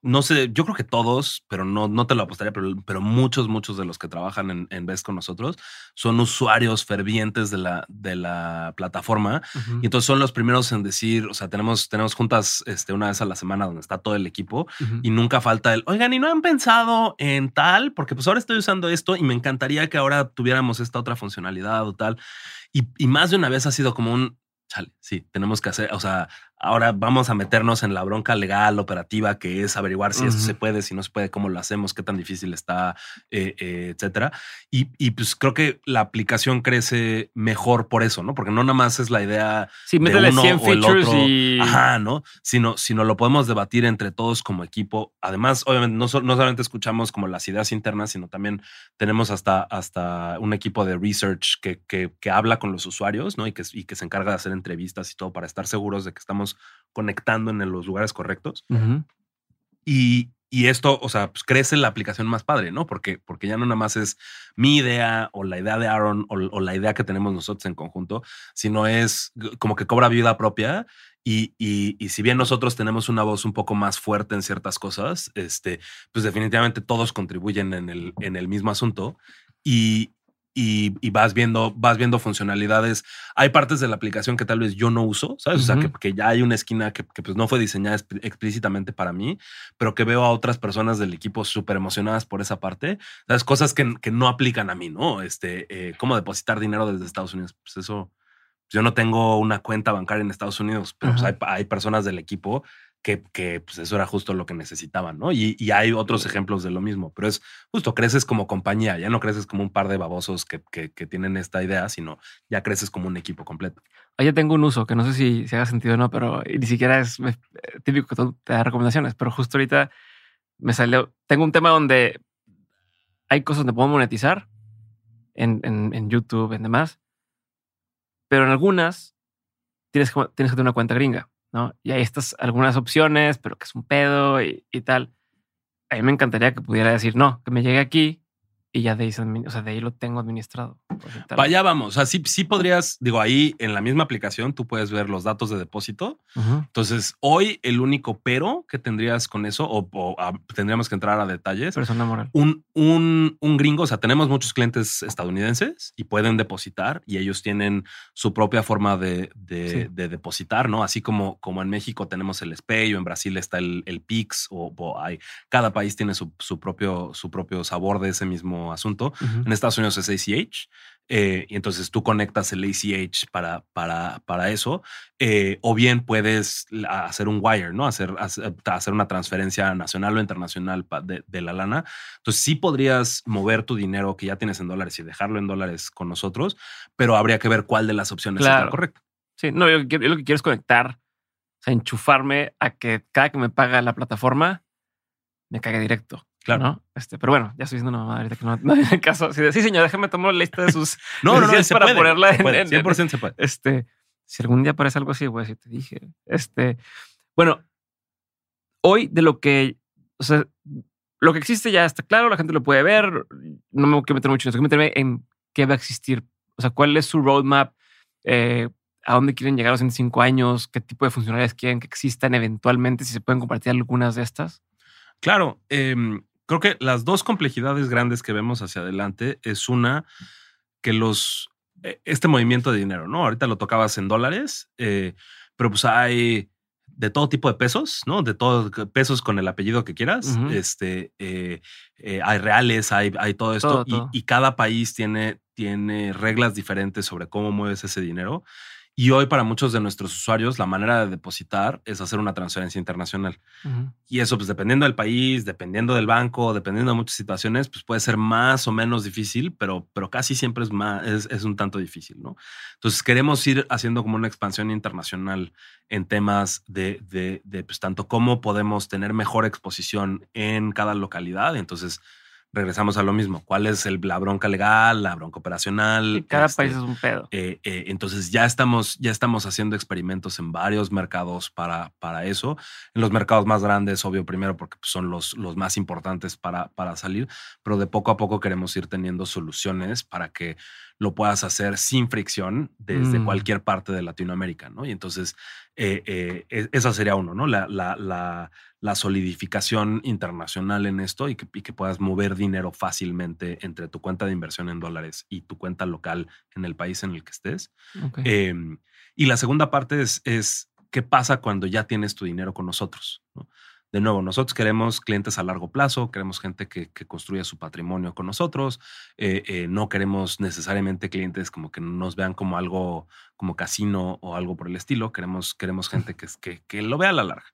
no sé, yo creo que todos, pero no, no te lo apostaría, pero, pero muchos, muchos de los que trabajan en, en con nosotros son usuarios fervientes de la, de la plataforma. Y entonces son los primeros en decir, o sea, tenemos, tenemos juntas este, una vez a la semana donde está todo el equipo y nunca falta el, oigan, y no han pensado en tal, porque pues ahora estoy usando esto y me encantaría que ahora tuviéramos esta otra funcionalidad o tal. Y, y más de una vez ha sido como un, chale, sí, tenemos que hacer, o sea, Ahora vamos a meternos en la bronca legal, operativa, que es averiguar si esto se puede, si no se puede, cómo lo hacemos, qué tan difícil está, eh, eh, etcétera. Y, y, pues creo que la aplicación crece mejor por eso, ¿no? Porque no nada más es la idea sí, de uno 100 o el otro, y... ajá, ¿no? Sino, sino lo podemos debatir entre todos como equipo. Además, obviamente, no, no solamente escuchamos como las ideas internas, sino también tenemos hasta, hasta un equipo de research que, que, que habla con los usuarios, ¿no? Y que, y que se encarga de hacer entrevistas y todo para estar seguros de que estamos conectando en los lugares correctos. y, esto, o sea, pues crece la aplicación más padre, ¿no? Porque, porque ya no nada más es mi idea o la idea de Aaron o, la idea que tenemos nosotros en conjunto, sino es como que cobra vida propia y, y, si bien nosotros tenemos una voz un poco más fuerte en ciertas cosas, este, pues definitivamente todos contribuyen en el, en el mismo asunto. Y, y, vas viendo, vas viendo funcionalidades. Hay partes de la aplicación que tal vez yo no uso, ¿sabes? O sea, que, ya hay una esquina que, pues no fue diseñada explícitamente para mí, pero que veo a otras personas del equipo súper emocionadas por esa parte. ¿Sabes? Cosas que, no aplican a mí, ¿no? Este, eh, cómo depositar dinero desde Estados Unidos. Pues eso, yo no tengo una cuenta bancaria en Estados Unidos, pero pues, hay, hay personas del equipo que, pues eso era justo lo que necesitaban, ¿no? Y, hay otros ejemplos de lo mismo, pero es justo, creces como compañía, ya no creces como un par de babosos que, tienen esta idea, sino ya creces como un equipo completo. Oye, tengo un uso que no sé si, se haga sentido o no, pero ni siquiera es típico que te da recomendaciones, pero justo ahorita me salió, tengo un tema donde hay cosas donde puedo monetizar en, en, YouTube, en demás, pero en algunas tienes que, tienes que tener una cuenta gringa. Y hay estas algunas opciones, pero que es un pedo y, y tal. A mí me encantaría que pudiera decir, no, que me llegue aquí y ya de ahí, o de ahí lo tengo administrado. Vaya, vamos. O sea, sí, sí podrías, digo, ahí en la misma aplicación tú puedes ver los datos de depósito. Entonces, hoy el único pero que tendrías con eso, o, tendríamos que entrar a detalles. Persona moral. Un, un, un, gringo, o sea, tenemos muchos clientes estadounidenses y pueden depositar y ellos tienen su propia forma de, de, depositar, ¿no? Así como, como en México tenemos el SPAY o en Brasil está el, el PIX o, hay, cada país tiene su, su, propio, su propio sabor de ese mismo asunto. En Estados Unidos es ACH. Eh, y entonces tú conectas el ACH para, para, para eso. Eh, o bien puedes hacer un wire, ¿no? Hacer, hacer, una transferencia nacional o internacional de, la lana. Entonces sí podrías mover tu dinero que ya tienes en dólares y dejarlo en dólares con nosotros, pero habría que ver cuál de las opciones es la correcta. Sí, no, yo, lo que quiero es conectar, o sea, enchufarme a que cada que me paga la plataforma me caiga directo. Claro. ¿no? Este, pero bueno, ya estoy diciendo una mamá ahorita que no, (laughs) no hay caso. sí, señor, déjame tomar la lista de sus. (laughs) no, no, no, se para ponerla en, 100% se puede. Este, si algún día aparece algo así, güey, si te dije. Este, bueno, hoy de lo que, o sea, lo que existe ya está claro, la gente lo puede ver. No me quiero meter mucho en eso, quiero meterme en qué va a existir. O sea, cuál es su roadmap, eh, a dónde quieren llegar los en cinco años, qué tipo de funcionalidades quieren que existan eventualmente, si se pueden compartir algunas de estas. Claro, eh, creo que las dos complejidades grandes que vemos hacia adelante es una que los e, este movimiento de dinero, ¿no? Ahorita lo tocabas en dólares, eh, pero pues hay de todo tipo de pesos, ¿no? De todos pesos con el apellido que quieras. Este eh, eh, hay reales, hay, hay todo esto y, y, cada país tiene, tiene reglas diferentes sobre cómo mueves ese dinero. Y hoy para muchos de nuestros usuarios la manera de depositar es hacer una transferencia internacional. Y eso, pues dependiendo del país, dependiendo del banco, dependiendo de muchas situaciones, pues puede ser más o menos difícil, pero, pero casi siempre es, más, es, un tanto difícil, ¿no? Entonces queremos ir haciendo como una expansión internacional en temas de, de, de pues tanto cómo podemos tener mejor exposición en cada localidad. Entonces, regresamos a lo mismo. ¿Cuál es el, la bronca legal, la bronca operacional? cada este, país es un pedo. Eh, eh, entonces ya estamos, ya estamos haciendo experimentos en varios mercados para, para eso. En los mercados más grandes, obvio, primero porque pues, son los, los más importantes para, para salir, pero de poco a poco queremos ir teniendo soluciones para que lo puedas hacer sin fricción desde mm. cualquier parte de Latinoamérica, ¿no? Y entonces, eh, eh, e, esa sería uno, ¿no? La, la, la, la, solidificación internacional en esto y que, y que, puedas mover dinero fácilmente entre tu cuenta de inversión en dólares y tu cuenta local en el país en el que estés. Em, y la segunda parte es, es qué pasa cuando ya tienes tu dinero con nosotros, ¿no? De nuevo, nosotros queremos clientes a largo plazo, queremos gente que, construya su patrimonio con nosotros, eh, eh, no queremos necesariamente clientes como que nos vean como algo como casino o algo por el estilo, queremos, queremos gente que, que, que lo vea a la larga.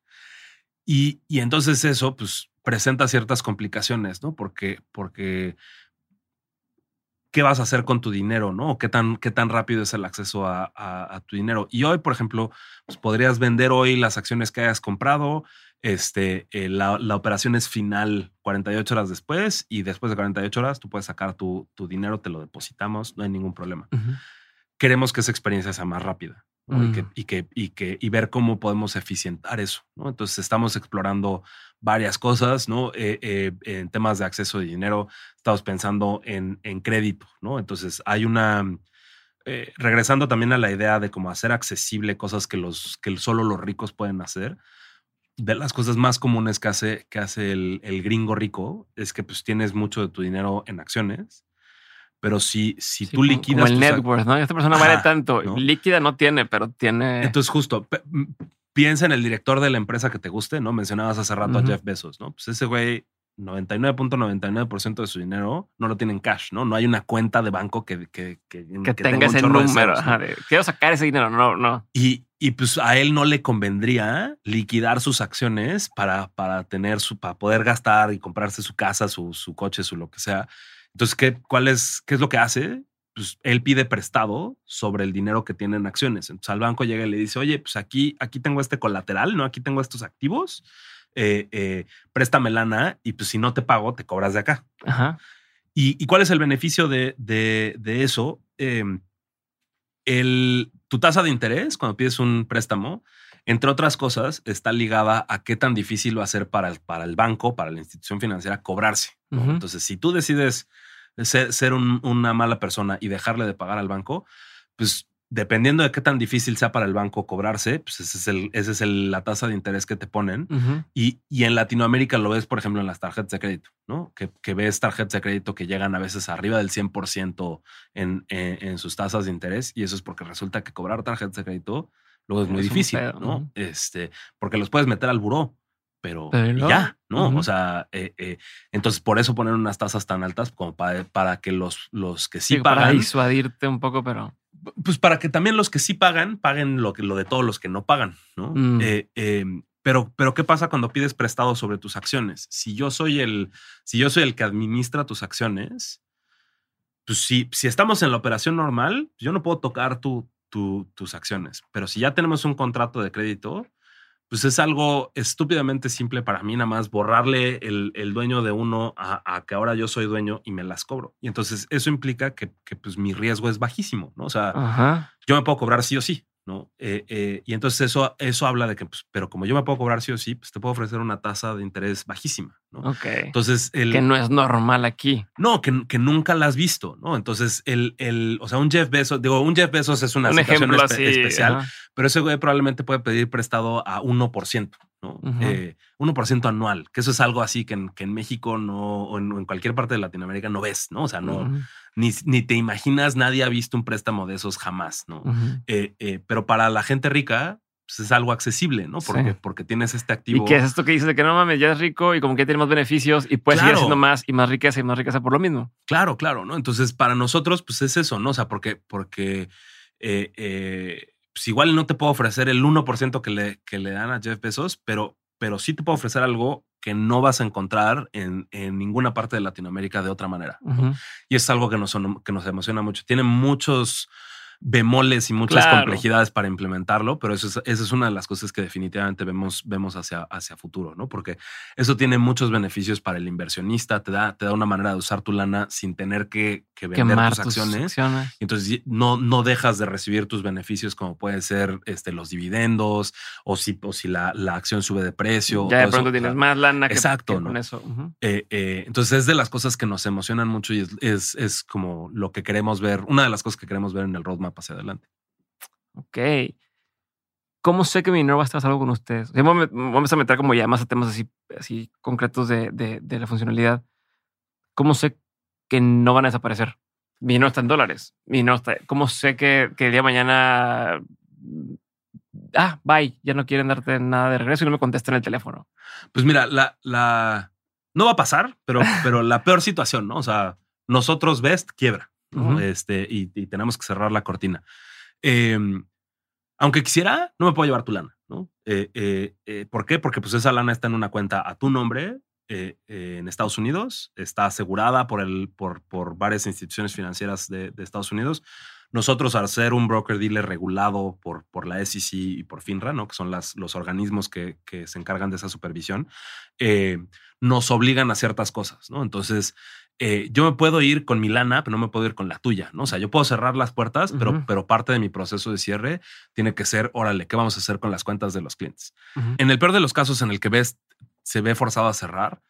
Y, y, entonces eso pues presenta ciertas complicaciones, ¿no? Porque, porque qué vas a hacer con tu dinero, ¿no? qué tan, qué tan rápido es el acceso a, tu dinero. Y hoy, por ejemplo, pues podrías vender hoy las acciones que hayas comprado. Este, eh, la, operación es final 48 horas después y después de 48 horas tú puedes sacar tu, dinero, te lo depositamos, no hay ningún problema. Queremos que esa experiencia sea más rápida y, que, y, que, y, que, y ver cómo podemos eficientar eso. ¿no? Entonces estamos explorando varias cosas, ¿no? Eh, eh, en temas de acceso de dinero, estamos pensando en, en crédito, ¿no? Entonces hay una, regresando también a la idea de cómo hacer accesible cosas que, los, que solo los ricos pueden hacer. De las cosas más comunes que hace, que hace el, el gringo rico es que pues tienes mucho de tu dinero en acciones, Pero si, si Sí, tú liquidas. Como el net worth, ¿no? Esta persona vale tanto. ¿no? Líquida no tiene, pero tiene. Entonces, justo, piensa en el director de la empresa que te guste, ¿no? Mencionabas hace rato a Jeff Bezos, ¿no? Pues ese güey, 99.99% de su dinero no lo tiene en cash, ¿no? No hay una cuenta de banco que, que, que, que, tenga ese número. ceros, ¿no? ajá, de, quiero sacar ese dinero. No, no. Y, y pues a él no le convendría liquidar sus acciones para, para tener su, para poder gastar y comprarse su casa, su, su coche, su lo que sea. Entonces, ¿qué, cuál es, ¿qué es lo que hace? Pues él pide prestado sobre el dinero que tiene en acciones. Entonces al banco llega y le dice, oye, pues aquí, aquí tengo este colateral, ¿no? Aquí tengo estos activos, eh, eh, préstame lana y pues si no te pago, te cobras de acá. Ajá. ¿Y, y cuál es el beneficio de, de- de eso? Eh, el, tu tasa de interés cuando pides un préstamo, entre otras cosas, está ligada a qué tan difícil va a ser para el, para el banco, para la institución financiera, cobrarse. Entonces, si tú decides ser, ser un- una mala persona y dejarle de pagar al banco, pues dependiendo de qué tan difícil sea para el banco cobrarse, pues ese es, el, ese es el- la tasa de interés que te ponen. Y, y en Latinoamérica lo ves, por ejemplo, en las tarjetas de crédito, ¿no? Que, que ves tarjetas de crédito que llegan a veces arriba del 100% en, en, en sus tasas de interés. Y eso es porque resulta que cobrar tarjetas de crédito luego es muy Es difícil, pedo, ¿no? Este, porque los puedes meter al buró, pero, ya, ¿no? O sea, eh, eh, entonces por eso poner unas tasas tan altas como para, para que los, los que sí Sí, para pagan, disuadirte un poco, pero. Pues para que también los que sí pagan paguen lo, que, lo de todos los que no pagan, ¿no? Mm. Eh, eh, pero, pero ¿qué pasa cuando pides prestado sobre tus acciones? Si yo soy el, si yo soy el que administra tus acciones, pues si, si estamos en la operación normal, yo no puedo tocar tu, tu- tus acciones. Pero si ya tenemos un contrato de crédito, pues es algo estúpidamente simple para mí, nada más borrarle el, el dueño de uno a, a que ahora yo soy dueño y me las cobro. Y entonces eso implica que, que, pues mi riesgo es bajísimo, ¿no? O sea, Ajá. yo me puedo cobrar sí o sí, ¿no? Eh, eh, y entonces eso, eso habla de que, pues, pero como yo me puedo cobrar sí o sí, pues te puedo ofrecer una tasa de interés bajísima, ¿no? Ok. Entonces, el, que no es normal aquí. no, que, que nunca la has visto, ¿no? Entonces, el, el, o sea, un Jeff Bezos, digo, un Jeff Bezos es una un situación espe- así. especial, ajá. pero ese güey probablemente puede pedir prestado a 1%, ¿no? Ujú. Eh, 1% anual, que eso es algo así que en, que en México no, o en, cualquier parte de Latinoamérica no ves, ¿no? O sea, no, ni, ni te imaginas, nadie ha visto un préstamo de esos jamás, ¿no? Eh, eh, pero para la gente rica pues es algo accesible, ¿no? Porque, Sí. porque tienes este activo. ¿Y qué es esto que dices de que no mames, ya es rico y como que tiene más beneficios y puedes seguir haciendo más y más riqueza y más riqueza por lo mismo? Claro, claro, ¿no? Entonces, para nosotros, pues es eso, ¿no? O sea, porque, porque eh, eh, pues igual no te puedo ofrecer el 1% que le, que le dan a Jeff Bezos, pero, pero sí te puedo ofrecer algo que no vas a encontrar en, en ninguna parte de Latinoamérica de otra manera. Y es algo que nos, que nos emociona mucho. Tiene muchos bemoles y muchas Claro. complejidades para implementarlo, pero eso es, esa es una de las cosas que definitivamente vemos, vemos hacia, hacia futuro, ¿no? Porque eso tiene muchos beneficios para el inversionista, te da, te da una manera de usar tu lana sin tener que, que vender tus tus acciones. acciones. Entonces no, no dejas de recibir tus beneficios como pueden ser este, los dividendos o si, o si la, la acción sube de precio. Ya de todo eso. pronto tienes más lana que, Exacto, que ¿no? con eso. Ujú. Eh, eh, entonces es de las cosas que nos emocionan mucho y es, es, es como lo que queremos ver, una de las cosas que queremos ver en el roadmap hacia adelante. Ok. ¿Cómo sé que mi dinero va a estar salvo con ustedes? Vamos a- meter como ya más a temas así, así concretos de, de- la funcionalidad. ¿Cómo sé que no van a desaparecer? Mi dinero está en dólares. Mi dinero está. ¿Cómo sé que, que el día de mañana. Ah, bye. Ya no quieren darte nada de regreso y no me contestan el teléfono. Pues mira, la, la no va a pasar, pero, pero la peor situación, ¿no? O sea, nosotros Best quiebra, Este, y, y tenemos que cerrar la cortina. Eh, aunque quisiera, no me puedo llevar tu lana, ¿no? Eh, eh, eh, ¿Por qué? Porque pues esa lana está en una cuenta a tu nombre en Estados Unidos, está asegurada por, el, por, por varias instituciones financieras de, de Estados Unidos. Nosotros, al ser un broker dealer regulado por, por la SEC y por FINRA, ¿no? que son las, los organismos que, que se encargan de esa supervisión, eh, nos obligan a ciertas cosas. ¿no? Entonces, eh, yo me puedo ir con mi lana, pero no me puedo ir con la tuya. ¿no? O sea, yo puedo cerrar las puertas, pero, pero parte de mi proceso de cierre tiene que ser, órale, ¿qué vamos a hacer con las cuentas de los clientes? En el peor de los casos en el que ves, se ve forzado a cerrar,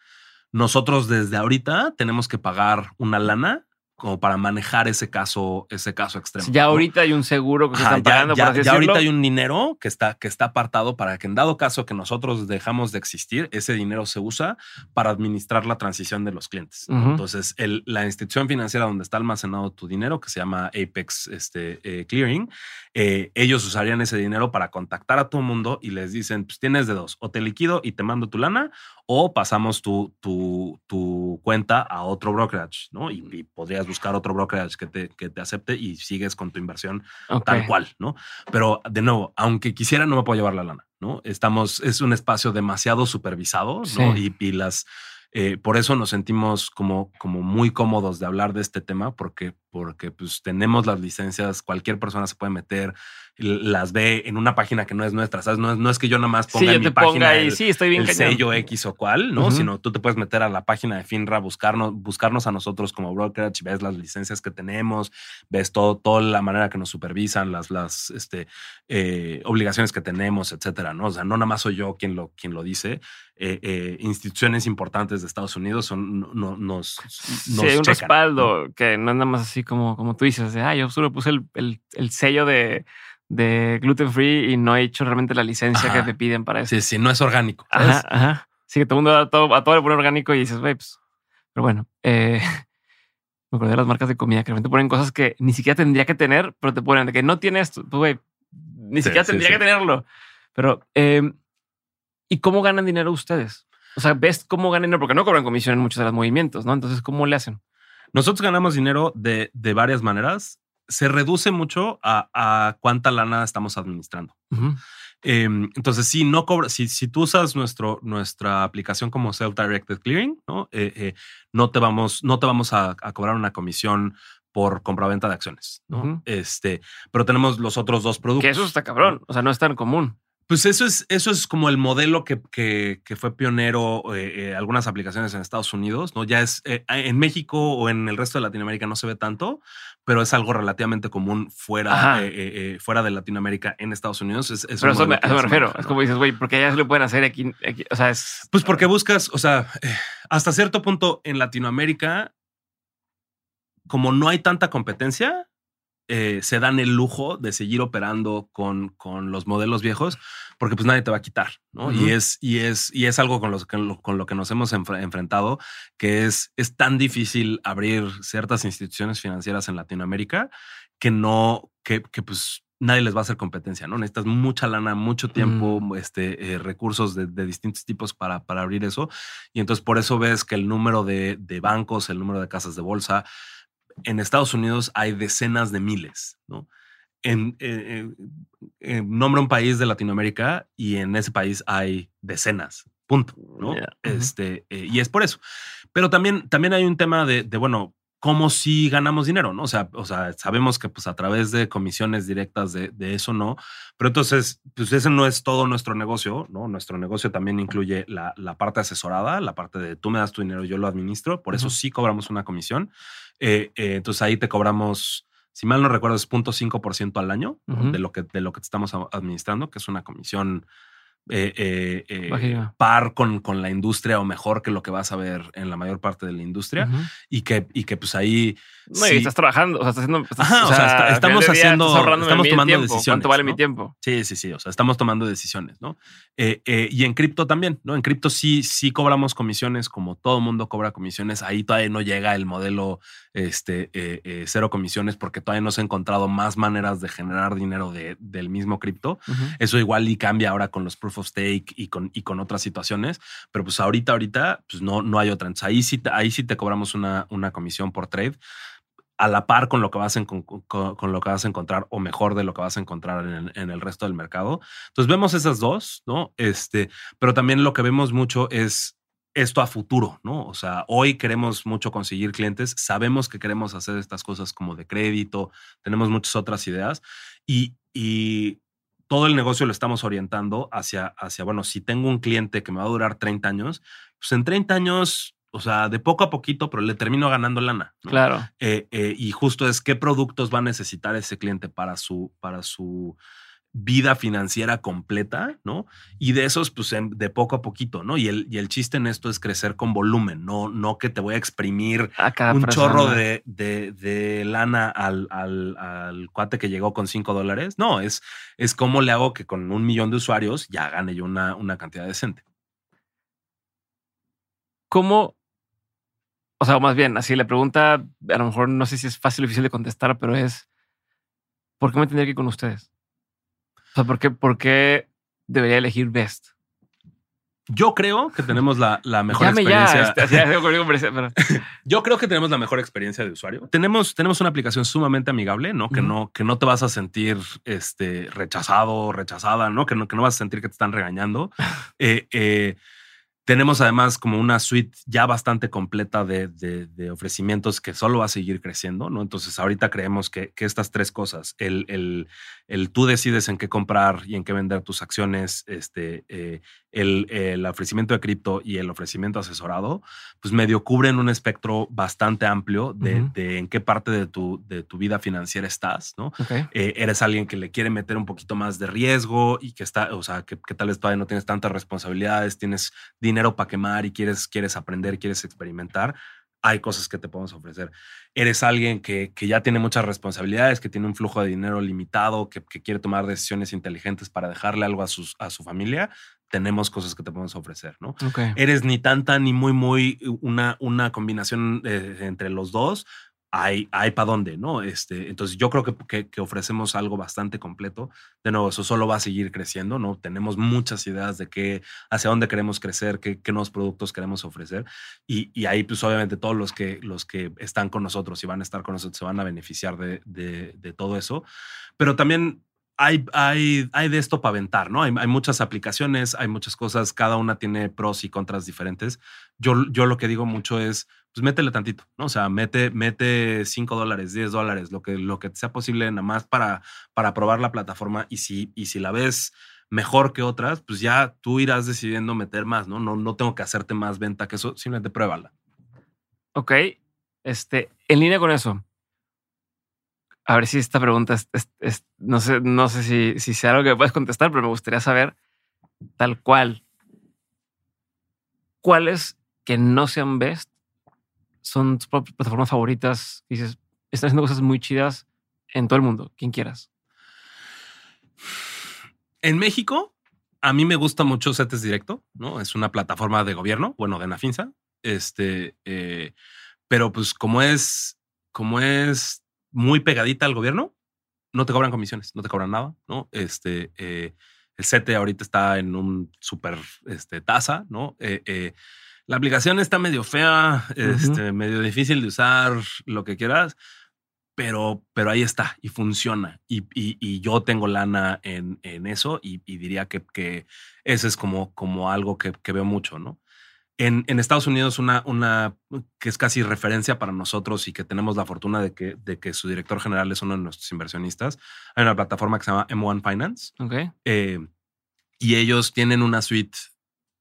nosotros desde ahorita tenemos que pagar una lana como para manejar ese caso, ese caso extremo. ya ahorita hay un seguro que se están pagando, ya, por así ya ahorita hay un dinero que está, que está apartado para que en dado caso que nosotros dejamos de existir, ese dinero se usa para administrar la transición de los clientes. Entonces, el- la institución financiera donde está almacenado tu dinero, que se llama Apex este, eh, Clearing, eh, ellos usarían ese dinero para contactar a todo mundo y les dicen, pues tienes de dos, o te liquido y te mando tu lana, o pasamos tu, tu, tu cuenta a otro brokerage, ¿no? Y, y podrías buscar otro brokerage que te, que te acepte y sigues con tu inversión tal cual, ¿no? Pero de nuevo, aunque quisiera, no me puedo llevar la lana, ¿no? Estamos, es un espacio demasiado supervisado, ¿no? Sí. Y, y las, eh, por eso nos sentimos como, como muy cómodos de hablar de este tema, porque, porque pues tenemos las licencias, cualquier persona se puede meter, las ve en una página que no es nuestra, ¿sabes? No es, no es que yo nada más Sí, ponga yo en mi página ahí. el, Sí, estoy bien el sello X o cual, ¿no? Ujú. Sino tú te puedes meter a la página de FINRA, buscarnos, buscarnos a nosotros como brokerage, ves las licencias que tenemos, ves todo, toda la manera que nos supervisan, las, las este, eh, obligaciones que tenemos, etcétera, ¿no? O sea, no nada más soy yo quien lo, quien lo dice. Eh, eh, instituciones importantes de Estados Unidos son, no, no- nos, Sí, nos hay un checan, respaldo que no es nada más así como, como tú dices, de, ah, yo solo puse el, el- el sello de, de gluten free y no he hecho realmente la licencia Ajá. que te piden para eso. Sí, sí, no es orgánico. ¿sabes? Ajá, ajá. Sí, que todo el mundo a todo, a todo le pone orgánico y dices, güey, pues. Pero bueno, eh, (laughs) me acordé de las marcas de comida que realmente ponen cosas que ni siquiera tendría que tener, pero te ponen de que no tienes, pues, güey, ni Sí, siquiera sí, tendría sí. que tenerlo. Pero, eh, ¿y cómo ganan dinero ustedes? O sea, ves cómo ganan dinero, porque no cobran comisión en muchos de los movimientos, ¿no? Entonces, ¿cómo le hacen? Nosotros ganamos dinero de, de varias maneras. Se reduce mucho a, a cuánta lana estamos administrando. Eh, entonces, si no cobra, si, si tú usas nuestro, nuestra aplicación como Self-Directed Clearing, ¿no? Eh, eh, no te vamos, no te vamos a, a cobrar una comisión por compraventa de acciones. Este, pero tenemos los otros dos productos. Que eso está cabrón. O sea, no es tan común. Pues eso es, eso es como el modelo que, que, que fue pionero eh, eh, algunas aplicaciones en Estados Unidos, ¿no? Ya es eh, en México o en el resto de Latinoamérica no se ve tanto, pero es algo relativamente común fuera, eh, eh, fuera de Latinoamérica en Estados Unidos. Es, es Pero eso me, refiero. Es como dices, güey, porque ya se lo pueden hacer aquí. aquí. O sea, es. Pues porque buscas, o sea, (sighs) hasta cierto punto en Latinoamérica, como no hay tanta competencia, eh, se dan el lujo de seguir operando con, con los modelos viejos porque pues nadie te va a quitar, ¿no? Y es, y es, y es algo con, los, con lo que nos hemos enfre- enfrentado, que es, es tan difícil abrir ciertas instituciones financieras en Latinoamérica que no, que, que pues nadie les va a hacer competencia, ¿no? Necesitas mucha lana, mucho tiempo, este, eh, recursos de, de distintos tipos para, para abrir eso. Y entonces por eso ves que el número de, de bancos, el número de casas de bolsa, en Estados Unidos hay decenas de miles, ¿no? En, eh, eh, nombra un país de Latinoamérica y en ese país hay decenas, punto, ¿no? Ya, ujú. Este, eh, y es por eso. Pero también, también hay un tema de, de, bueno, cómo si ganamos dinero, ¿no? O sea, o sea, sabemos que pues a través de comisiones directas de, de eso no, pero entonces, pues ese no es todo nuestro negocio, ¿no? Nuestro negocio también incluye la, la parte asesorada, la parte de tú me das tu dinero, yo lo administro, por eso sí cobramos una comisión. Eh, eh, entonces ahí te cobramos, si mal no recuerdo, es 0.5% al año de, lo que, de lo que te estamos administrando, que es una comisión eh, eh, eh, par con, con la industria o mejor que lo que vas a ver en la mayor parte de la industria y, que, y que pues ahí... No, y estás trabajando, o sea, estás haciendo. estás- Ajá, o sea, está- estamos haciendo- estamos tomando tiempo. decisiones, ¿Cuánto vale mi tiempo? Sí, sí, sí. O sea, estamos tomando decisiones, ¿no? Eh, eh, y en cripto también, ¿no? En cripto sí, sí cobramos comisiones, como todo mundo cobra comisiones. Ahí todavía no llega el modelo este, eh, eh, cero comisiones porque todavía no se ha encontrado más maneras de generar dinero de- del mismo cripto. Eso igual y cambia ahora con los proof of stake y con, y con otras situaciones, pero pues ahorita, ahorita, pues no, no hay otra. Entonces ahí sí, ahí sí te cobramos una, una comisión por trade a la par con lo que vas a, encon- con, con lo que vas a encontrar o mejor de lo que vas a encontrar en en el resto del mercado. Entonces vemos esas dos, ¿no? Este, pero también lo que vemos mucho es esto a futuro, ¿no? O sea, hoy queremos mucho conseguir clientes, sabemos que queremos hacer estas cosas como de crédito, tenemos muchas otras ideas y, y todo el negocio lo estamos orientando hacia, hacia, bueno, si tengo un cliente que me va a durar 30 años, pues en 30 años, o sea, de poco a poquito, pero le termino ganando lana. ¿no? Claro. Eh, eh, y justo es qué productos va a necesitar ese cliente para su, para su, vida financiera completa, ¿no? Y de esos, pues de poco a poquito, ¿no? Y el, y el chiste en esto es crecer con volumen, no, no que te voy a exprimir un chorro de, de, lana al, al, al, cuate que llegó con cinco dólares. No, es, es cómo le hago que con un millón de usuarios ya gane yo una, una cantidad decente. ¿Cómo? O sea, más bien, así la pregunta, a lo mejor no sé si es fácil o difícil de contestar, pero es, ¿por qué me tendría que ir con ustedes? O sea, ¿por qué, por qué debería elegir Best? Yo creo que tenemos la, mejor experiencia. Yo creo que tenemos la mejor experiencia de usuario. Tenemos, tenemos una aplicación sumamente amigable, ¿no? Que no, que no te vas a sentir este, rechazado, rechazada, ¿no? Que no, que no vas a sentir que te están regañando. (laughs) eh, eh, tenemos además como una suite ya bastante completa de, de, ofrecimientos que solo va a seguir creciendo, ¿no? Entonces ahorita creemos que, que estas tres cosas, el, el, el, tú decides en qué comprar y en qué vender tus acciones, este, eh, el, el, ofrecimiento de cripto y el ofrecimiento asesorado, pues medio cubren un espectro bastante amplio de, de en qué parte de tu, de tu vida financiera estás, ¿no? Eh, eres alguien que le quiere meter un poquito más de riesgo y que está, o sea, que, que tal vez todavía no tienes tantas responsabilidades, tienes dinero para quemar y quieres, quieres aprender, quieres experimentar, hay cosas que te podemos ofrecer. Eres alguien que, que, ya tiene muchas responsabilidades, que tiene un flujo de dinero limitado, que, que, quiere tomar decisiones inteligentes para dejarle algo a, sus, a su familia, tenemos cosas que te podemos ofrecer, ¿no? Eres ni tanta ni muy, muy una, una combinación eh, entre los dos, hay, hay para dónde, ¿no? Este, entonces yo creo que, que, ofrecemos algo bastante completo. De nuevo, eso solo va a seguir creciendo, ¿no? Tenemos muchas ideas de qué, hacia dónde queremos crecer, qué, qué nuevos productos queremos ofrecer. Y, y, ahí, pues obviamente todos los que, los que están con nosotros y van a estar con nosotros se van a beneficiar de, de, de todo eso. Pero también hay, hay, hay, de esto para aventar, ¿no? Hay, hay, muchas aplicaciones, hay muchas cosas, cada una tiene pros y contras diferentes. Yo, yo lo que digo mucho es, pues métele tantito, ¿no? O sea, mete, mete 5 dólares, 10 dólares, lo que, lo que sea posible nada más para, para probar la plataforma y si, y si la ves mejor que otras, pues ya tú irás decidiendo meter más, ¿no? No, no tengo que hacerte más venta que eso, simplemente pruébala. Ok, este, en línea con eso, a ver si esta pregunta es, no sé, no sé si, si sea algo que puedes contestar, pero me gustaría saber tal cual. ¿Cuáles que no sean best son tus plataformas favoritas. Dices, están haciendo cosas muy chidas en todo el mundo, quien quieras. En México, a mí me gusta mucho CETES Directo, ¿no? Es una plataforma de gobierno, bueno, de Nafinsa. Este, eh, pero pues como es, como es muy pegadita al gobierno, no te cobran comisiones, no te cobran nada, ¿no? Este, eh, el CETE ahorita está en un súper este, tasa, ¿no? Eh, la aplicación está medio fea, este, medio difícil de usar, lo que quieras, pero, pero ahí está y funciona. Y, y, yo tengo lana en, en eso y, diría que, que ese es como, como algo que, que veo mucho, ¿no? En, en, Estados Unidos, una, una que es casi referencia para nosotros y que tenemos la fortuna de que, de que su director general es uno de nuestros inversionistas, hay una plataforma que se llama M1 Finance. Okay. Eh, y ellos tienen una suite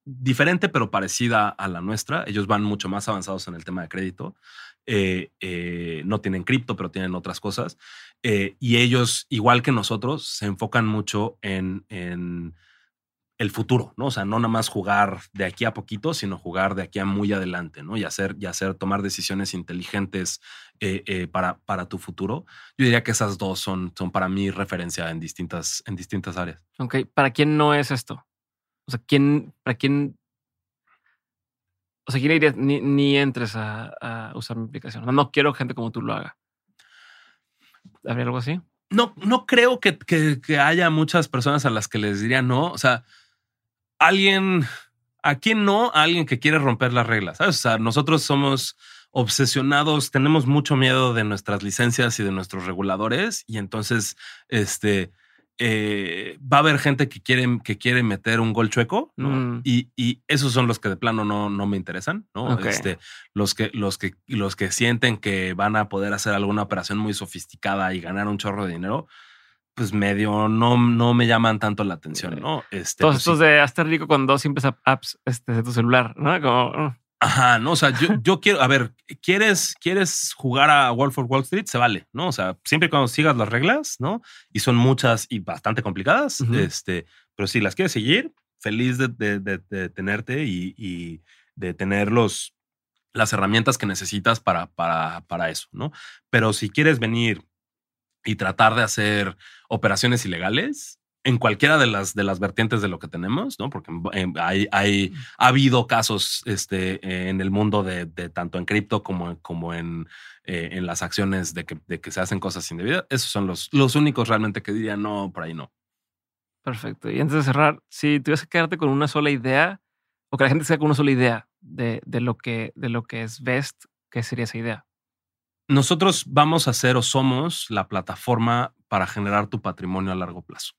diferente pero parecida a la nuestra. Ellos van mucho más avanzados en el tema de crédito. Eh, eh, no tienen cripto, pero tienen otras cosas. Eh, y ellos, igual que nosotros, se enfocan mucho en, en, el futuro, ¿no? O sea, no nada más jugar de aquí a poquito, sino jugar de aquí a muy adelante, ¿no? Y hacer, y hacer tomar decisiones inteligentes para, para tu futuro. Yo diría que esas dos son, son para mí referencia en distintas, en distintas áreas. Ok, ¿para quién no es esto? O sea, ¿quién, para quién? O sea, ¿quién diría ni, ni entres a, usar mi aplicación? No, no quiero gente como tú lo haga. ¿Habría algo así? No, no creo que, que, haya muchas personas a las que les diría no. O sea, alguien, ¿a quién no? A alguien que quiere romper las reglas. ¿sabes? O sea, nosotros somos obsesionados, tenemos mucho miedo de nuestras licencias y de nuestros reguladores y entonces, este, eh, va a haber gente que quiere, que quiere meter un gol chueco, mm. y, y, esos son los que de plano no, no me interesan, ¿no? Este, los, que, los, que, los que sienten que van a poder hacer alguna operación muy sofisticada y ganar un chorro de dinero, pues medio no, no me llaman tanto la atención, ¿no? Este, Todos pues estos de hazte rico con dos simples apps este, de tu celular, ¿no? Como... Ajá, no, o sea, yo, (laughs) yo quiero, a ver, ¿quieres, ¿quieres jugar a Wolf of Wall Street? Se vale, ¿no? O sea, siempre y cuando sigas las reglas, ¿no? Y son muchas y bastante complicadas, este, pero si las quieres seguir, feliz de, de, tenerte y, y, de tener los, las herramientas que necesitas para, para, para eso, ¿no? Pero si quieres venir y tratar de hacer operaciones ilegales, en cualquiera de las, de las vertientes de lo que tenemos, ¿no? Porque hay, hay ha habido casos este, en el mundo de, de tanto en cripto como, como en, eh, en las acciones de que, de que se hacen cosas indebidas. Esos son los, los únicos realmente que diría no, por ahí no. Perfecto. Y antes de cerrar, si tuvieras que quedarte con una sola idea o que la gente se con una sola idea de, de, lo, que, de lo que es Best, ¿qué sería esa idea? Nosotros vamos a ser o somos la plataforma para generar tu patrimonio a largo plazo.